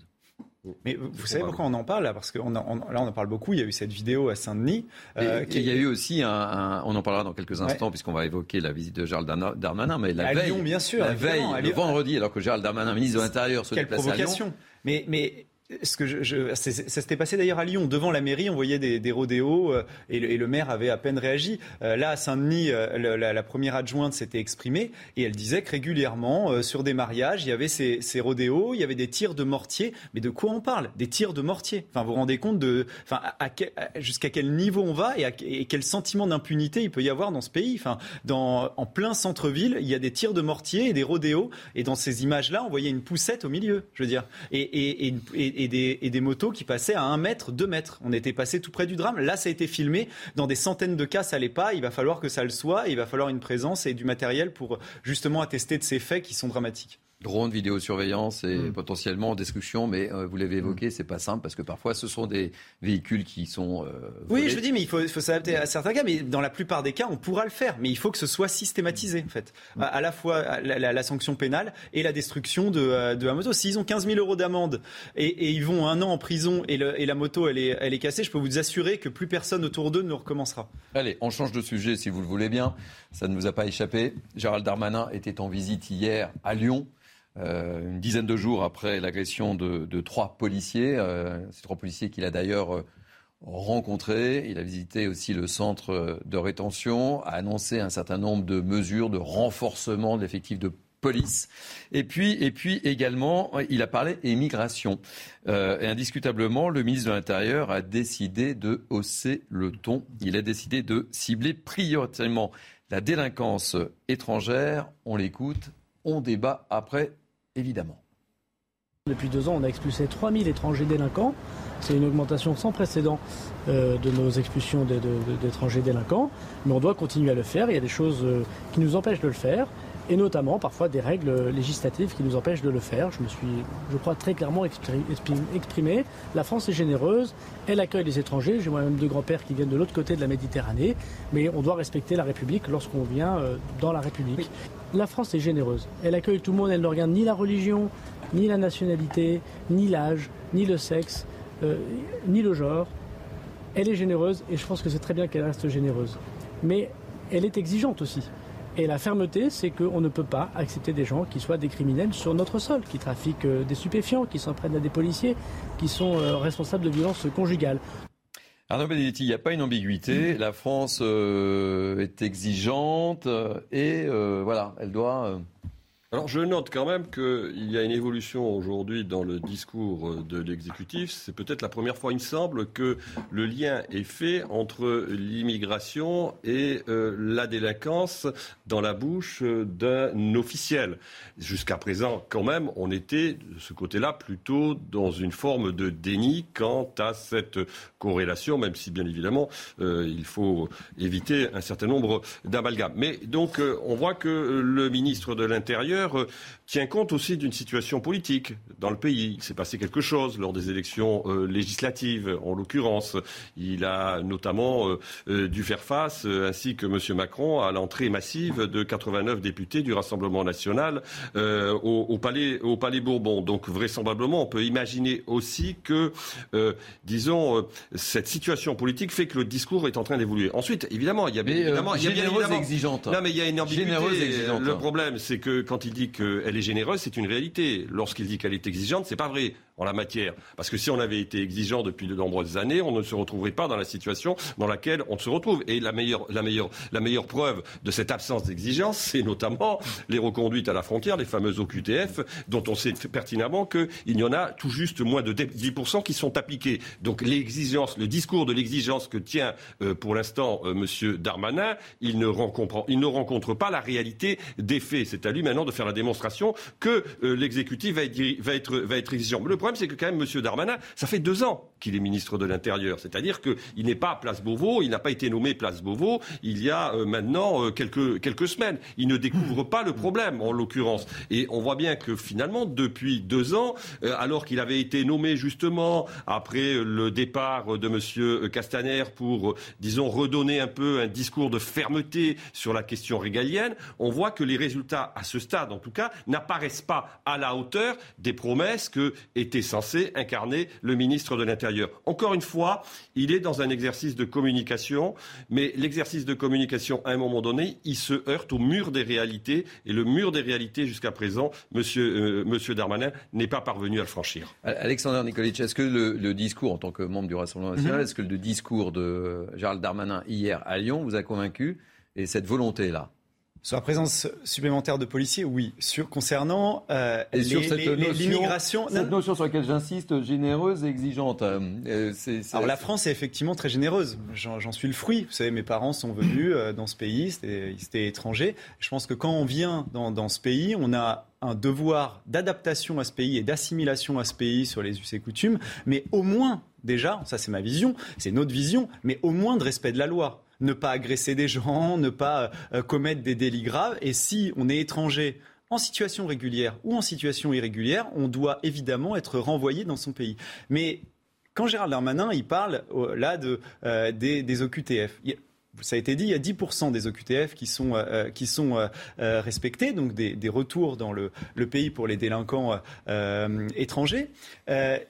Mais vous savez pourquoi on en parle là Parce que là, on en parle beaucoup. Il y a eu cette vidéo à Saint-Denis. Euh, il y a eu aussi un, On en parlera dans quelques instants, puisqu'on va évoquer la visite de Gérald Darmanin. Mais la veille, Lyon, bien sûr. La veille, le vendredi, alors que Gérald Darmanin, ministre de l'Intérieur, se déplace à Lyon. Mais, mais ce que je, ça s'était passé d'ailleurs à Lyon. Devant la mairie, on voyait des, des rodéos euh, et, le, et, le, maire avait à peine réagi. Euh, là, à Saint-Denis, euh, la, la, première adjointe s'était exprimée et elle disait que régulièrement, sur des mariages, il y avait ces, ces, rodéos, il y avait des tirs de mortier. Mais de quoi on parle? Des tirs de mortier. Enfin, vous vous rendez compte de, enfin, jusqu'à quel niveau on va et, et quel sentiment d'impunité il peut y avoir dans ce pays? Enfin, dans, en plein centre-ville, il y a des tirs de mortier et des rodéos. Et dans ces images-là, on voyait une poussette au milieu, je veux dire. et, et et des, motos qui passaient à 1 mètre, 2 mètres. On était passé tout près du drame. Là, ça a été filmé. Dans des centaines de cas, ça n'allait pas. Il va falloir que ça le soit. il va falloir une présence et du matériel pour justement attester de ces faits qui sont dramatiques. Drone, vidéosurveillance et mm. potentiellement destruction, mais euh, vous l'avez évoqué, mm. c'est pas simple parce que parfois ce sont des véhicules qui sont. Euh, oui, je dis, mais il faut, faut s'adapter à certains cas, mais dans la plupart des cas, on pourra le faire, mais il faut que ce soit systématisé en fait, mm. à, la fois la, la, sanction pénale et la destruction de, euh, de la moto. S'ils ont 15 000 euros d'amende et, et, ils vont un an en prison et, le, et la moto elle est, elle est cassée, je peux vous assurer que plus personne autour d'eux ne recommencera. Allez, on change de sujet si vous le voulez bien. Ça ne vous a pas échappé. Gérald Darmanin était en visite hier à Lyon. Euh, une dizaine de jours après l'agression de, trois policiers. Euh, ces trois policiers qu'il a d'ailleurs euh, rencontrés. Il a visité aussi le centre de rétention, a annoncé un certain nombre de mesures de renforcement de l'effectif de police. Et puis, et puis également, il a parlé immigration. Euh, et indiscutablement, le ministre de l'Intérieur a décidé de hausser le ton. Il a décidé de cibler prioritairement la délinquance étrangère. On l'écoute, on débat après, évidemment. Depuis deux ans, on a expulsé 3000 étrangers délinquants. C'est une augmentation sans précédent euh, de nos expulsions d'étrangers délinquants. Mais on doit continuer à le faire. Il y a des choses euh, qui nous empêchent de le faire et notamment parfois des règles législatives qui nous empêchent de le faire. Je me suis, je crois, très clairement exprimé. La France est généreuse, elle accueille les étrangers. J'ai moi-même deux grands-pères qui viennent de l'autre côté de la Méditerranée, mais on doit respecter la République lorsqu'on vient euh, dans la République. La France est généreuse, elle accueille tout le monde, elle ne regarde ni la religion, ni la nationalité, ni l'âge, ni le sexe, euh, ni le genre. Elle est généreuse et je pense que c'est très bien qu'elle reste généreuse. Mais elle est exigeante aussi. Et la fermeté, c'est qu'on ne peut pas accepter des gens qui soient des criminels sur notre sol, qui trafiquent euh, des stupéfiants, qui s'en prennent à des policiers, qui sont euh, responsables de violences conjugales. Arnaud Benedetti, il n'y a pas une ambiguïté. La France euh, est exigeante et voilà, elle doit alors je note quand même qu'il y a une évolution aujourd'hui dans le discours de l'exécutif. C'est peut-être la première fois, il me semble, que le lien est fait entre l'immigration et euh, la délinquance dans la bouche d'un officiel. Jusqu'à présent, quand même, on était de ce côté-là plutôt dans une forme de déni quant à cette corrélation, même si bien évidemment euh, il faut éviter un certain nombre d'amalgames. Mais donc euh, on voit que le ministre de l'Intérieur euh, tient compte aussi d'une situation politique dans le pays. Il s'est passé quelque chose lors des élections euh, législatives, en l'occurrence. Il a notamment euh, dû faire face, ainsi que M. Macron, à l'entrée massive de 89 députés du Rassemblement national au, palais, au Palais Bourbon. Donc vraisemblablement, on peut imaginer aussi que, disons, cette situation politique fait que le discours est en train d'évoluer. Ensuite, évidemment, il y a bien évidemment, il y a bien évidemment, exigeante. Non, mais il y a une ambiguïté. Le problème, c'est que quand il il dit qu'elle est généreuse, c'est une réalité. Lorsqu'il dit qu'elle est exigeante, c'est pas vrai en la matière. Parce que si on avait été exigeant depuis de nombreuses années, on ne se retrouverait pas dans la situation dans laquelle on se retrouve. Et la meilleure, la meilleure, la meilleure preuve de cette absence d'exigence, c'est notamment les reconduites à la frontière, les fameuses OQTF, dont on sait pertinemment qu'il y en a tout juste moins de 10% qui sont appliquées. Donc l'exigence, le discours de l'exigence que tient euh, pour l'instant euh, M. Darmanin, il ne, rencontre, il ne rencontre pas la réalité des faits. C'est à lui maintenant de faire la démonstration que euh, l'exécutif va être, exigeant. C'est que quand même, M. Darmanin, ça fait deux ans qu'il est ministre de l'Intérieur. C'est-à-dire qu'il n'est pas à Place Beauvau, il n'a pas été nommé Place Beauvau il y a euh, maintenant euh, quelques, quelques semaines. Il ne découvre pas le problème, en l'occurrence. Et on voit bien que finalement, depuis deux ans, alors qu'il avait été nommé justement après le départ de M. Castaner pour, disons, redonner un peu un discours de fermeté sur la question régalienne, on voit que les résultats, à ce stade en tout cas, n'apparaissent pas à la hauteur des promesses que censé incarner le ministre de l'Intérieur. Encore une fois, il est dans un exercice de communication, mais l'exercice de communication, à un moment donné, il se heurte au mur des réalités, et le mur des réalités, jusqu'à présent, monsieur, euh, monsieur Darmanin n'est pas parvenu à le franchir. Alexandre Nikolic, est-ce que le, discours, en tant que membre du Rassemblement national, mhm. est-ce que le discours de Gérald Darmanin hier à Lyon vous a convaincu et cette volonté-là? Sur la présence supplémentaire de policiers, oui. Sur, concernant euh, l'immigration... Cette notion sur laquelle j'insiste, généreuse et exigeante. Euh, euh, Alors la France est effectivement très généreuse. J'en suis le fruit. Vous savez, mes parents sont venus euh, dans ce pays, ils étaient étrangers. Je pense que quand on vient dans, dans ce pays, on a un devoir d'adaptation à ce pays et d'assimilation à ce pays sur les us et coutumes, mais au moins, déjà, ça c'est ma vision, c'est notre vision, mais au moins de respect de la loi ne pas agresser des gens, ne pas euh, commettre des délits graves. Et si on est étranger en situation régulière ou en situation irrégulière, on doit évidemment être renvoyé dans son pays. Mais quand Gérald Darmanin, il parle euh, là de, euh, des, des OQTF, ça a été dit, il y a 10% des OQTF qui sont, euh, euh, qui sont euh, respectés, donc des, des, retours dans le, le, pays pour les délinquants étrangers.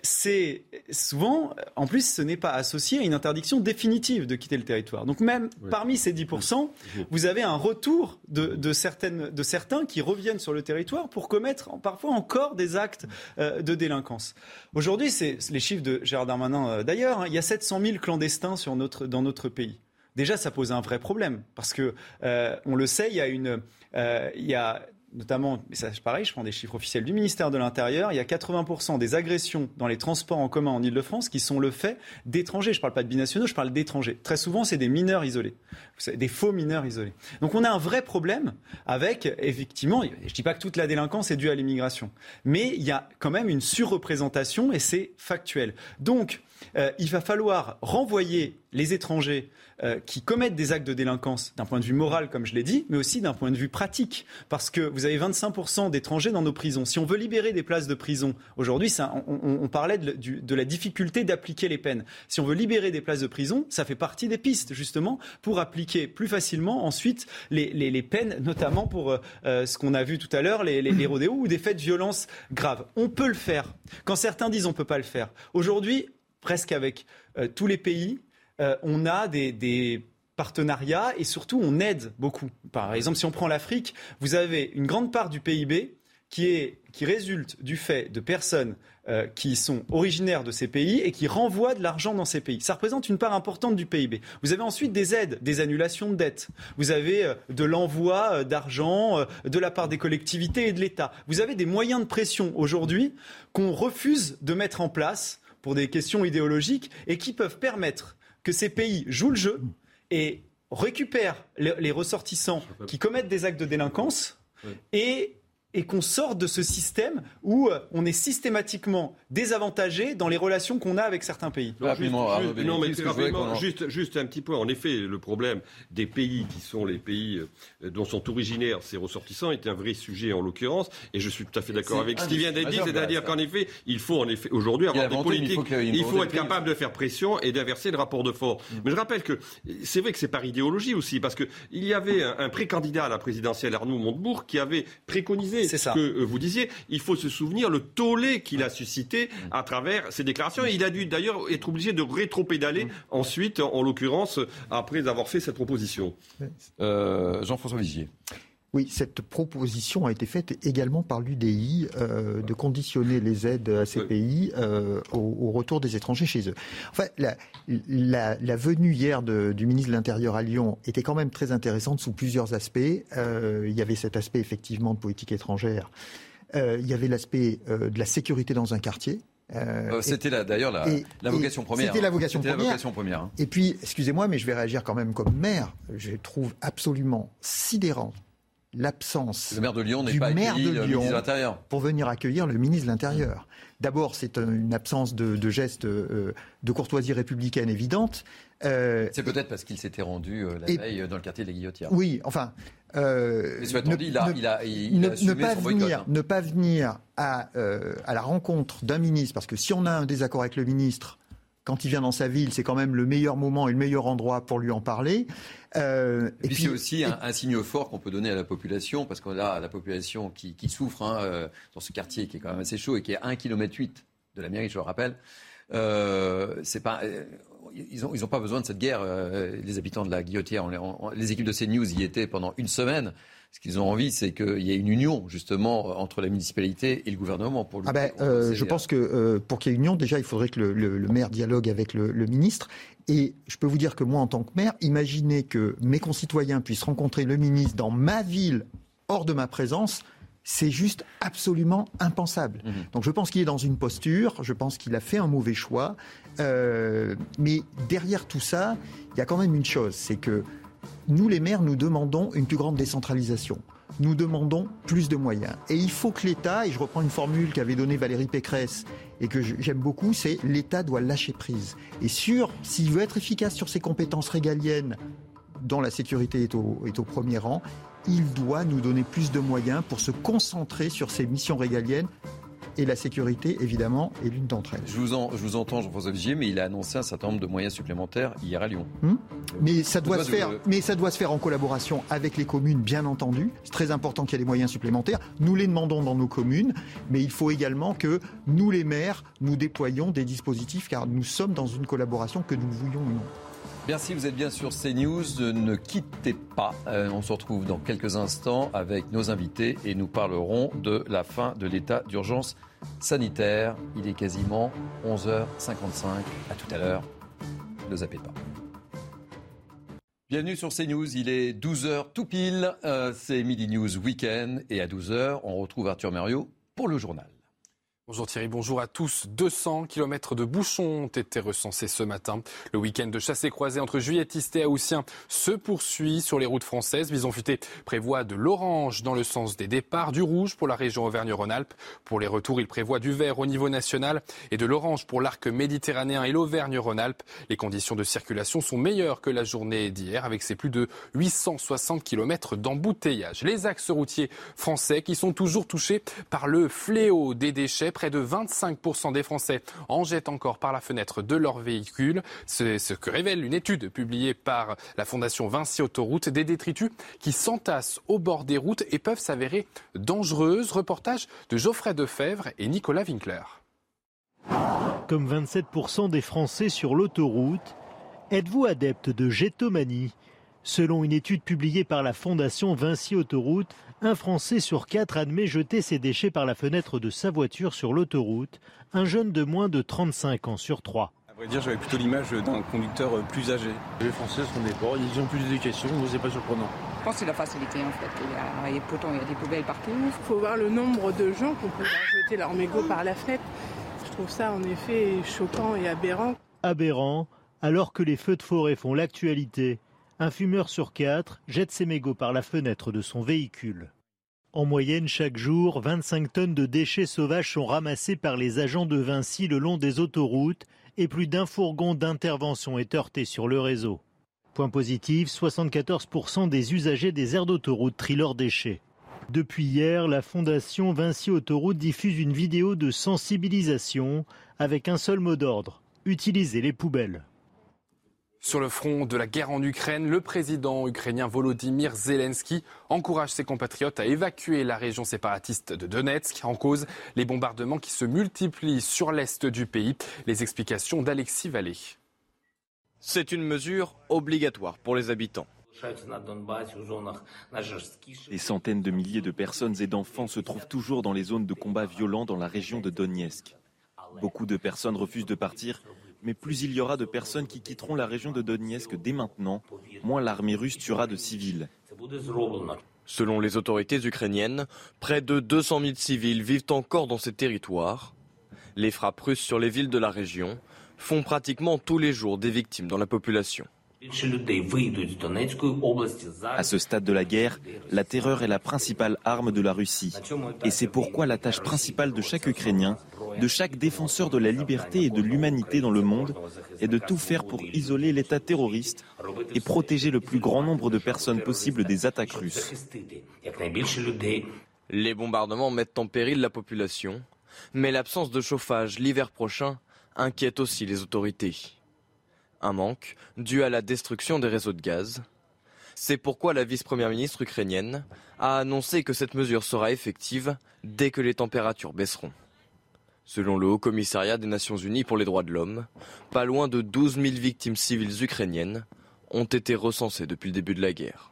c'est souvent, en plus, ce n'est pas associé à une interdiction définitive de quitter le territoire. Donc même parmi ces 10%, vous avez un retour de, de, certaines, de certains qui reviennent sur le territoire pour commettre parfois encore des actes de délinquance. Aujourd'hui, c'est les chiffres de Gérard Darmanin d'ailleurs, hein, il y a 700 000 clandestins sur notre, dans notre pays déjà ça pose un vrai problème parce que euh, on le sait, il y a une, euh, il y a notamment, mais ça pareil, je prends des chiffres officiels du ministère de l'Intérieur, il y a 80% des agressions dans les transports en commun en Ile-de-France qui sont le fait d'étrangers. Je ne parle pas de binationaux, je parle d'étrangers. Très souvent, c'est des mineurs isolés, des faux mineurs isolés. Donc on a un vrai problème avec, effectivement, je ne dis pas que toute la délinquance est due à l'immigration, mais il y a quand même une surreprésentation et c'est factuel. Donc, euh, il va falloir renvoyer les étrangers euh, qui commettent des actes de délinquance d'un point de vue moral, comme je l'ai dit, mais aussi d'un point de vue pratique. Parce que vous avez 25% d'étrangers dans nos prisons. Si on veut libérer des places de prison, aujourd'hui, on, parlait de, la difficulté d'appliquer les peines. Si on veut libérer des places de prison, ça fait partie des pistes, justement, pour appliquer plus facilement ensuite les, peines, notamment pour euh, ce qu'on a vu tout à l'heure, les, les, les rodéos ou des faits de violence graves. On peut le faire. Quand certains disent on ne peut pas le faire. Aujourd'hui, presque avec euh, tous les pays, euh, on a des, partenariats et surtout on aide beaucoup. Par exemple, si on prend l'Afrique, vous avez une grande part du PIB qui, résulte du fait de personnes euh, qui sont originaires de ces pays et qui renvoient de l'argent dans ces pays. Ça représente une part importante du PIB. Vous avez ensuite des aides, des annulations de dettes. Vous avez de l'envoi d'argent de la part des collectivités et de l'État. Vous avez des moyens de pression aujourd'hui qu'on refuse de mettre en place pour des questions idéologiques et qui peuvent permettre que ces pays jouent le jeu et récupèrent les, ressortissants qui commettent des actes de délinquance et et qu'on sorte de ce système où euh, on est systématiquement désavantagé dans les relations qu'on a avec certains pays. juste, juste, un petit point. En effet, le problème des pays qui sont les pays euh, dont sont originaires ces ressortissants est un vrai sujet en l'occurrence. Et je suis tout à fait d'accord avec ce qui vient d'être dit, c'est-à-dire qu'en effet, il faut en effet aujourd'hui avoir des politiques. Il faut, être capable de faire pression et d'inverser le rapport de force. Mm. Mais je rappelle que c'est vrai que c'est par idéologie aussi, parce qu'il y avait un, un pré-candidat à la présidentielle, Arnaud Montebourg, qui avait préconisé que euh, vous disiez. Il faut se souvenir le tollé qu'il a suscité mm. à travers ces déclarations. il a dû d'ailleurs être obligé de rétro-pédaler mm. ensuite, en, l'occurrence, après avoir fait cette proposition. Euh, Jean-François Vigier. Oui, cette proposition a été faite également par l'UDI euh, de conditionner les aides à ces pays au, retour des étrangers chez eux. Enfin, la, la, venue hier du ministre de l'Intérieur à Lyon était quand même très intéressante sous plusieurs aspects. Euh, il y avait cet aspect effectivement de politique étrangère. Euh, il y avait l'aspect euh, de la sécurité dans un quartier. c'était d'ailleurs la, vocation première. C'était la vocation première. Hein. Et puis, excusez-moi, mais je vais réagir quand même comme maire. Je trouve absolument sidérant l'absence le maire de Lyon pas maire de Lyon pour venir accueillir le ministre de l'Intérieur. D'abord, c'est une absence de, de geste euh, de courtoisie républicaine évidente. Euh, c'est peut-être parce qu'il s'était rendu euh, la veille dans le quartier de la Guillotière. Oui, enfin. Mais ne, dit, il a, il a, il ne, pas venir, ne pas venir à, à la rencontre d'un ministre, parce que si on a un désaccord avec le ministre, quand il vient dans sa ville, c'est quand même le meilleur moment et le meilleur endroit pour lui en parler. Euh, et, puis, c'est aussi un, signe fort qu'on peut donner à la population, parce qu'on a la population qui, souffre hein, euh, dans ce quartier qui est quand même assez chaud et qui est à 1,8 km de la mairie, je le rappelle. Euh, c'est pas, ils n'ont ils ont pas besoin de cette guerre, les habitants de la Guillotière. les équipes de CNews y étaient pendant une semaine. Ce qu'ils ont envie, c'est qu'il y ait une union, justement, entre la municipalité et le gouvernement. Pour ah ben, je pense que pour qu'il y ait une union, déjà, il faudrait que le, maire dialogue avec le, le ministre. Et je peux vous dire que moi, en tant que maire, imaginez que mes concitoyens puissent rencontrer le ministre dans ma ville, hors de ma présence, c'est juste absolument impensable. Mhm. Donc je pense qu'il est dans une posture, je pense qu'il a fait un mauvais choix, euh, mais derrière tout ça, il y a quand même une chose, c'est que nous les maires, nous demandons une plus grande décentralisation nous demandons plus de moyens. Et il faut que l'État, et je reprends une formule qu'avait donnée Valérie Pécresse et que j'aime beaucoup, c'est l'État doit lâcher prise. Et sur, s'il veut être efficace sur ses compétences régaliennes, dont la sécurité est au, est au premier rang, il doit nous donner plus de moyens pour se concentrer sur ses missions régaliennes et la sécurité, évidemment, est l'une d'entre elles. Je vous, en, je vous entends, Jean-François Vigier, mais il a annoncé un certain nombre de moyens supplémentaires hier à Lyon. Hmm mais, ça doit se faire, mais ça doit se faire en collaboration avec les communes, bien entendu. C'est très important qu'il y ait des moyens supplémentaires. Nous les demandons dans nos communes, mais il faut également que nous, les maires, nous déployions des dispositifs, car nous sommes dans une collaboration que nous voulions ou non. Merci, vous êtes bien sur CNews. Ne quittez pas. Euh, on se retrouve dans quelques instants avec nos invités et nous parlerons de la fin de l'état d'urgence sanitaire. Il est quasiment 11h55. À tout à l'heure. Ne zappez pas. Bienvenue sur CNews, il est 12h tout pile, euh, c'est Midi News Weekend et à 12h on retrouve Arthur Mériot pour le journal. Bonjour Thierry, bonjour à tous. 200 km de bouchons ont été recensés ce matin. Le week-end de chassé croisé entre juilletistes et haussiens se poursuit sur les routes françaises. Bison Futé prévoit de l'orange dans le sens des départs, du rouge pour la région Auvergne-Rhône-Alpes. Pour les retours, il prévoit du vert au niveau national et de l'orange pour l'arc méditerranéen et l'Auvergne-Rhône-Alpes. Les conditions de circulation sont meilleures que la journée d'hier avec ses plus de 860 km d'embouteillage. Les axes routiers français qui sont toujours touchés par le fléau des déchets près de 25% des Français en jettent encore par la fenêtre de leur véhicule. C'est ce que révèle une étude publiée par la Fondation Vinci Autoroute. Des détritus qui s'entassent au bord des routes et peuvent s'avérer dangereuses. Reportage de Geoffrey Defebvre et Nicolas Winkler. Comme 27% des Français sur l'autoroute, êtes-vous adepte de jetomanie Selon une étude publiée par la Fondation Vinci Autoroute, un Français sur quatre admet jeter ses déchets par la fenêtre de sa voiture sur l'autoroute. Un jeune de moins de 35 ans sur trois. À vrai dire, j'avais plutôt l'image d'un conducteur plus âgé. Les Français sont des porcs, ils ont plus d'éducation, c'est pas surprenant. Je pense que c'est la facilité en fait. Il y a, pourtant, il y a des poubelles partout. Il faut voir le nombre de gens qui ont jeter leur mégot par la fenêtre. Je trouve ça en effet choquant et aberrant. Aberrant, alors que les feux de forêt font l'actualité. Un fumeur sur quatre jette ses mégots par la fenêtre de son véhicule. En moyenne, chaque jour, 25 tonnes de déchets sauvages sont ramassés par les agents de Vinci le long des autoroutes et plus d'un fourgon d'intervention est heurté sur le réseau. Point positif, 74% des usagers des aires d'autoroute trient leurs déchets. Depuis hier, la fondation Vinci Autoroute diffuse une vidéo de sensibilisation avec un seul mot d'ordre, utiliser les poubelles. Sur le front de la guerre en Ukraine, le président ukrainien Volodymyr Zelensky encourage ses compatriotes à évacuer la région séparatiste de Donetsk. En cause, les bombardements qui se multiplient sur l'est du pays. Les explications d'Alexis Vallée. C'est une mesure obligatoire pour les habitants. Des centaines de milliers de personnes et d'enfants se trouvent toujours dans les zones de combat violents dans la région de Donetsk. Beaucoup de personnes refusent de partir mais plus il y aura de personnes qui quitteront la région de Donetsk dès maintenant, moins l'armée russe tuera de civils. Selon les autorités ukrainiennes, près de 200 000 civils vivent encore dans ces territoires. Les frappes russes sur les villes de la région font pratiquement tous les jours des victimes dans la population. À ce stade de la guerre, la terreur est la principale arme de la Russie. Et c'est pourquoi la tâche principale de chaque Ukrainien, de chaque défenseur de la liberté et de l'humanité dans le monde, est de tout faire pour isoler l'État terroriste et protéger le plus grand nombre de personnes possible des attaques russes. Les bombardements mettent en péril la population, mais l'absence de chauffage l'hiver prochain inquiète aussi les autorités un manque dû à la destruction des réseaux de gaz. C'est pourquoi la vice-première ministre ukrainienne a annoncé que cette mesure sera effective dès que les températures baisseront. Selon le Haut Commissariat des Nations Unies pour les droits de l'homme, pas loin de 12 000 victimes civiles ukrainiennes ont été recensées depuis le début de la guerre.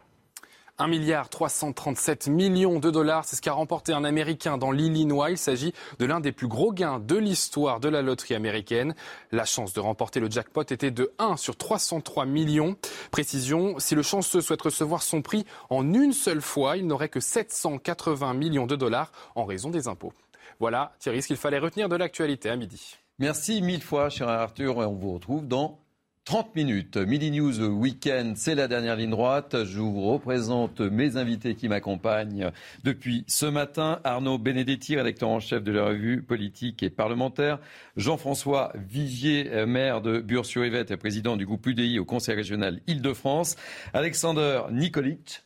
1 milliard 337 millions de dollars, c'est ce qu'a remporté un Américain dans l'Illinois. Il s'agit de l'un des plus gros gains de l'histoire de la loterie américaine. La chance de remporter le jackpot était de 1 sur 303 millions. Précision, si le chanceux souhaite recevoir son prix en une seule fois, il n'aurait que 780 millions de dollars en raison des impôts. Voilà, Thierry, ce qu'il fallait retenir de l'actualité à midi. Merci mille fois, cher Arthur, et on vous retrouve dans 30 minutes. Midi News Weekend, c'est la dernière ligne droite. Je vous représente mes invités qui m'accompagnent depuis ce matin. Arnaud Benedetti, rédacteur en chef de la revue politique et parlementaire. Jean-François Vigier, maire de Bure-sur-Yvette et président du groupe UDI au Conseil régional Île-de-France. Alexander Nikolic,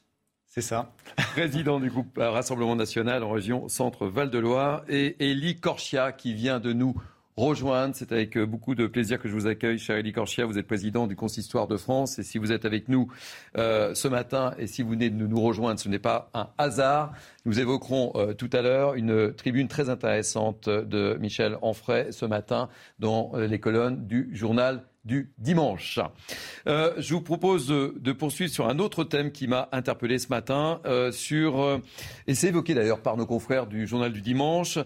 c'est ça. Président du groupe Rassemblement national en région Centre-Val de Loire. Et Elie Corchia qui vient de nous rejoindre. C'est avec euh, beaucoup de plaisir que je vous accueille, cher Elie Corchia. Vous êtes président du Consistoire de France. Et si vous êtes avec nous euh, ce matin et si vous venez de nous rejoindre, ce n'est pas un hasard. Nous évoquerons euh, tout à l'heure une tribune très intéressante de Michel Onfray ce matin dans les colonnes du journal du dimanche. je vous propose de, poursuivre sur un autre thème qui m'a interpellé ce matin, sur, et c'est évoqué d'ailleurs par nos confrères du journal du dimanche,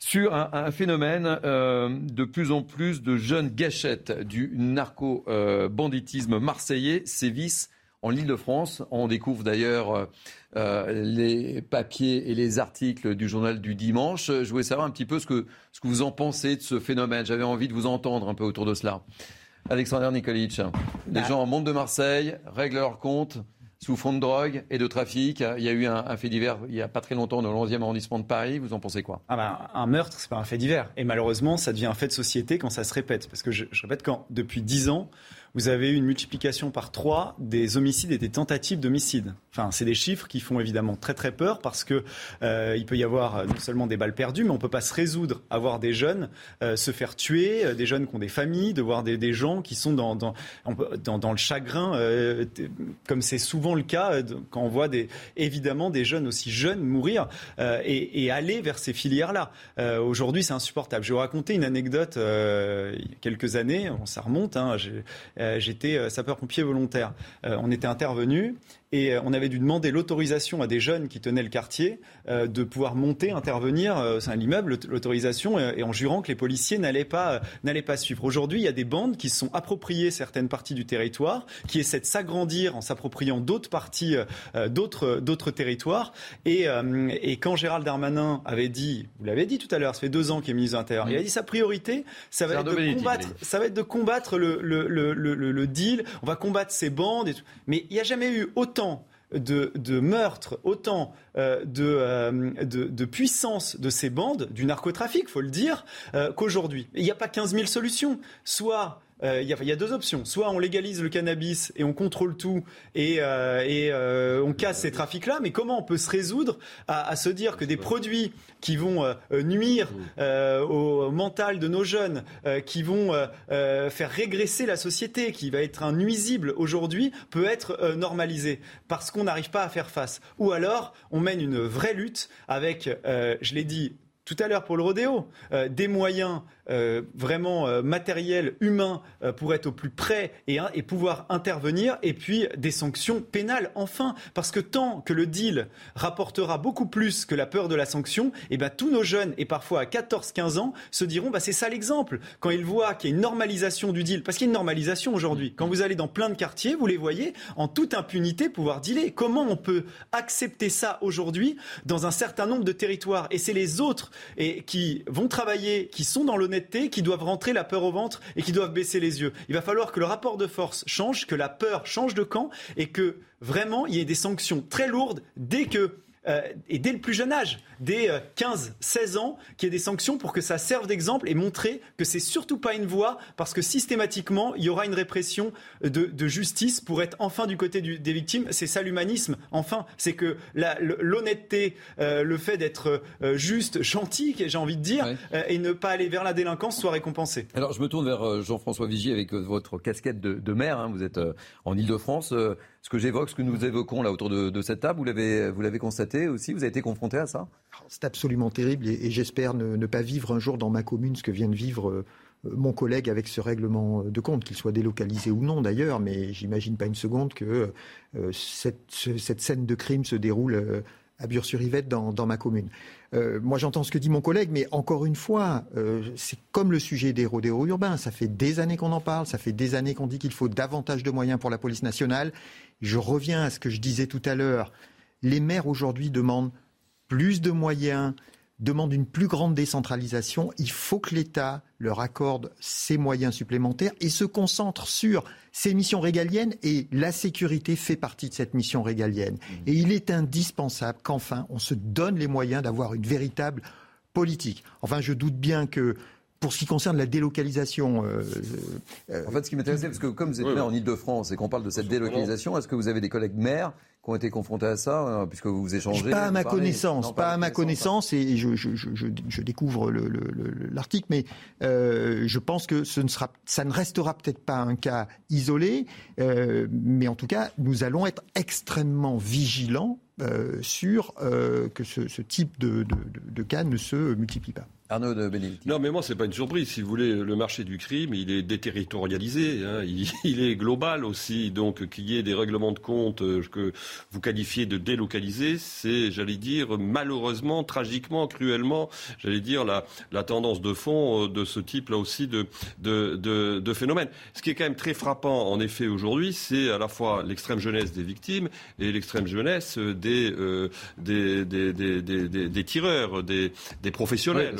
sur un, phénomène euh, de plus en plus de jeunes gâchettes du narco-banditisme marseillais sévissent en Ile-de-France. On découvre d'ailleurs les papiers et les articles du journal du dimanche. Je voulais savoir un petit peu ce que, ce que vous en pensez de ce phénomène. J'avais envie de vous entendre un peu autour de cela. Alexander Nikolic, les bah. gens montent de Marseille, règlent leurs comptes sous fond de drogue et de trafic. Il y a eu un, fait divers il n'y a pas très longtemps dans le 11e arrondissement de Paris. Vous en pensez quoi? Ah bah, Un meurtre, c'est pas un fait divers. Et malheureusement, ça devient un fait de société quand ça se répète. Parce que je, répète, quand depuis 10 ans, vous avez eu une multiplication par trois des homicides et des tentatives d'homicide. Enfin, c'est des chiffres qui font évidemment très très peur parce que euh, il peut y avoir non seulement des balles perdues, mais on peut pas se résoudre à voir des jeunes euh, se faire tuer, euh, des jeunes qui ont des familles, de voir des, des gens qui sont dans dans, dans, le chagrin, comme c'est souvent le cas quand on voit des évidemment des jeunes aussi jeunes mourir et, aller vers ces filières-là. Aujourd'hui, c'est insupportable. Je vais vous raconter une anecdote. il y a quelques années, ça remonte. Hein, j'étais euh, sapeur-pompier volontaire. Euh, on était intervenu et on avait dû demander l'autorisation à des jeunes qui tenaient le quartier de pouvoir monter, intervenir c'est un immeuble, l'autorisation, et en jurant que les policiers n'allaient pas, n'allaient pas suivre. Aujourd'hui, il y a des bandes qui se sont appropriées certaines parties du territoire, qui essaient de s'agrandir en s'appropriant d'autres parties, d'autres, d'autres territoires. Et, et, quand Gérald Darmanin avait dit, vous l'avez dit tout à l'heure, ça fait deux ans qu'il est ministre de l'Intérieur, il a dit sa priorité, ça va, être de, combattre, ça va être de combattre le, le, le, le, deal, on va combattre ces bandes. Et tout. Mais il n'y a jamais eu autant de, de meurtres, autant euh, euh, de, de, puissance de ces bandes, du narcotrafic, faut le dire, euh, qu'aujourd'hui. Il n'y a pas 15 000 solutions. Soit il y, y, a deux options. Soit on légalise le cannabis et on contrôle tout et, et on casse ces trafics-là, mais comment on peut se résoudre à, à se dire que des produits qui vont euh, euh, nuire euh, au mental de nos jeunes, qui vont faire régresser la société, qui va être un nuisible aujourd'hui, peut être normalisé parce qu'on n'arrive pas à faire face. Ou alors, on mène une vraie lutte avec, je l'ai dit tout à l'heure pour le rodéo, des moyens euh, vraiment euh, matériel, humain, euh, pour être au plus près et, et, pouvoir intervenir, et puis des sanctions pénales, enfin, parce que tant que le deal rapportera beaucoup plus que la peur de la sanction, et eh ben, tous nos jeunes, et parfois à 14-15 ans, se diront, bah, c'est ça l'exemple. Quand ils voient qu'il y a une normalisation du deal, parce qu'il y a une normalisation aujourd'hui, quand vous allez dans plein de quartiers, vous les voyez en toute impunité pouvoir dealer. Comment on peut accepter ça aujourd'hui dans un certain nombre de territoires? Et c'est les autres et, qui vont travailler, qui sont dans l'honnêteté, qui doivent rentrer la peur au ventre et qui doivent baisser les yeux. Il va falloir que le rapport de force change, que la peur change de camp et que vraiment il y ait des sanctions très lourdes dès que euh, et dès le plus jeune âge, dès 15-16 euh, ans, qu'il y ait des sanctions pour que ça serve d'exemple et montrer que c'est surtout pas une voie parce que systématiquement il y aura une répression de, justice pour être enfin du côté des victimes. C'est ça l'humanisme. Enfin, c'est que l'honnêteté, euh, le fait d'être juste, gentil, j'ai envie de dire, et ne pas aller vers la délinquance soit récompensé. Alors je me tourne vers Jean-François Vigier avec votre casquette de, maire. Hein. Vous êtes en Ile-de-France ce que j'évoque, ce que nous évoquons là autour de, cette table, vous l'avez, constaté aussi Vous avez été confronté à ça? C'est absolument terrible et, j'espère ne, pas vivre un jour dans ma commune ce que vient de vivre euh, mon collègue avec ce règlement de compte, qu'il soit délocalisé ou non d'ailleurs, mais j'imagine pas une seconde que euh, cette, scène de crime se déroule euh, à Bure-sur-Yvette dans, ma commune. Euh, moi, j'entends ce que dit mon collègue, mais encore une fois, euh, c'est comme le sujet des rodéos urbains. Ça fait des années qu'on en parle, ça fait des années qu'on dit qu'il faut davantage de moyens pour la police nationale. Je reviens à ce que je disais tout à l'heure. Les maires aujourd'hui demandent plus de moyens, demandent une plus grande décentralisation. Il faut que l'État leur accorde ces moyens supplémentaires et se concentre sur ces missions régaliennes et la sécurité fait partie de cette mission régalienne. Mmh. Et il est indispensable qu'enfin on se donne les moyens d'avoir une véritable politique. Enfin, je doute bien que pour ce qui concerne la délocalisation. Euh, euh, en fait, ce qui m'intéressait, parce que comme vous êtes maire en Ile-de-France et qu'on parle de cette délocalisation, est-ce que vous avez des collègues maires qui ont été confrontés à ça, euh, puisque vous vous échangez Pas à ma connaissance, pas, à ma connaissance, et je, je, je, je découvre l'article, mais euh, je pense que ce ne sera, ça ne restera peut-être pas un cas isolé, euh, mais en tout cas, nous allons être extrêmement vigilants euh, sur que ce, ce type de, de, de, cas ne se multiplie pas. Arnaud de Benedicti. Non, mais moi, c'est pas une surprise. Si vous voulez, le marché du crime, il est déterritorialisé. Hein. Il, est global aussi. Donc, qu'il y ait des règlements de compte euh, que vous qualifiez de délocalisés, c'est, j'allais dire, malheureusement, tragiquement, cruellement, j'allais dire, la, la tendance de fond euh, de ce type-là aussi de, de, de, de phénomène. Ce qui est quand même très frappant, en effet, aujourd'hui, c'est à la fois l'extrême jeunesse des victimes et l'extrême jeunesse des, euh, des, des, des, des, des, tireurs, des, des professionnels.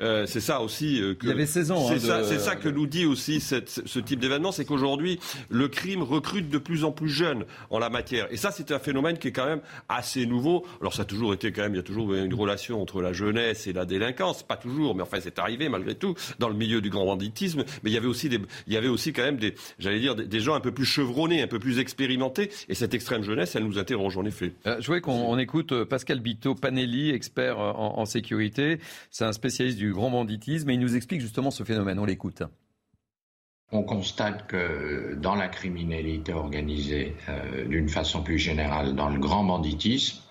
Euh, c'est ça aussi euh, que. Il y avait 16 ans. C'est hein, ça, ça, que nous dit aussi cette, ce type d'événement, c'est qu'aujourd'hui le crime recrute de plus en plus jeunes en la matière. Et ça, c'est un phénomène qui est quand même assez nouveau. Alors ça a toujours été quand même, il y a toujours une relation entre la jeunesse et la délinquance, pas toujours, mais enfin c'est arrivé malgré tout dans le milieu du grand banditisme. Mais il y avait aussi des, il y avait aussi quand même des, j'allais dire des, gens un peu plus chevronnés, un peu plus expérimentés. Et cette extrême jeunesse, elle nous interroge en effet. Euh, je voulais qu'on écoute Pascal Bito Panelli, expert en, en sécurité. C'est un spécialiste du grand banditisme, et il nous explique justement ce phénomène. On l'écoute. On constate que dans la criminalité organisée, euh, d'une façon plus générale, dans le grand banditisme,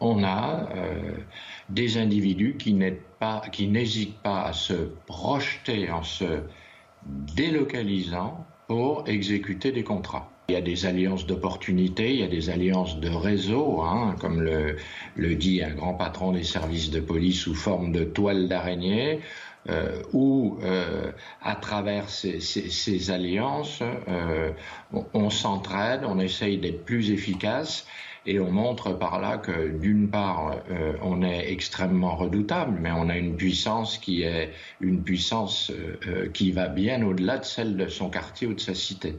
on a euh, des individus qui n'hésitent pas à se projeter en se délocalisant pour exécuter des contrats. Il y a des alliances d'opportunités, il y a des alliances de réseau, hein, comme le, le, dit un grand patron des services de police sous forme de toile d'araignée, euh, où euh, à travers ces, ces, ces alliances, euh, on, s'entraide, on essaye d'être plus efficace. Et on montre par là que d'une part, on est extrêmement redoutable, mais on a une puissance qui est une puissance qui va bien au-delà de celle de son quartier ou de sa cité.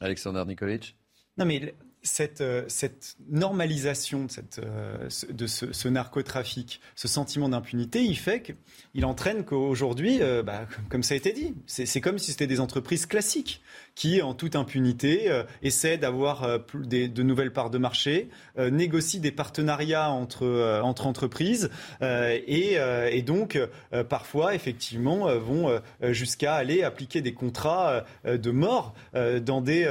Alexander Nikolic? Non, mais cette, euh, cette, normalisation de, euh, ce, narcotrafic, ce sentiment d'impunité, il fait qu'il entraîne qu'aujourd'hui, euh, bah, comme ça a été dit, c'est comme si c'était des entreprises classiques qui, en toute impunité, euh, essaient d'avoir euh, de nouvelles parts de marché, négocient des partenariats entre, entre entreprises et, donc, parfois, effectivement, vont jusqu'à aller appliquer des contrats de mort dans des,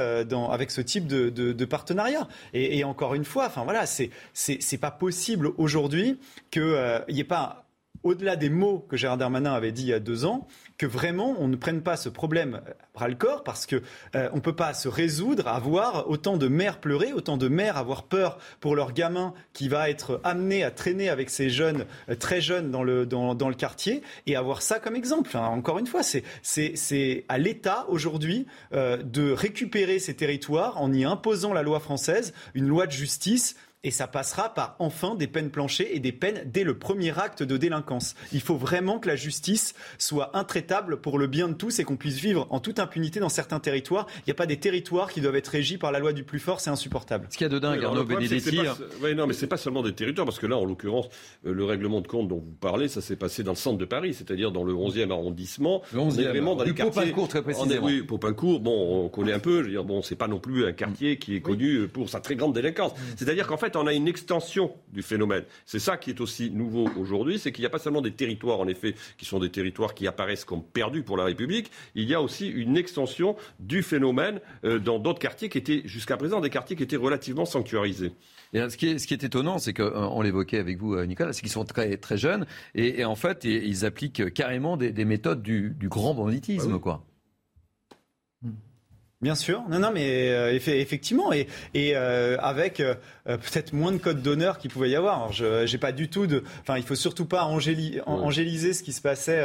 avec ce type de, partenariat. Et, encore une fois, enfin voilà, c'est c'est pas possible aujourd'hui qu'il n'y euh, ait pas au-delà des mots que Gérard Darmanin avait dit il y a deux ans, que vraiment on ne prenne pas ce problème bras le corps parce que euh, on peut pas se résoudre à voir autant de mères pleurer, autant de mères avoir peur pour leur gamin qui va être amené à traîner avec ces jeunes euh, très jeunes dans le dans, dans, le quartier et avoir ça comme exemple. Encore une fois, c'est c'est à l'État aujourd'hui euh, de récupérer ces territoires en y imposant la loi française, une loi de justice et ça passera par enfin des peines planchées et des peines dès le premier acte de délinquance. Il faut vraiment que la justice soit intraitable pour le bien de tous et qu'on puisse vivre en toute impunité dans certains territoires. Il n'y a pas des territoires qui doivent être régis par la loi du plus fort, c'est insupportable. Ce qu'il y a de dingue, Arnaud Benedetti. Oui, non, mais c'est pas seulement des territoires, parce que là, en l'occurrence, euh, le règlement de compte dont vous parlez, ça s'est passé dans le centre de Paris, c'est-à-dire dans le 11e arrondissement. Le 11e, vraiment dans les quartiers. Popincourt, très précisément. oui, Popincourt, bon, on connaît un peu, je veux dire, bon, c'est pas non plus un quartier qui est connu pour sa très grande délinquance. C'est-à-dire qu'en fait, on a une extension du phénomène. C'est ça qui est aussi nouveau aujourd'hui, c'est qu'il n'y a pas seulement des territoires, en effet, qui sont des territoires qui apparaissent comme perdus pour la République, il y a aussi une extension du phénomène euh, dans d'autres quartiers qui étaient jusqu'à présent des quartiers qui étaient relativement sanctuarisés. Et ce, qui est, ce qui est étonnant, c'est qu'on euh, l'évoquait avec vous, euh, Nicolas, c'est qu'ils sont très, très jeunes et, en fait, ils appliquent carrément des, méthodes du, grand banditisme, ah quoi. Bien sûr, non, non, mais euh, effectivement, et, et euh, avec euh, peut-être moins de codes d'honneur qu'il pouvait y avoir. Alors, je j'ai pas du tout de, enfin, il faut surtout pas angéli, angéliser ce qui se passait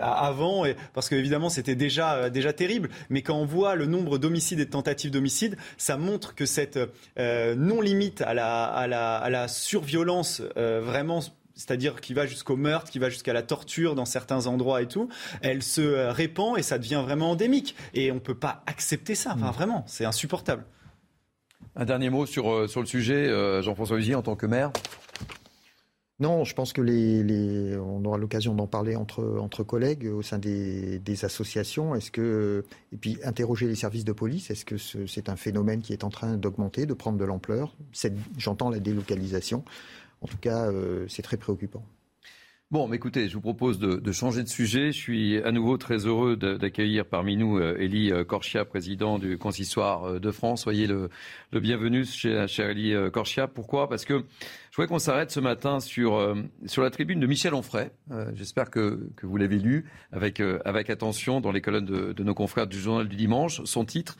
avant, et, parce qu'évidemment c'était déjà déjà terrible. Mais quand on voit le nombre d'homicides et de tentatives d'homicide, ça montre que cette non limite à la à la, à la surviolence vraiment c'est-à-dire qui va jusqu'au meurtre, qui va jusqu'à la torture dans certains endroits et tout, elle se euh, répand et ça devient vraiment endémique. Et on ne peut pas accepter ça. Enfin, mm. vraiment, c'est insupportable. Un dernier mot sur, euh, sur le sujet, euh, Jean-François Uzi, en tant que maire non, je pense que les, on aura l'occasion d'en parler entre, entre collègues au sein des, des associations. Est-ce que et puis interroger les services de police. Est-ce que c'est un phénomène qui est en train d'augmenter, de prendre de l'ampleur? J'entends la délocalisation. En tout cas, euh, c'est très préoccupant. Bon, mais écoutez, je vous propose de, changer de sujet. Je suis à nouveau très heureux d'accueillir parmi nous Elie euh, Corchia, président du Consistoire euh, de France. Soyez le, bienvenu chez, chez Elie euh, Corchia. Pourquoi? Parce que je voudrais qu'on s'arrête ce matin sur, sur la tribune de Michel Onfray. J'espère que, que, vous l'avez lu avec, avec attention dans les colonnes de nos confrères du journal du dimanche. Son titre,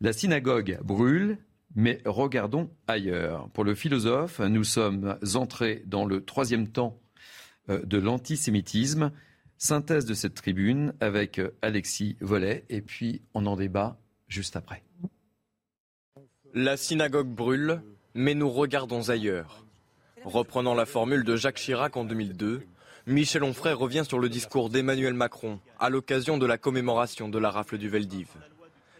La synagogue brûle, mais regardons ailleurs. Pour le philosophe, nous sommes entrés dans le troisième temps euh, de l'antisémitisme. Synthèse de cette tribune avec euh, Alexis Vollet et puis on en débat juste après. La synagogue brûle, mais nous regardons ailleurs. Reprenant la formule de Jacques Chirac en 2002, Michel Onfray revient sur le discours d'Emmanuel Macron à l'occasion de la commémoration de la rafle du Veldiv.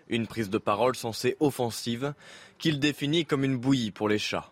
Une prise de parole censée offensive qu'il définit comme une bouillie pour les chats.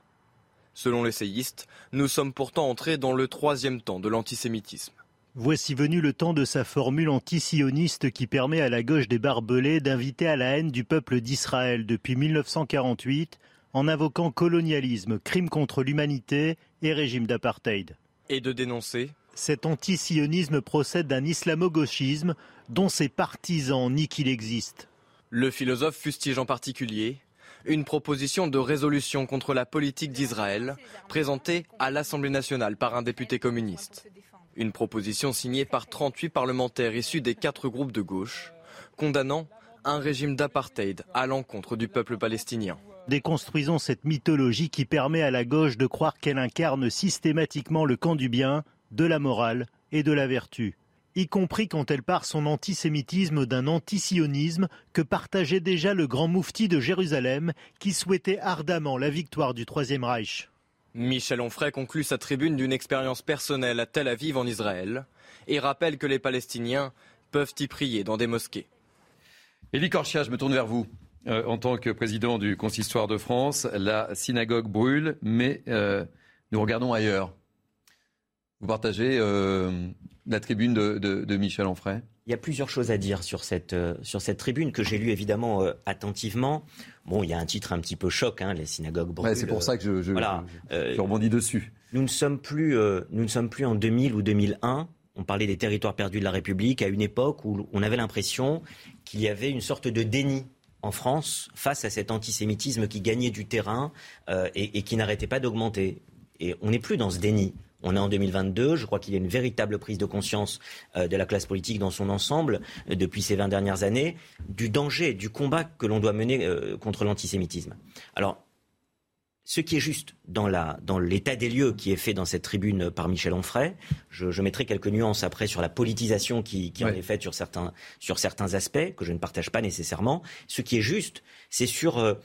Selon l'essayiste, nous sommes pourtant entrés dans le troisième temps de l'antisémitisme. Voici venu le temps de sa formule antisioniste qui permet à la gauche des barbelés d'inviter à la haine du peuple d'Israël depuis 1948 en invoquant colonialisme, crime contre l'humanité et régime d'apartheid. Et de dénoncer Cet antisionisme procède d'un islamo-gauchisme dont ses partisans nient qu'il existe. Le philosophe fustige en particulier une proposition de résolution contre la politique d'Israël présentée à l'Assemblée nationale par un député communiste. Une proposition signée par 38 parlementaires issus des quatre groupes de gauche, condamnant un régime d'apartheid à l'encontre du peuple palestinien. Déconstruisons cette mythologie qui permet à la gauche de croire qu'elle incarne systématiquement le camp du bien, de la morale et de la vertu y compris quand elle part son antisémitisme d'un antisionisme que partageait déjà le grand moufti de Jérusalem qui souhaitait ardemment la victoire du Troisième Reich. Michel Onfray conclut sa tribune d'une expérience personnelle à Tel Aviv en Israël et rappelle que les Palestiniens peuvent y prier dans des mosquées. Élie Korchia, je me tourne vers vous. Euh, en tant que président du Consistoire de France, la synagogue brûle, mais euh, nous regardons ailleurs. Vous partagez euh, la tribune de, Michel Onfray? Il y a plusieurs choses à dire sur cette, euh, sur cette tribune que j'ai lue évidemment euh, attentivement. Bon, il y a un titre un petit peu choc, hein, les synagogues brûlent. c'est pour ça que je, je, voilà, je, rebondis dessus. Nous ne, sommes plus, nous ne sommes plus en 2000 ou 2001. On parlait des territoires perdus de la République à une époque où on avait l'impression qu'il y avait une sorte de déni en France face à cet antisémitisme qui gagnait du terrain et, et qui n'arrêtait pas d'augmenter. Et on n'est plus dans ce déni. On est en 2022. Je crois qu'il y a une véritable prise de conscience euh, de la classe politique dans son ensemble euh, depuis ces 20 dernières années du danger, du combat que l'on doit mener euh, contre l'antisémitisme. Alors, ce qui est juste dans, l'état des lieux qui est fait dans cette tribune par Michel Onfray, je, mettrai quelques nuances après sur la politisation qui, en est faite sur certains, sur certains aspects que je ne partage pas nécessairement. Ce qui est juste, c'est sur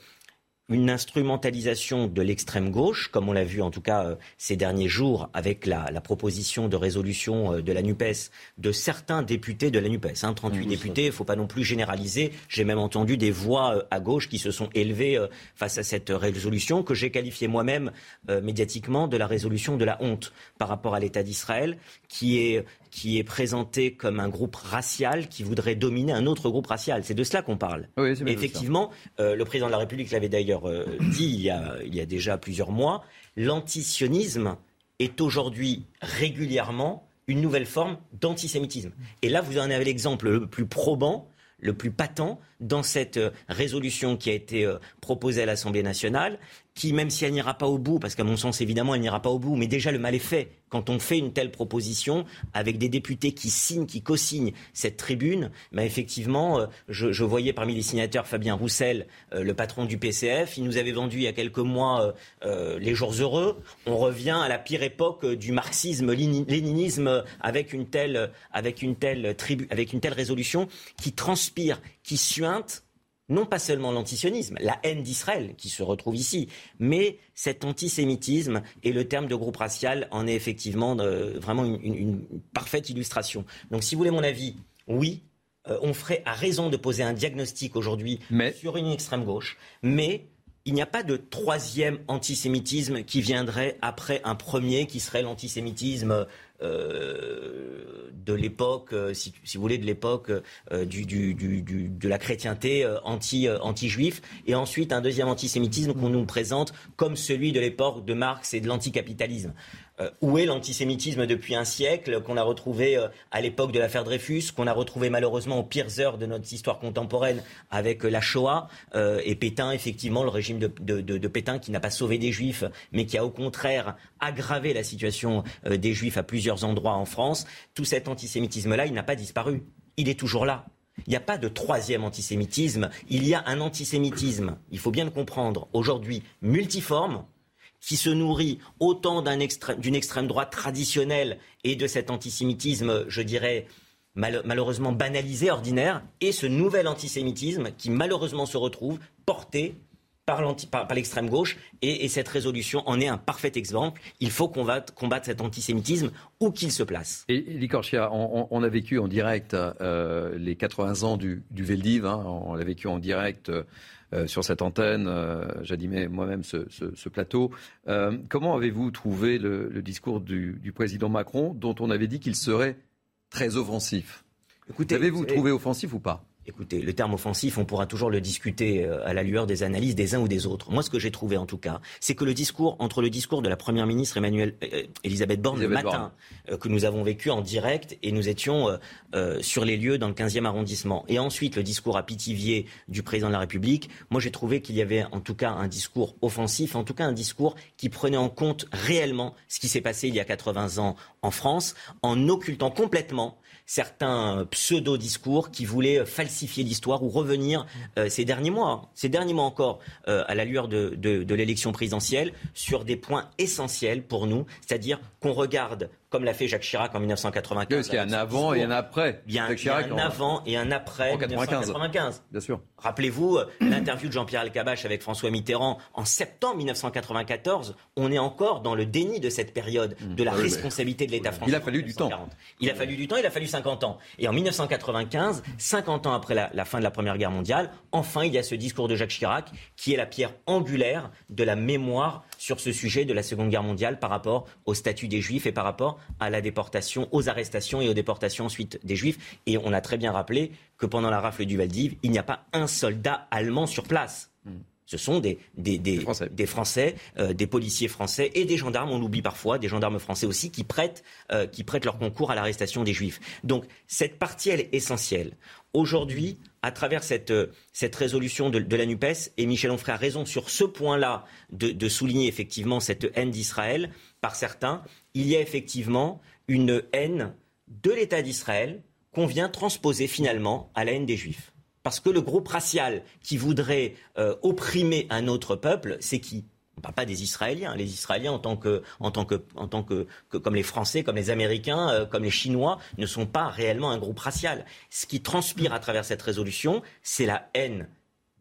une instrumentalisation de l'extrême gauche, comme on l'a vu en tout cas euh, ces derniers jours avec la, proposition de résolution euh, de la NUPES, de certains députés de la NUPES. Hein, 38 députés, il ne faut pas non plus généraliser. J'ai même entendu des voix euh, à gauche qui se sont élevées face à cette résolution que j'ai qualifiée moi-même médiatiquement de la résolution de la honte par rapport à l'État d'Israël, qui est qui est présenté comme un groupe racial qui voudrait dominer un autre groupe racial. C'est de cela qu'on parle. effectivement, euh, le président de la République l'avait d'ailleurs euh, dit il y, a, il y a déjà plusieurs mois, l'antisionisme est aujourd'hui régulièrement une nouvelle forme d'antisémitisme. Et là, vous en avez l'exemple le plus probant, le plus patent dans cette euh, résolution qui a été proposée à l'Assemblée nationale, qui, même si elle n'ira pas au bout, parce qu'à mon sens, évidemment, elle n'ira pas au bout, mais déjà le mal est fait quand on fait une telle proposition avec des députés qui signent, qui co-signent cette tribune, bah effectivement, euh, je, voyais parmi les signataires Fabien Roussel, euh, le patron du PCF, il nous avait vendu il y a quelques mois euh, les jours heureux. On revient à la pire époque du marxisme-léninisme avec une telle, avec une telle tribu, avec une telle résolution qui transpire, qui suinte non pas seulement l'antisionisme, la haine d'Israël qui se retrouve ici, mais cet antisémitisme et le terme de groupe racial en est effectivement euh, vraiment une, parfaite illustration. Donc si vous voulez mon avis, oui, euh, on ferait à raison de poser un diagnostic aujourd'hui sur une extrême gauche, mais il n'y a pas de troisième antisémitisme qui viendrait après un premier qui serait l'antisémitisme euh, de l'époque, euh, si, vous voulez, de l'époque euh, de la chrétienté anti, anti-juif, et ensuite un deuxième antisémitisme qu'on nous présente comme celui de l'époque de Marx et de l'anticapitalisme. Euh, où est l'antisémitisme depuis un siècle, qu'on a retrouvé euh, à l'époque de l'affaire Dreyfus, qu'on a retrouvé malheureusement aux pires heures de notre histoire contemporaine avec la Shoah et Pétain, effectivement, le régime de, de Pétain qui n'a pas sauvé des juifs, mais qui a au contraire aggravé la situation des juifs à plusieurs endroits en France. Tout cet antisémitisme-là, il n'a pas disparu. Il est toujours là. Il n'y a pas de troisième antisémitisme, il y a un antisémitisme, il faut bien le comprendre, aujourd'hui multiforme, qui se nourrit autant d'une extrême, droite traditionnelle et de cet antisémitisme, je dirais, malheureusement banalisé, ordinaire, et ce nouvel antisémitisme qui malheureusement se retrouve porté par l'extrême gauche et, cette résolution en est un parfait exemple. Il faut combattre, combattre cet antisémitisme où qu'il se place. Et Licorchia, on, a vécu en direct euh, les 80 ans du, du Veldiv, hein. on l'a vécu en direct euh, sur cette antenne, euh, j'animais moi-même ce, plateau. comment avez-vous trouvé le, discours du, du, président Macron dont on avait dit qu'il serait très offensif? Avez-vous trouvé offensif ou pas? Écoutez, le terme offensif, on pourra toujours le discuter euh, à la lueur des analyses des uns ou des autres. Moi, ce que j'ai trouvé, en tout cas, c'est que le discours, entre le discours de la Première ministre Emmanuel, euh, Elisabeth Borne le matin, euh, que nous avons vécu en direct, et nous étions sur les lieux dans le 15e arrondissement, et ensuite le discours à Pithiviers du président de la République, moi j'ai trouvé qu'il y avait en tout cas un discours offensif, en tout cas un discours qui prenait en compte réellement ce qui s'est passé il y a 80 ans en France, en occultant complètement certains pseudo-discours qui voulaient falsifier l'histoire ou revenir euh, ces derniers mois, ces derniers mois encore, euh, à la lueur de, de l'élection présidentielle, sur des points essentiels pour nous, c'est-à-dire qu'on regarde comme l'a fait Jacques Chirac en 1995. Parce qu'il y a un avant et un après. Il y a un, avant et un après en 1995. Bien sûr. Rappelez-vous euh, l'interview de Jean-Pierre Alcabache avec François Mitterrand en septembre 1994. On est encore dans le déni de cette période, mmh. de la responsabilité de l'État français. Il a fallu du temps. Il a fallu du temps, il a fallu 50 ans. Et en 1995, 50 ans après la, la fin de la Première Guerre mondiale, enfin il y a ce discours de Jacques Chirac qui est la pierre angulaire de la mémoire sur ce sujet de la Seconde Guerre mondiale par rapport au statut des Juifs et par rapport à la déportation, aux arrestations et aux déportations ensuite des Juifs. Et on a très bien rappelé que pendant la rafle du Valdiv, il n'y a pas un soldat allemand sur place. Hmm. Ce sont des, des, Français, euh, des, policiers français et des gendarmes, on l'oublie parfois, des gendarmes français aussi, qui prêtent, euh, qui prêtent leur concours à l'arrestation des Juifs. Donc cette partie, elle est essentielle. Aujourd'hui, à travers cette, euh, résolution de, la NUPES, et Michel Onfray a raison sur ce point-là de, souligner effectivement cette haine d'Israël par certains, il y a effectivement une haine de l'État d'Israël qu'on vient transposer finalement à la haine des Juifs. Parce que le groupe racial qui voudrait euh, opprimer un autre peuple, c'est qui? Ne parle pas des Israéliens. Les Israéliens, en tant que, en tant que, en tant que, comme les Français, comme les Américains, euh, comme les Chinois, ne sont pas réellement un groupe racial. Ce qui transpire à travers cette résolution, c'est la haine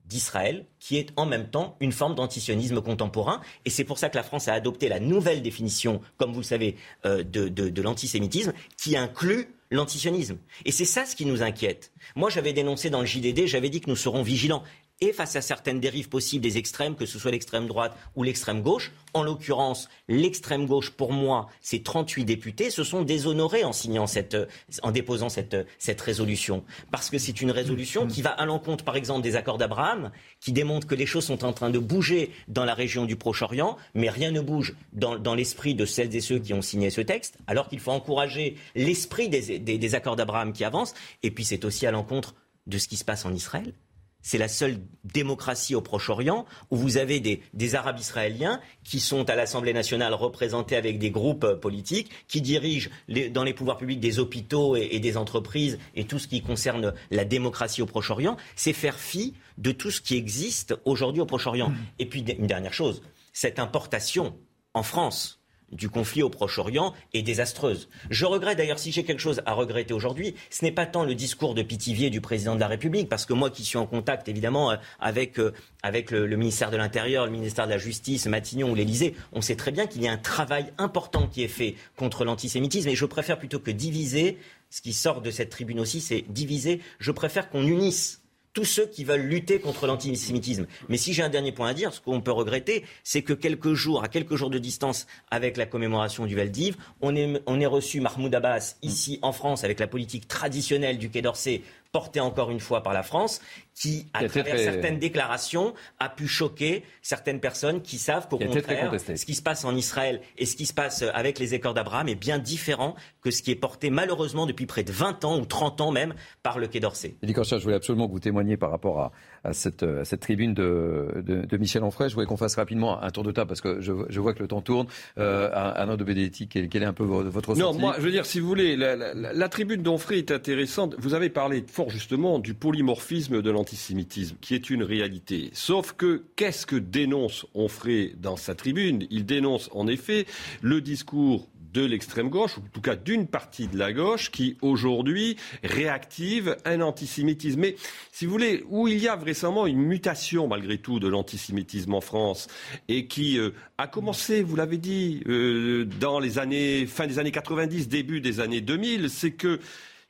d'Israël, qui est en même temps une forme d'antisionisme contemporain. Et c'est pour ça que la France a adopté la nouvelle définition, comme vous le savez, euh, de, de l'antisémitisme, qui inclut l'antisionisme. Et c'est ça ce qui nous inquiète. Moi, j'avais dénoncé dans le JDD, j'avais dit que nous serons vigilants et face à certaines dérives possibles des extrêmes, que ce soit l'extrême droite ou l'extrême gauche. En l'occurrence, l'extrême gauche, pour moi, ces 38 députés se sont déshonorés en signant cette, en déposant cette, cette résolution. Parce que c'est une résolution qui va à l'encontre, par exemple, des accords d'Abraham, qui démontrent que les choses sont en train de bouger dans la région du Proche-Orient, mais rien ne bouge dans, l'esprit de celles et ceux qui ont signé ce texte, alors qu'il faut encourager l'esprit des, des, des accords d'Abraham qui avancent. Et puis c'est aussi à l'encontre de ce qui se passe en Israël. C'est la seule démocratie au Proche-Orient où vous avez des, Arabes israéliens qui sont à l'Assemblée nationale représentés avec des groupes euh, politiques, qui dirigent dans les pouvoirs publics des hôpitaux et, des entreprises et tout ce qui concerne la démocratie au Proche-Orient. C'est faire fi de tout ce qui existe aujourd'hui au Proche-Orient. Mmh. Et puis une dernière chose, cette importation en France du conflit au Proche-Orient est désastreuse. Je regrette d'ailleurs, si j'ai quelque chose à regretter aujourd'hui, ce n'est pas tant le discours de Pitivier du président de la République, parce que moi qui suis en contact évidemment euh, avec, euh, avec le, ministère de l'Intérieur, le ministère de la Justice, Matignon ou l'Élysée, on sait très bien qu'il y a un travail important qui est fait contre l'antisémitisme, et je préfère plutôt que diviser, ce qui sort de cette tribune aussi, c'est diviser, je préfère qu'on unisse tous ceux qui veulent lutter contre l'antisémitisme. Mais si j'ai un dernier point à dire, ce qu'on peut regretter, c'est que quelques jours, à quelques jours de distance avec la commémoration du Valdiv, on est, on est reçu Mahmoud Abbas ici en France avec la politique traditionnelle du Quai d'Orsay portée encore une fois par la France, qui, à travers certaines déclarations, a pu choquer certaines personnes qui savent qu'au contraire, ce qui se passe en Israël et ce qui se passe avec les accords d'Abraham est bien différent que ce qui est porté malheureusement depuis près de 20 ans ou 30 ans même par le Quai d'Orsay. je voulais absolument que vous témoigniez par rapport à, à cette, à cette tribune de, de, de Michel Onfray. Je voulais qu'on fasse rapidement un tour de table parce que je, je vois que le temps tourne. Euh, de Benedetti, quel, quel, est un peu votre ressenti Non, moi, je veux dire, si vous voulez, la, la, la tribune d'Onfray est intéressante. Vous avez parlé fort justement du polymorphisme de l'antisémitisme, qui est une réalité. Sauf que qu'est-ce que dénonce Onfray dans sa tribune? Il dénonce en effet le discours de l'extrême gauche, ou en tout cas d'une partie de la gauche, qui aujourd'hui réactive un antisémitisme. Mais si vous voulez, où il y a récemment une mutation malgré tout de l'antisémitisme en France, et qui euh, a commencé, vous l'avez dit, euh, dans les années fin des années 90, début des années 2000, c'est que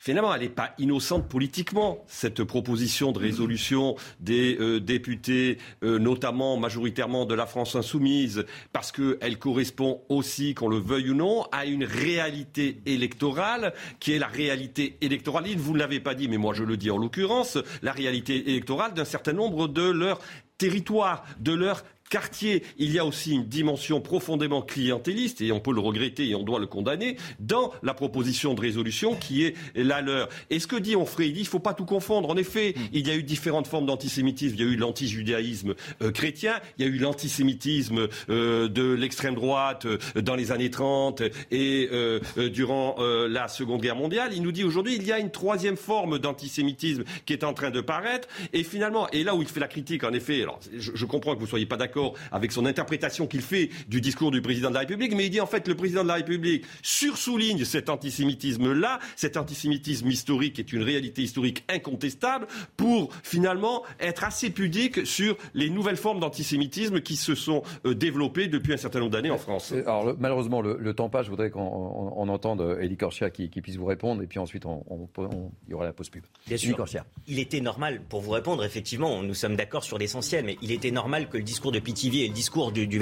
finalement, elle n'est pas innocente politiquement, cette proposition de résolution des euh, députés, euh, notamment majoritairement de la France insoumise, parce qu'elle correspond aussi, qu'on le veuille ou non, à une réalité électorale qui est la réalité électorale. Vous ne l'avez pas dit, mais moi je le dis en l'occurrence, la réalité électorale d'un certain nombre de leurs territoires, de leurs quartier, il y a aussi une dimension profondément clientéliste, et on peut le regretter et on doit le condamner, dans la proposition de résolution qui est la leur. Et ce que dit Onfray, il dit il ne faut pas tout confondre. En effet, mm. il y a eu différentes formes d'antisémitisme. Il y a eu l'antijudaïsme euh, chrétien, il y a eu l'antisémitisme euh, de l'extrême droite euh, dans les années 30 et durant la Seconde Guerre mondiale. Il nous dit aujourd'hui il y a une troisième forme d'antisémitisme qui est en train de paraître. Et finalement, et là où il fait la critique, en effet, alors je, je comprends que vous ne soyez pas d'accord, avec son interprétation qu'il fait du discours du président de la République, mais il dit en fait le président de la République sursouligne cet antisémitisme-là, cet antisémitisme historique est une réalité historique incontestable, pour finalement être assez pudique sur les nouvelles formes d'antisémitisme qui se sont euh, développées depuis un certain nombre d'années en France. Euh, alors malheureusement, le, temps passe. Je voudrais qu'on entende Elie Korsia qui, puisse vous répondre, et puis ensuite on, il y aura la pause pub. Bien sûr. Il était normal, pour vous répondre, effectivement, nous sommes d'accord sur l'essentiel, mais il était normal que le discours de et le discours du, du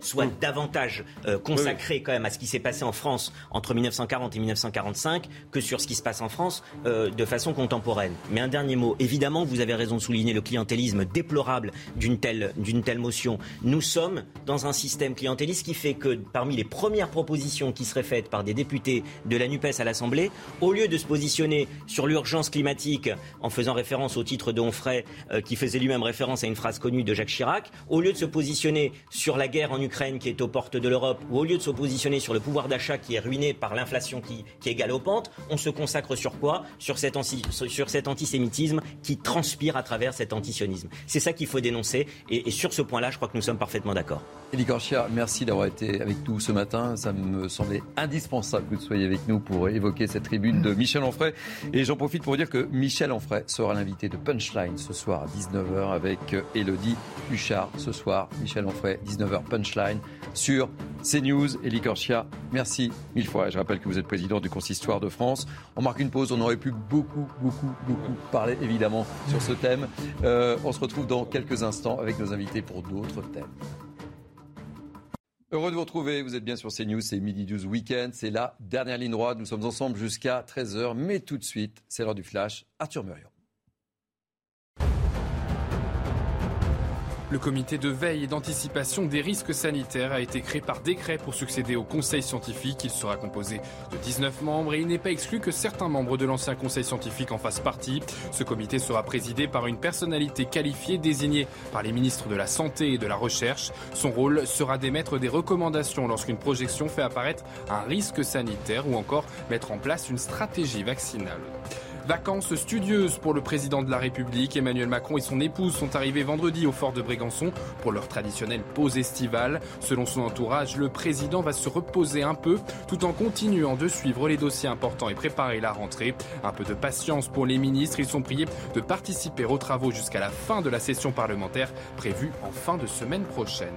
soit davantage euh, consacré quand même à ce qui s'est passé en France entre 1940 et 1945 que sur ce qui se passe en France euh, de façon contemporaine. Mais un dernier mot. Évidemment, vous avez raison de souligner le clientélisme déplorable d'une telle, d'une telle motion. Nous sommes dans un système clientéliste qui fait que parmi les premières propositions qui seraient faites par des députés de la NUPES à l'Assemblée, au lieu de se positionner sur l'urgence climatique en faisant référence au titre de Onfray, euh, qui faisait lui-même référence à une phrase connue de Jacques Chirac, au lieu de se positionner sur la guerre en Ukraine qui est aux portes de l'Europe, ou au lieu de se positionner sur le pouvoir d'achat qui est ruiné par l'inflation qui, qui, est galopante, on se consacre sur quoi? Sur cet, sur cet antisémitisme qui transpire à travers cet antisionisme. C'est ça qu'il faut dénoncer, et, et sur ce point-là, je crois que nous sommes parfaitement d'accord. Elie Gorchia, merci d'avoir été avec nous ce matin. Ça me semblait indispensable que vous soyez avec nous pour évoquer cette tribune de Michel Onfray. Et j'en profite pour dire que Michel Onfray sera l'invité de Punchline ce soir à 19h avec Elodie Huchard ce soir. Michel Onfray, 19h Punchline sur CNews. et Licorchia, merci mille fois. Je rappelle que vous êtes président du Consistoire de France. On marque une pause. On aurait pu beaucoup, beaucoup, beaucoup parler évidemment sur ce thème. Euh, on se retrouve dans quelques instants avec nos invités pour d'autres thèmes. Heureux de vous retrouver, vous êtes bien sur CNews, c'est Midi 12 Weekend, c'est la dernière ligne droite, nous sommes ensemble jusqu'à 13h, mais tout de suite, c'est l'heure du flash, Arthur Murion. Le comité de veille et d'anticipation des risques sanitaires a été créé par décret pour succéder au conseil scientifique. Il sera composé de 19 membres et il n'est pas exclu que certains membres de l'ancien conseil scientifique en fassent partie. Ce comité sera présidé par une personnalité qualifiée désignée par les ministres de la Santé et de la Recherche. Son rôle sera d'émettre des recommandations lorsqu'une projection fait apparaître un risque sanitaire ou encore mettre en place une stratégie vaccinale. Vacances studieuses pour le président de la République. Emmanuel Macron et son épouse sont arrivés vendredi au fort de Brégançon pour leur traditionnelle pause estivale. Selon son entourage, le président va se reposer un peu tout en continuant de suivre les dossiers importants et préparer la rentrée. Un peu de patience pour les ministres. Ils sont priés de participer aux travaux jusqu'à la fin de la session parlementaire prévue en fin de semaine prochaine.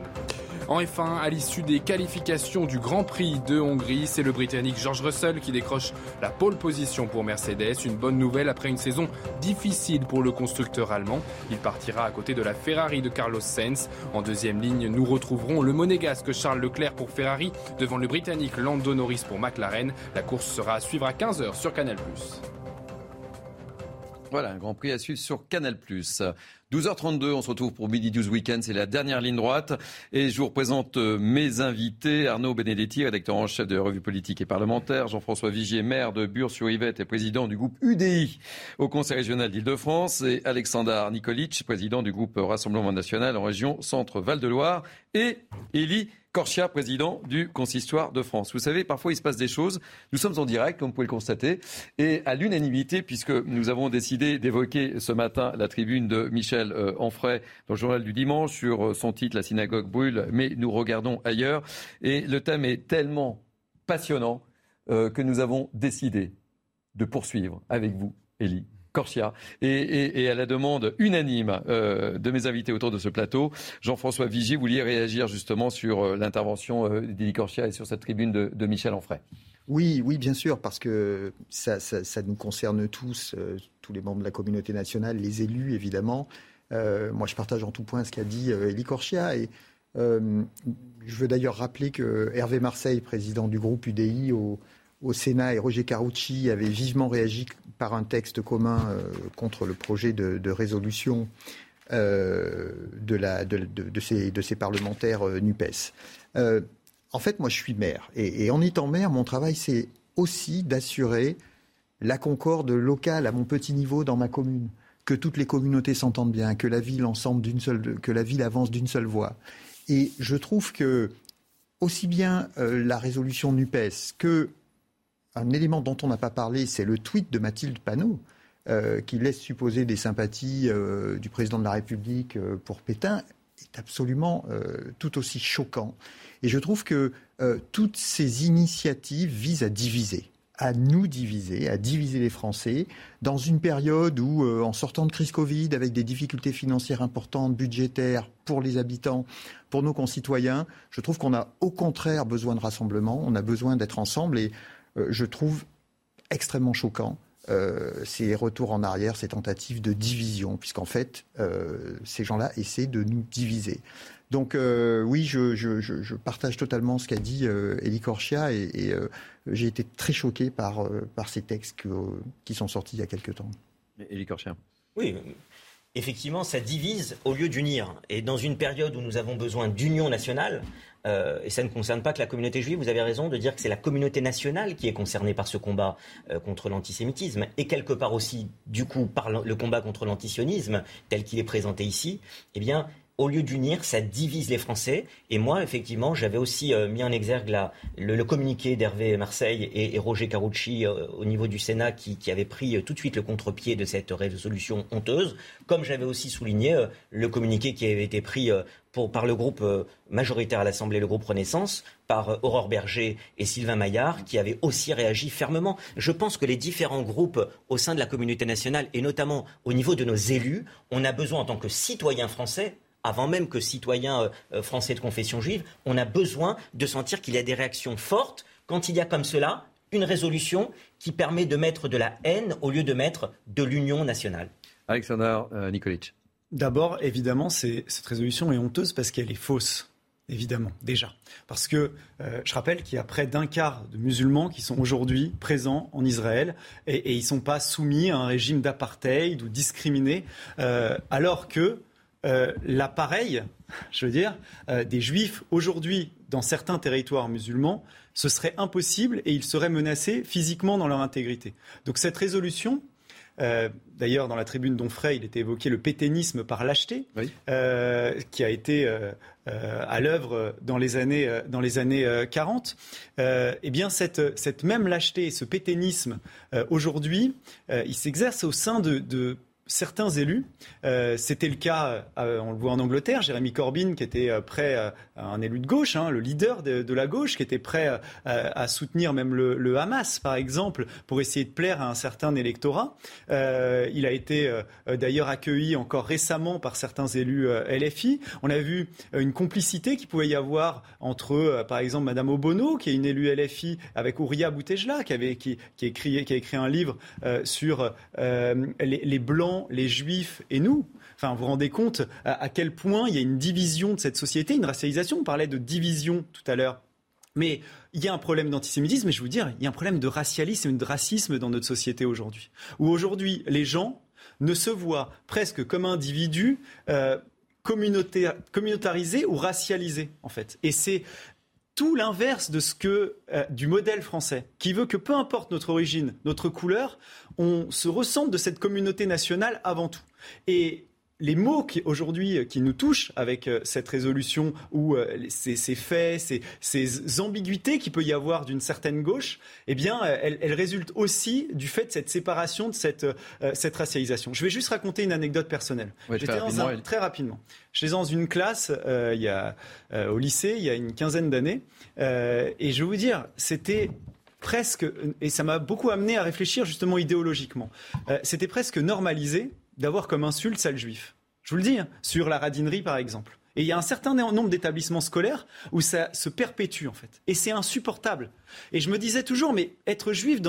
En F1, à l'issue des qualifications du Grand Prix de Hongrie, c'est le Britannique George Russell qui décroche la pole position pour Mercedes. Une bonne nouvelle après une saison difficile pour le constructeur allemand. Il partira à côté de la Ferrari de Carlos Sainz. En deuxième ligne, nous retrouverons le monégasque Charles Leclerc pour Ferrari devant le Britannique Lando Norris pour McLaren. La course sera à suivre à 15h sur Canal+. Voilà, un Grand Prix à suivre sur Canal+. 12h32, on se retrouve pour Midi 12 Weekend, c'est la dernière ligne droite. Et je vous représente euh, mes invités, Arnaud Benedetti, rédacteur en chef de revue politique et parlementaire, Jean-François Vigier, maire de Bure-sur-Yvette et président du groupe UDI au Conseil régional d'Île-de-France, et Alexandre Nikolic, président du groupe Rassemblement national en région Centre-Val de Loire, et Élie Corchia, président du Consistoire de France. Vous savez, parfois il se passe des choses. Nous sommes en direct, comme vous pouvez le constater, et à l'unanimité, puisque nous avons décidé d'évoquer ce matin la tribune de Michel euh, Onfray dans le journal du dimanche sur euh, son titre La synagogue brûle, mais nous regardons ailleurs. Et le thème est tellement passionnant euh, que nous avons décidé de poursuivre avec vous, Élie, Corsia. Et, à la demande unanime euh, de mes invités autour de ce plateau, Jean-François Vigier, vous vouliez réagir justement sur euh, l'intervention euh, d'Élie Corsia et sur cette tribune de, Michel Onfray. Oui, oui, bien sûr, parce que ça, nous concerne tous, tous les membres de la communauté nationale, les élus évidemment. moi, je partage en tout point ce qu'a dit Élie Corsia. Et je veux d'ailleurs rappeler que Hervé Marseille, président du groupe UDI au, au Sénat, et Roger Carucci avaient vivement réagi par un texte commun euh, contre le projet de, résolution euh, de, ces, parlementaires euh, NUPES. en fait, moi, je suis maire. Et, en étant maire, mon travail, c'est aussi d'assurer la concorde locale à mon petit niveau dans ma commune. Que toutes les communautés s'entendent bien, que la ville avance d'une seule voix. Et je trouve que aussi bien la résolution NUPES que un élément dont on n'a pas parlé, c'est le tweet de Mathilde Panot, euh, qui laisse supposer des sympathies euh, du président de la République euh, pour Pétain, est absolument tout aussi choquant. Et je trouve que toutes ces initiatives visent à diviser à nous diviser, à diviser les Français, dans une période où, en sortant de crise Covid, avec des difficultés financières importantes, budgétaires, pour les habitants, pour nos concitoyens, je trouve qu'on a au contraire besoin de rassemblement, on a besoin d'être ensemble. Et je trouve extrêmement choquant euh, ces retours en arrière, ces tentatives de division, puisqu'en fait, euh, ces gens-là essaient de nous diviser. Donc oui, je, partage totalement ce qu'a dit Elie Corchia et, j'ai été très choqué par, par ces textes qui sont sortis il y a quelque temps. Elie Corchia. Oui, effectivement, ça divise au lieu d'unir. Et dans une période où nous avons besoin d'union nationale, euh, et ça ne concerne pas que la communauté juive. Vous avez raison de dire que c'est la communauté nationale qui est concernée par ce combat euh, contre l'antisémitisme et quelque part aussi, du coup, par le combat contre l'antisionisme tel qu'il est présenté ici. Eh bien, au lieu d'unir, ça divise les Français. Et moi, effectivement, j'avais aussi euh, mis en exergue le, communiqué d'Hervé Marseille et, Roger Carucci au niveau du Sénat qui, avait pris tout de suite le contre-pied de cette résolution honteuse. Comme j'avais aussi souligné le communiqué qui avait été pris par le groupe euh, majoritaire à l'Assemblée, le groupe Renaissance, par euh, Aurore Berger et Sylvain Maillard, qui avaient aussi réagi fermement. Je pense que les différents groupes au sein de la communauté nationale, et notamment au niveau de nos élus, on a besoin en tant que citoyens français avant même que citoyens euh, français de confession juive, on a besoin de sentir qu'il y a des réactions fortes quand il y a comme cela une résolution qui permet de mettre de la haine au lieu de mettre de l'union nationale. Alexander Nikolic. D'abord, évidemment, cette résolution est honteuse parce qu'elle est fausse. Évidemment, déjà. Parce que euh, je rappelle qu'il y a près d'un quart de musulmans qui sont aujourd'hui présents en Israël et, ils ne sont pas soumis à un régime d'apartheid ou discriminés, euh, alors que euh, l'appareil, je veux dire, des juifs aujourd'hui dans certains territoires musulmans, ce serait impossible et ils seraient menacés physiquement dans leur intégrité. Donc cette résolution, euh, d'ailleurs, dans la tribune d'Onfray, il était évoqué le pétainisme par lâcheté, euh, qui a été euh, à l'œuvre dans les années, dans les années 40. eh bien, cette, cette, même lâcheté, ce pétainisme, aujourd'hui, il s'exerce au sein de, de certains élus, euh, c'était le cas, euh, on le voit en Angleterre, Jérémy Corbyn qui était euh, prêt, un élu de gauche, hein, le leader de, la gauche, qui était prêt à soutenir même le, Hamas, par exemple, pour essayer de plaire à un certain électorat. il a été d'ailleurs accueilli encore récemment par certains élus LFI. On a vu une complicité qui pouvait y avoir entre, par exemple, Madame Obono, qui est une élue LFI, avec Ouria Boutejla, qui, avait, qui, qui, a écrit, qui a écrit un livre sur les Blancs les juifs et nous. Enfin, vous vous rendez compte à, quel point il y a une division de cette société, une racialisation. On parlait de division tout à l'heure. Mais il y a un problème d'antisémitisme, et je vous dire, il y a un problème de racialisme et de racisme dans notre société aujourd'hui. Où aujourd'hui, les gens ne se voient presque comme individus euh, communautarisés ou racialisés, en fait. Et c'est tout l'inverse de ce que euh, du modèle français, qui veut que peu importe notre origine, notre couleur, on se ressente de cette communauté nationale avant tout. Et les mots qui aujourd'hui euh, qui nous touchent avec euh, cette résolution ou euh, ces, faits, ces, ambiguïtés qu'il peut y avoir d'une certaine gauche, eh bien, elles, résultent aussi du fait de cette séparation, de cette, cette racialisation. Je vais juste raconter une anecdote personnelle. J'étais très, rapidement, très rapidement. J'étais dans une classe il y a, au lycée il y a une quinzaine d'années et je vais vous dire, c'était presque, et ça m'a beaucoup amené à réfléchir justement idéologiquement, c'était presque normalisé d'avoir comme insulte sale juif. Je vous le dis, hein, sur la radinerie par exemple. Et il y a un certain nombre d'établissements scolaires où ça se perpétue en fait. Et c'est insupportable. Et je me disais toujours, mais être juif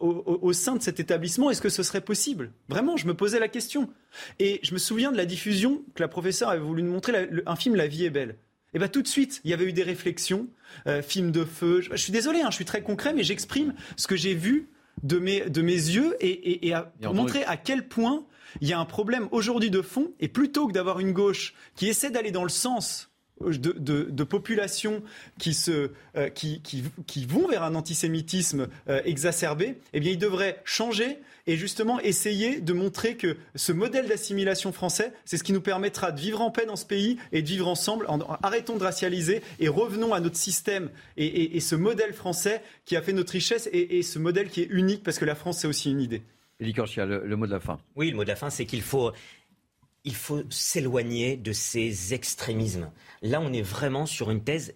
au, sein de cet établissement, est-ce que ce serait possible? Vraiment, je me posais la question. Et je me souviens de la diffusion que la professeure avait voulu nous montrer, un film La vie est belle. Et bien tout de suite, il y avait eu des réflexions, euh, film de feu. Je, suis désolé, hein, je suis très concret, mais j'exprime ce que j'ai vu de mes, de mes yeux et, et, pour montrer à quel point il y a un problème aujourd'hui de fond. Et plutôt que d'avoir une gauche qui essaie d'aller dans le sens de, populations qui, se, euh, qui, qui, vont vers un antisémitisme euh, exacerbé, eh bien, il devrait changer et justement essayer de montrer que ce modèle d'assimilation français, c'est ce qui nous permettra de vivre en paix dans ce pays et de vivre ensemble. arrêtons de racialiser et revenons à notre système et, ce modèle français qui a fait notre richesse et, ce modèle qui est unique parce que la France, c'est aussi une idée. Elie le, le mot de la fin. Oui, le mot de la fin, c'est qu'il faut il faut s'éloigner de ces extrémismes. Là, on est vraiment sur une thèse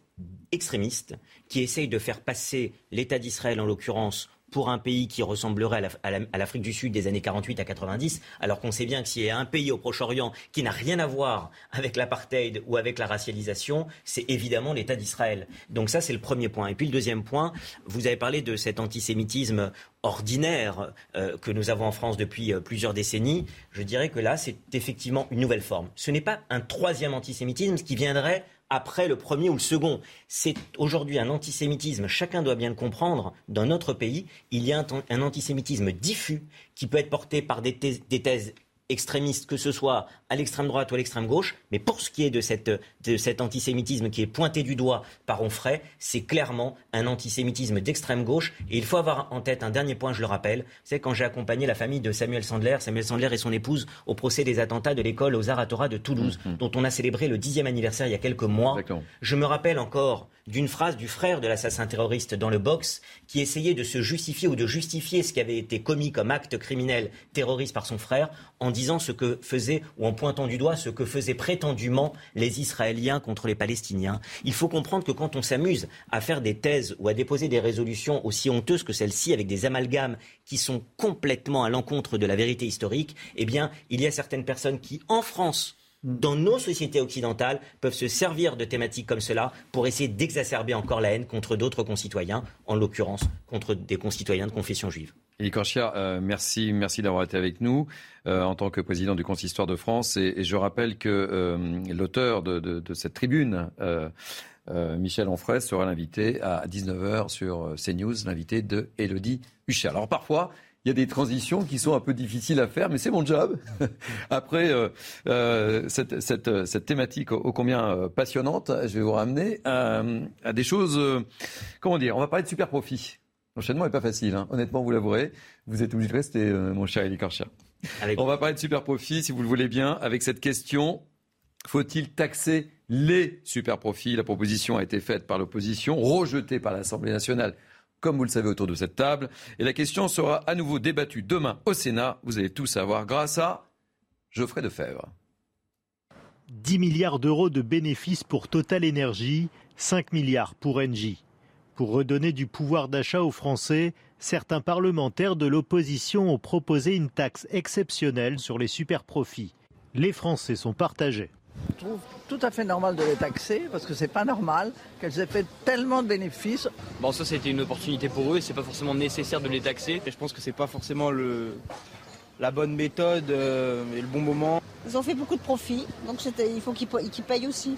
extrémiste qui essaye de faire passer l'État d'Israël, en l'occurrence, pour un pays qui ressemblerait à l'Afrique du Sud des années 48 à 90, alors qu'on sait bien que s'il y a un pays au Proche-Orient qui n'a rien à voir avec l'apartheid ou avec la racialisation, c'est évidemment l'État d'Israël. Donc ça, c'est le premier point. Et puis le deuxième point, vous avez parlé de cet antisémitisme ordinaire euh, que nous avons en France depuis euh, plusieurs décennies. Je dirais que là, c'est effectivement une nouvelle forme. Ce n'est pas un troisième antisémitisme qui viendrait après le premier ou le second. C'est aujourd'hui un antisémitisme, chacun doit bien le comprendre, dans notre pays, il y a un, antisémitisme diffus qui peut être porté par des thèses extrémistes, que ce soit à l'extrême droite ou à l'extrême gauche. Mais pour ce qui est de, cette, de cet antisémitisme qui est pointé du doigt par Onfray, c'est clairement un antisémitisme d'extrême gauche. Et il faut avoir en tête un dernier point, je le rappelle. C'est quand j'ai accompagné la famille de Samuel Sandler, Samuel Sandler et son épouse, au procès des attentats de l'école aux Arts de Toulouse, mmh, mmh. dont on a célébré le dixième anniversaire il y a quelques mois. Je me rappelle encore d'une phrase du frère de l'assassin terroriste dans le box qui essayait de se justifier ou de justifier ce qui avait été commis comme acte criminel terroriste par son frère en disant ce que faisait ou en pointant du doigt ce que faisaient prétendument les Israéliens contre les Palestiniens. Il faut comprendre que quand on s'amuse à faire des thèses ou à déposer des résolutions aussi honteuses que celles-ci avec des amalgames qui sont complètement à l'encontre de la vérité historique, eh bien, il y a certaines personnes qui, en France, dans nos sociétés occidentales peuvent se servir de thématiques comme cela pour essayer d'exacerber encore la haine contre d'autres concitoyens, en l'occurrence contre des concitoyens de confession juive. Elie Korchia, euh, merci, merci d'avoir été avec nous euh, en tant que président du Consistoire de France. Et, je rappelle que euh, l'auteur de, cette tribune, Michel Onfray, sera l'invité à 19h sur CNews, l'invité de Elodie Huchet. Alors parfois, il y a des transitions qui sont un peu difficiles à faire, mais c'est mon job. Après euh, euh, cette, cette, cette, thématique ô, combien euh, passionnante, je vais vous ramener à, à des choses, comment dire, on va parler de super profit. L'enchaînement n'est pas facile, hein. honnêtement, vous l'avouerez. Vous êtes obligé de rester, mon cher Elie Korchia. On va parler de super profit, si vous le voulez bien, avec cette question. Faut-il taxer les super profits? La proposition a été faite par l'opposition, rejetée par l'Assemblée nationale comme vous le savez autour de cette table. Et la question sera à nouveau débattue demain au Sénat. Vous allez tout savoir grâce à Geoffrey Defebvre. 10 milliards d'euros de bénéfices pour Total Energy, 5 milliards pour Engie. Pour redonner du pouvoir d'achat aux Français, certains parlementaires de l'opposition ont proposé une taxe exceptionnelle sur les superprofits. Les Français sont partagés. Je trouve tout à fait normal de les taxer parce que c'est pas normal qu'elles aient fait tellement de bénéfices. Bon, ça c'était une opportunité pour eux et c'est pas forcément nécessaire de les taxer. Et je pense que c'est pas forcément le, la bonne méthode euh, et le bon moment. Ils ont fait beaucoup de profits, donc il faut qu'ils payent aussi.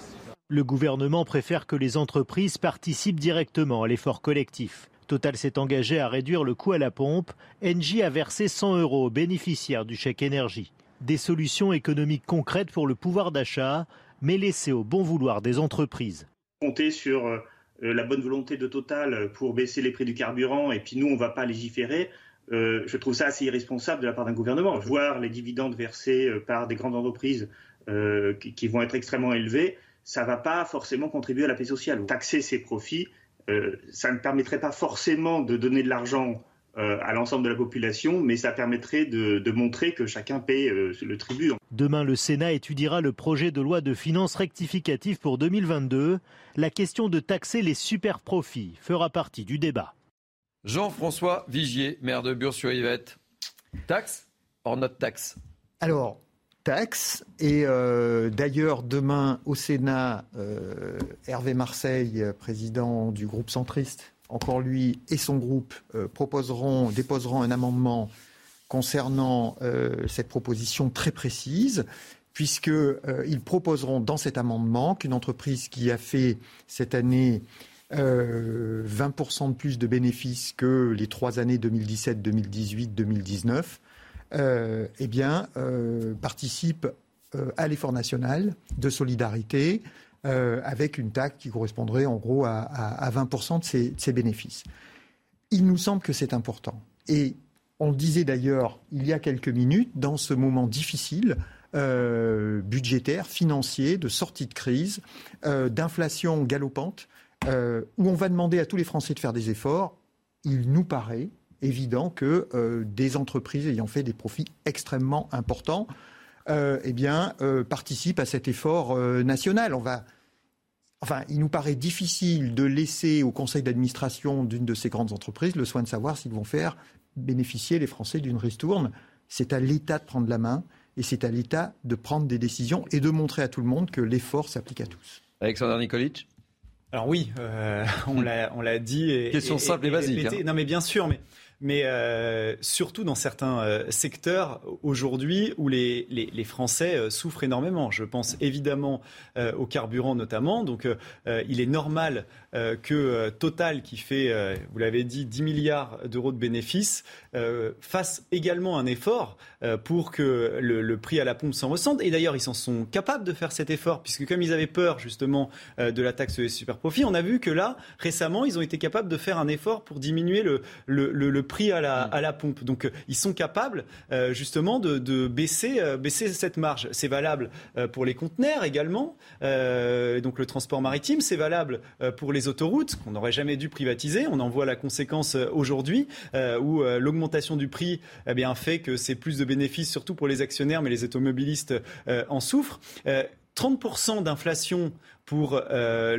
Le gouvernement préfère que les entreprises participent directement à l'effort collectif. Total s'est engagé à réduire le coût à la pompe. Engie a versé 100 euros aux bénéficiaires du chèque énergie. Des solutions économiques concrètes pour le pouvoir d'achat, mais laissées au bon vouloir des entreprises. Compter sur euh, la bonne volonté de Total pour baisser les prix du carburant et puis nous, on ne va pas légiférer. Euh, je trouve ça assez irresponsable de la part d'un gouvernement. Voir les dividendes versés euh, par des grandes entreprises qui, qui, vont être extrêmement élevés, ça ne va pas forcément contribuer à la paix sociale. Taxer ces profits, euh, ça ne permettrait pas forcément de donner de l'argent euh, à l'ensemble de la population, mais ça permettrait de, de montrer que chacun paie euh, le tribut. Demain, le Sénat étudiera le projet de loi de finances rectificative pour 2022. La question de taxer les super profits fera partie du débat. Jean-François Vigier, maire de Bure-sur-Yvette. Taxe or not taxe Alors, taxe. Et euh, d'ailleurs, demain au Sénat, euh, Hervé Marseille, président du groupe centriste, encore lui et son groupe euh, proposeront, déposeront un amendement concernant cette proposition très précise, puisqu'ils proposeront dans cet amendement qu'une entreprise qui a fait cette année 20% de plus de bénéfices que les trois années 2017, 2018, 2019 euh, eh bien, euh, participe euh, à l'effort national de solidarité avec une taxe qui correspondrait en gros à, 20% de ses, bénéfices. Il nous semble que c'est important. Et on le disait d'ailleurs il y a quelques minutes, dans ce moment difficile, budgétaire, financier, de sortie de crise, d'inflation galopante, où on va demander à tous les Français de faire des efforts, il nous paraît évident que euh, des entreprises ayant fait des profits extrêmement importants euh, eh bien, euh, participent à cet effort national. On va, enfin, il nous paraît difficile de laisser au conseil d'administration d'une de ces grandes entreprises le soin de savoir s'ils vont faire bénéficier les Français d'une ristourne. C'est à l'État de prendre la main et c'est à l'État de prendre des décisions et de montrer à tout le monde que l'effort s'applique à tous. Alexandre Nikolic? Alors oui, on l'a dit. Et, Question simple et, basique. Hein. Non mais bien sûr, mais mais euh, surtout dans certains euh, secteurs aujourd'hui où les, les, Français euh, souffrent énormément. Je pense évidemment au carburant notamment. Donc il est normal que Total, qui fait, vous l'avez dit, 10 milliards d'euros de bénéfices, fasse également un effort pour que le, le, prix à la pompe s'en ressente. Et d'ailleurs, ils s'en sont capables de faire cet effort, puisque comme ils avaient peur justement de la taxe sur les super profits, on a vu que là, récemment, ils ont été capables de faire un effort pour diminuer le, le, le prix à la, à la pompe. Donc euh, ils sont capables euh, justement de, de baisser, euh, baisser cette marge. C'est valable pour les conteneurs également, donc le transport maritime, c'est valable pour les autoroutes qu'on n'aurait jamais dû privatiser. On en voit la conséquence aujourd'hui où l'augmentation du prix eh bien, fait que c'est plus de bénéfices surtout pour les actionnaires, mais les automobilistes en souffrent. 30% d'inflation pour euh,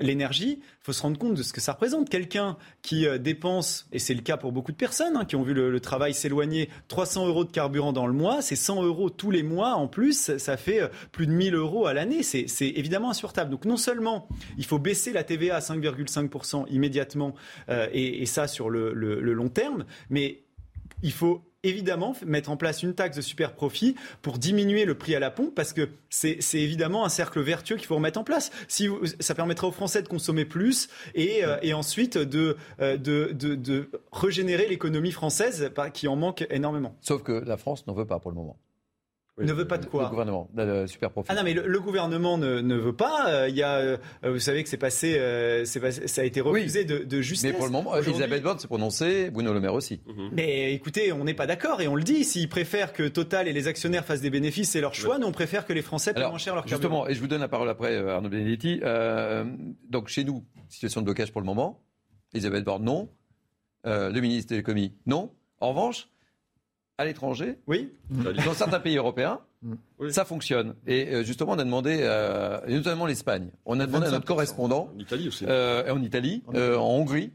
l'énergie, il faut se rendre compte de ce que ça représente. Quelqu'un qui euh, dépense, et c'est le cas pour beaucoup de personnes hein, qui ont vu le, travail s'éloigner, 300 euros de carburant dans le mois, c'est 100 euros tous les mois en plus, ça fait euh, plus de 1000 euros à l'année. C'est évidemment insupportable. Donc non seulement il faut baisser la TVA à 5,5% immédiatement, et, ça sur le long terme, mais il faut évidemment mettre en place une taxe de super profit pour diminuer le prix à la pompe parce que c'est évidemment un cercle vertueux qu'il faut remettre en place. Si ça permettra aux Français de consommer plus et, euh, et ensuite de, euh, de, de, de régénérer l'économie française qui en manque énormément. Sauf que la France n'en veut pas pour le moment ne veut pas de quoi Le gouvernement, le super profit. Ah non, mais le, gouvernement ne, ne, veut pas. Euh, il y a, euh, vous savez que c'est passé, euh, ça a été refusé de, de, justesse. Mais pour le moment, Elisabeth Borne s'est prononcée, Bruno Le Maire aussi. Mhm. Mais écoutez, on n'est pas d'accord et on le dit. S'ils préfèrent que Total et les actionnaires fassent des bénéfices, c'est leur choix. Nous, on préfère que les Français payent moins cher leur carburant. Justement, et je vous donne la parole après, Arnaud Benedetti. donc chez nous, situation de blocage pour le moment. Elisabeth Borne, non. le ministre de l'économie, non. En revanche, à l'étranger, oui. dans certains pays européens, mm. ça fonctionne. Et euh, justement, on a demandé, euh, notamment l'Espagne, on a demandé à notre correspondant, en Italie aussi, euh, en Italie, euh, en Hongrie,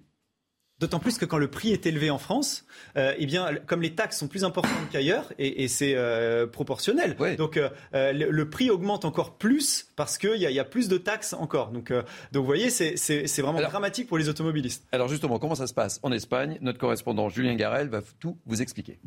D'autant plus que quand le prix est élevé en France, euh, eh bien, comme les taxes sont plus importantes qu'ailleurs, et, et c'est euh, proportionnel. Donc euh, le, le, prix augmente encore plus parce qu'il y, y, a plus de taxes encore. Donc, euh, donc vous voyez, c'est vraiment alors, dramatique pour les automobilistes. Alors justement, comment ça se passe? En Espagne Notre correspondant Julien Garel va tout vous expliquer.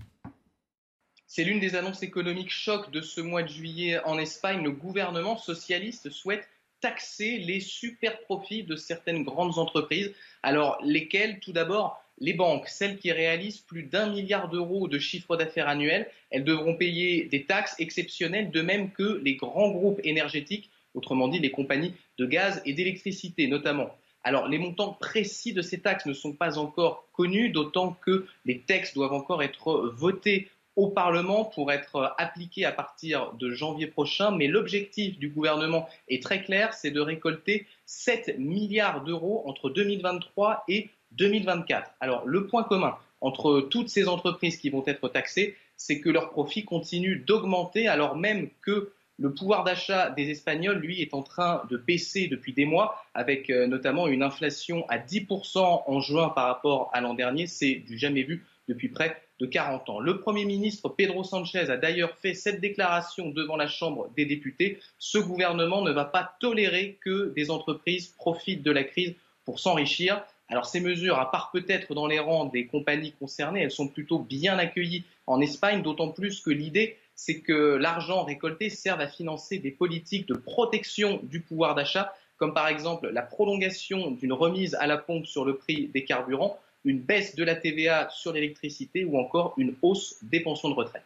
C'est l'une des annonces économiques choc de ce mois de juillet en Espagne. Le gouvernement socialiste souhaite taxer les super profits de certaines grandes entreprises. Alors, lesquelles? Tout d'abord, les banques, celles qui réalisent plus d'un milliard d'euros de chiffre d'affaires annuel, elles devront payer des taxes exceptionnelles, de même que les grands groupes énergétiques, autrement dit les compagnies de gaz et d'électricité notamment. Alors, les montants précis de ces taxes ne sont pas encore connus, d'autant que les textes doivent encore être votés au Parlement pour être appliqués à partir de janvier prochain. Mais l'objectif du gouvernement est très clair, c'est de récolter 7 milliards d'euros entre 2023 et 2024. Alors, le point commun entre toutes ces entreprises qui vont être taxées, c'est que leurs profits continuent d'augmenter alors même que le pouvoir d'achat des Espagnols, lui, est en train de baisser depuis des mois, avec euh, notamment une inflation à 10% en juin par rapport à l'an dernier. C'est du jamais vu depuis près de 40 ans. Le Premier ministre Pedro Sanchez a d'ailleurs fait cette déclaration devant la Chambre des députés. Ce gouvernement ne va pas tolérer que des entreprises profitent de la crise pour s'enrichir. Alors ces mesures, à part peut-être dans les rangs des compagnies concernées, elles sont plutôt bien accueillies en Espagne, d'autant plus que l'idée, c'est que l'argent récolté serve à financer des politiques de protection du pouvoir d'achat, comme par exemple la prolongation d'une remise à la pompe sur le prix des carburants, une baisse de la TVA sur l'électricité ou encore une hausse des pensions de retraite.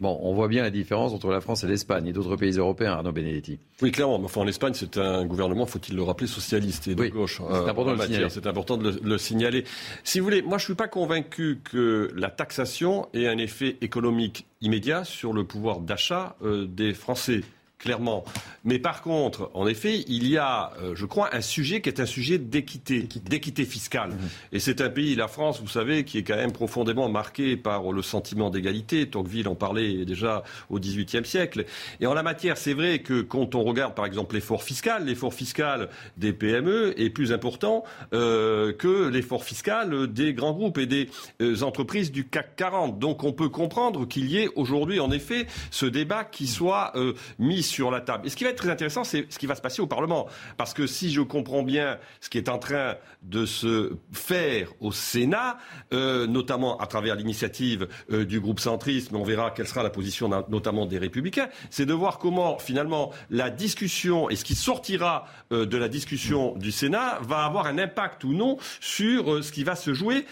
Bon, on voit bien la différence entre la France et l'Espagne et d'autres pays européens, Arnaud Benedetti. Oui, clairement. Enfin, en Espagne, c'est un gouvernement, faut-il le rappeler, socialiste et de gauche. C'est important, euh, important, de le, signaler. Si vous voulez, moi, je ne suis pas convaincu que la taxation ait un effet économique immédiat sur le pouvoir d'achat euh, des Français clairement. Mais par contre, en effet, il y a, euh, je crois, un sujet qui est un sujet d'équité, d'équité fiscale. Mmh. Et c'est un pays, la France, vous savez, qui est quand même profondément marqué par le sentiment d'égalité. Tocqueville en parlait déjà au XVIIIe siècle. Et en la matière, c'est vrai que quand on regarde, par exemple, l'effort fiscal, l'effort fiscal des PME est plus important euh, que l'effort fiscal des grands groupes et des euh, entreprises du CAC 40. Donc on peut comprendre qu'il y ait aujourd'hui, en effet, ce débat qui soit mis sur la table. Et ce qui va être très intéressant, c'est ce qui va se passer au Parlement. Parce que si je comprends bien ce qui est en train de se faire au Sénat, euh, notamment à travers l'initiative euh, du groupe centriste, mais on verra quelle sera la position notamment des républicains, c'est de voir comment finalement la discussion et ce qui sortira euh, de la discussion du Sénat va avoir un impact ou non sur ce qui va se jouer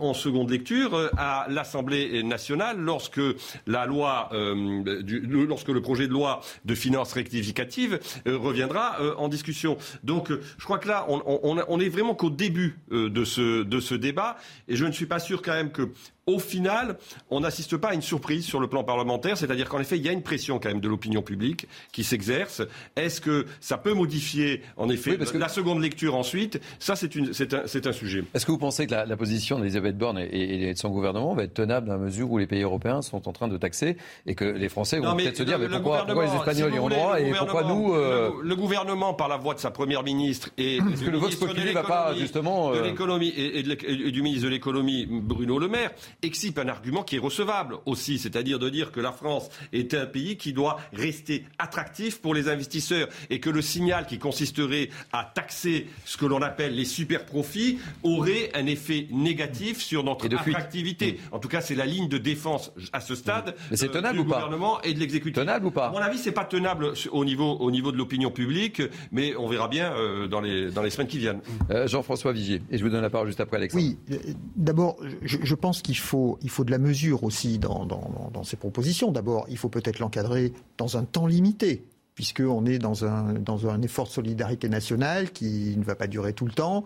en seconde lecture à l'Assemblée nationale lorsque la loi, lorsque le projet de loi de finances rectificative euh, reviendra euh, en discussion. Donc euh, je crois que là, on, on, on est vraiment qu'au début de, ce, de ce débat et je ne suis pas sûr quand même que au final, on n'assiste pas à une surprise sur le plan parlementaire, c'est-à-dire qu'en effet, il y a une pression quand même de l'opinion publique qui s'exerce. Est-ce que ça peut modifier, en effet, parce que... la seconde lecture ensuite? Ça, c'est, un, un, sujet. Est-ce que vous pensez que la, position d'Elisabeth Borne et, de son gouvernement va être tenable dans la mesure où les pays européens sont en train de taxer et que les Français vont peut-être se dire mais pourquoi, les Espagnols y ont droit et pourquoi nous euh, le, gouvernement, par la voix de sa première ministre et que le Vox Populi va pas justement de euh, l'économie et, et du ministre de l'économie Bruno Le Maire excipe un argument qui est recevable aussi, c'est-à-dire de dire que la France est un pays qui doit rester attractif pour les investisseurs et que le signal qui consisterait à taxer ce que l'on appelle les super profits aurait un effet négatif sur notre attractivité. En tout cas, c'est la ligne de défense à ce stade Mais c'est euh, tenable du ou pas gouvernement et de l'exécutif. Tenable ou pas À mon avis, c'est pas tenable au niveau, au niveau de l'opinion publique, mais on verra bien euh, dans, les, dans les semaines qui viennent. Euh, Jean-François Vigier, et je vous donne la parole juste après Alexandre. Oui, d'abord, je, je pense qu'il faut il faut de la mesure aussi dans, ces propositions. D'abord, il faut peut-être l'encadrer dans un temps limité, puisqu'on est dans un, dans un effort de solidarité nationale qui ne va pas durer tout le temps.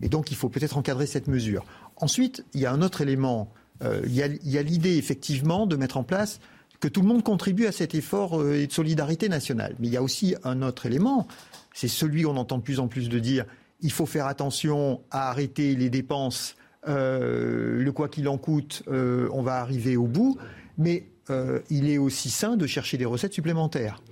Et donc, il faut peut-être encadrer cette mesure. Ensuite, il y a un autre élément. Euh, il y a l'idée, effectivement, de mettre en place que tout le monde contribue à cet effort euh, de solidarité nationale. Mais il y a aussi un autre élément. C'est celui qu'on entend de plus en plus de dire il faut faire attention à arrêter les dépenses le quoi qu'il en coûte, euh, on va arriver au bout, mais euh, il est aussi sain de chercher des recettes supplémentaires.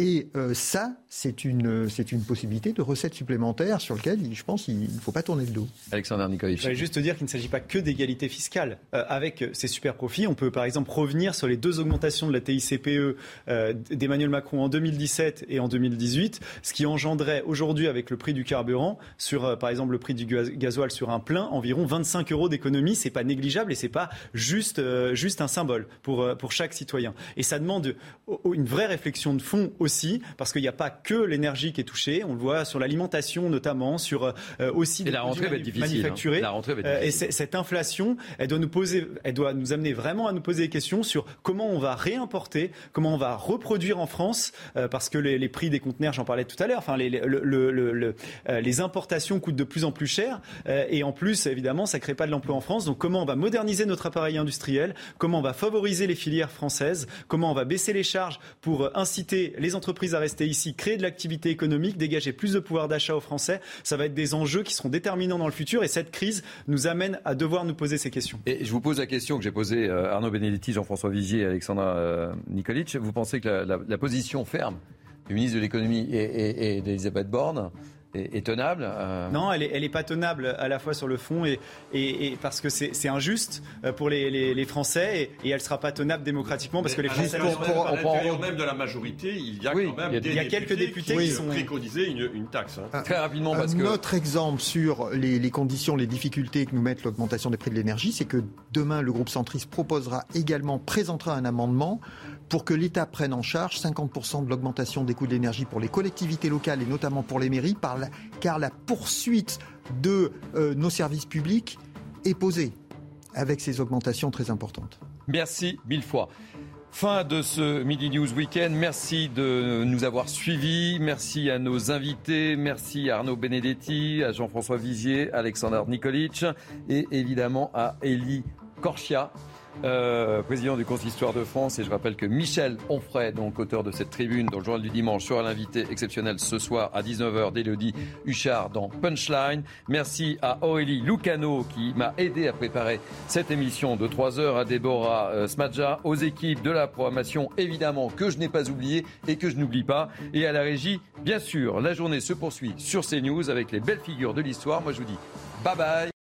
Et ça, c'est une, c'est une possibilité de recettes supplémentaires sur lequel je pense qu'il ne faut pas tourner le dos. Alexandre Nikolic. Je voudrais juste dire qu'il ne s'agit pas que d'égalité fiscale. Euh, avec ces super profits, on peut par exemple revenir sur les deux augmentations de la TICPE euh, d'Emmanuel Macron en 2017 et en 2018, ce qui engendrait aujourd'hui avec le prix du carburant, sur euh, par exemple le prix du gasoil sur un plein, environ 25 euros d'économie. C'est pas négligeable et c'est pas juste, juste un symbole pour, pour chaque citoyen. Et ça demande une vraie réflexion de fond aussi aussi, parce qu'il n'y a pas que l'énergie qui est touchée, on le voit sur l'alimentation notamment, sur aussi et la rentrée va être difficile. Hein. La rentrée va être difficile. et cette inflation, elle doit nous poser, elle doit nous amener vraiment à nous poser des questions sur comment on va réimporter, comment on va reproduire en France, parce que les, les, prix des conteneurs, j'en parlais tout à l'heure, enfin les, le, le, le, les importations coûtent de plus en plus cher, et en plus évidemment ça crée pas de l'emploi en France. Donc comment on va moderniser notre appareil industriel, comment on va favoriser les filières françaises, comment on va baisser les charges pour inciter les entreprises à rester ici, créer de l'activité économique, dégager plus de pouvoir d'achat aux Français. Ça va être des enjeux qui seront déterminants dans le futur et cette crise nous amène à devoir nous poser ces questions. Et je vous pose la question que j'ai posée euh, Arnaud Benedetti, Jean-François Vigier et Alexandra euh. Vous pensez que la, position ferme du ministre de l'économie et, et d'Elisabeth Borne est, tenable euh. Non, elle n'est est pas tenable à la fois sur le fond et, et, parce que c'est injuste euh, pour les, les, Français et, elle ne sera pas tenable démocratiquement parce que les Français. Pour, pour, même de la majorité, il y a quand même il y a, quelques députés qui, sont préconisé une, une taxe. Hein. Très rapidement parce que notre exemple sur les, les conditions, les difficultés que nous met l'augmentation des prix de l'énergie, c'est que demain le groupe centriste proposera également présentera un amendement pour que l'État prenne en charge 50% de l'augmentation des coûts de l'énergie pour les collectivités locales et notamment pour les mairies, car la poursuite de euh, nos services publics est posée avec ces augmentations très importantes. Merci mille fois. Fin de ce Midi News Weekend. Merci de nous avoir suivis. Merci à nos invités. Merci à Arnaud Benedetti, à Jean-François Vigier, Alexandre Nikolic et évidemment à Elie Korchia. Euh, président du Consistoire de France. Et je rappelle que Michel Onfray, donc auteur de cette tribune dans le journal du dimanche, sera l'invité exceptionnel ce soir à 19h d'Elodie Huchard dans Punchline. Merci à Aurélie Lucano qui m'a aidé à préparer cette émission de 3 heures, à Déborah euh, Smadja, aux équipes de la programmation évidemment que je n'ai pas oublié et que je n'oublie pas, et à la régie, bien sûr. La journée se poursuit sur CNews avec les belles figures de l'histoire. Moi je vous dis bye bye.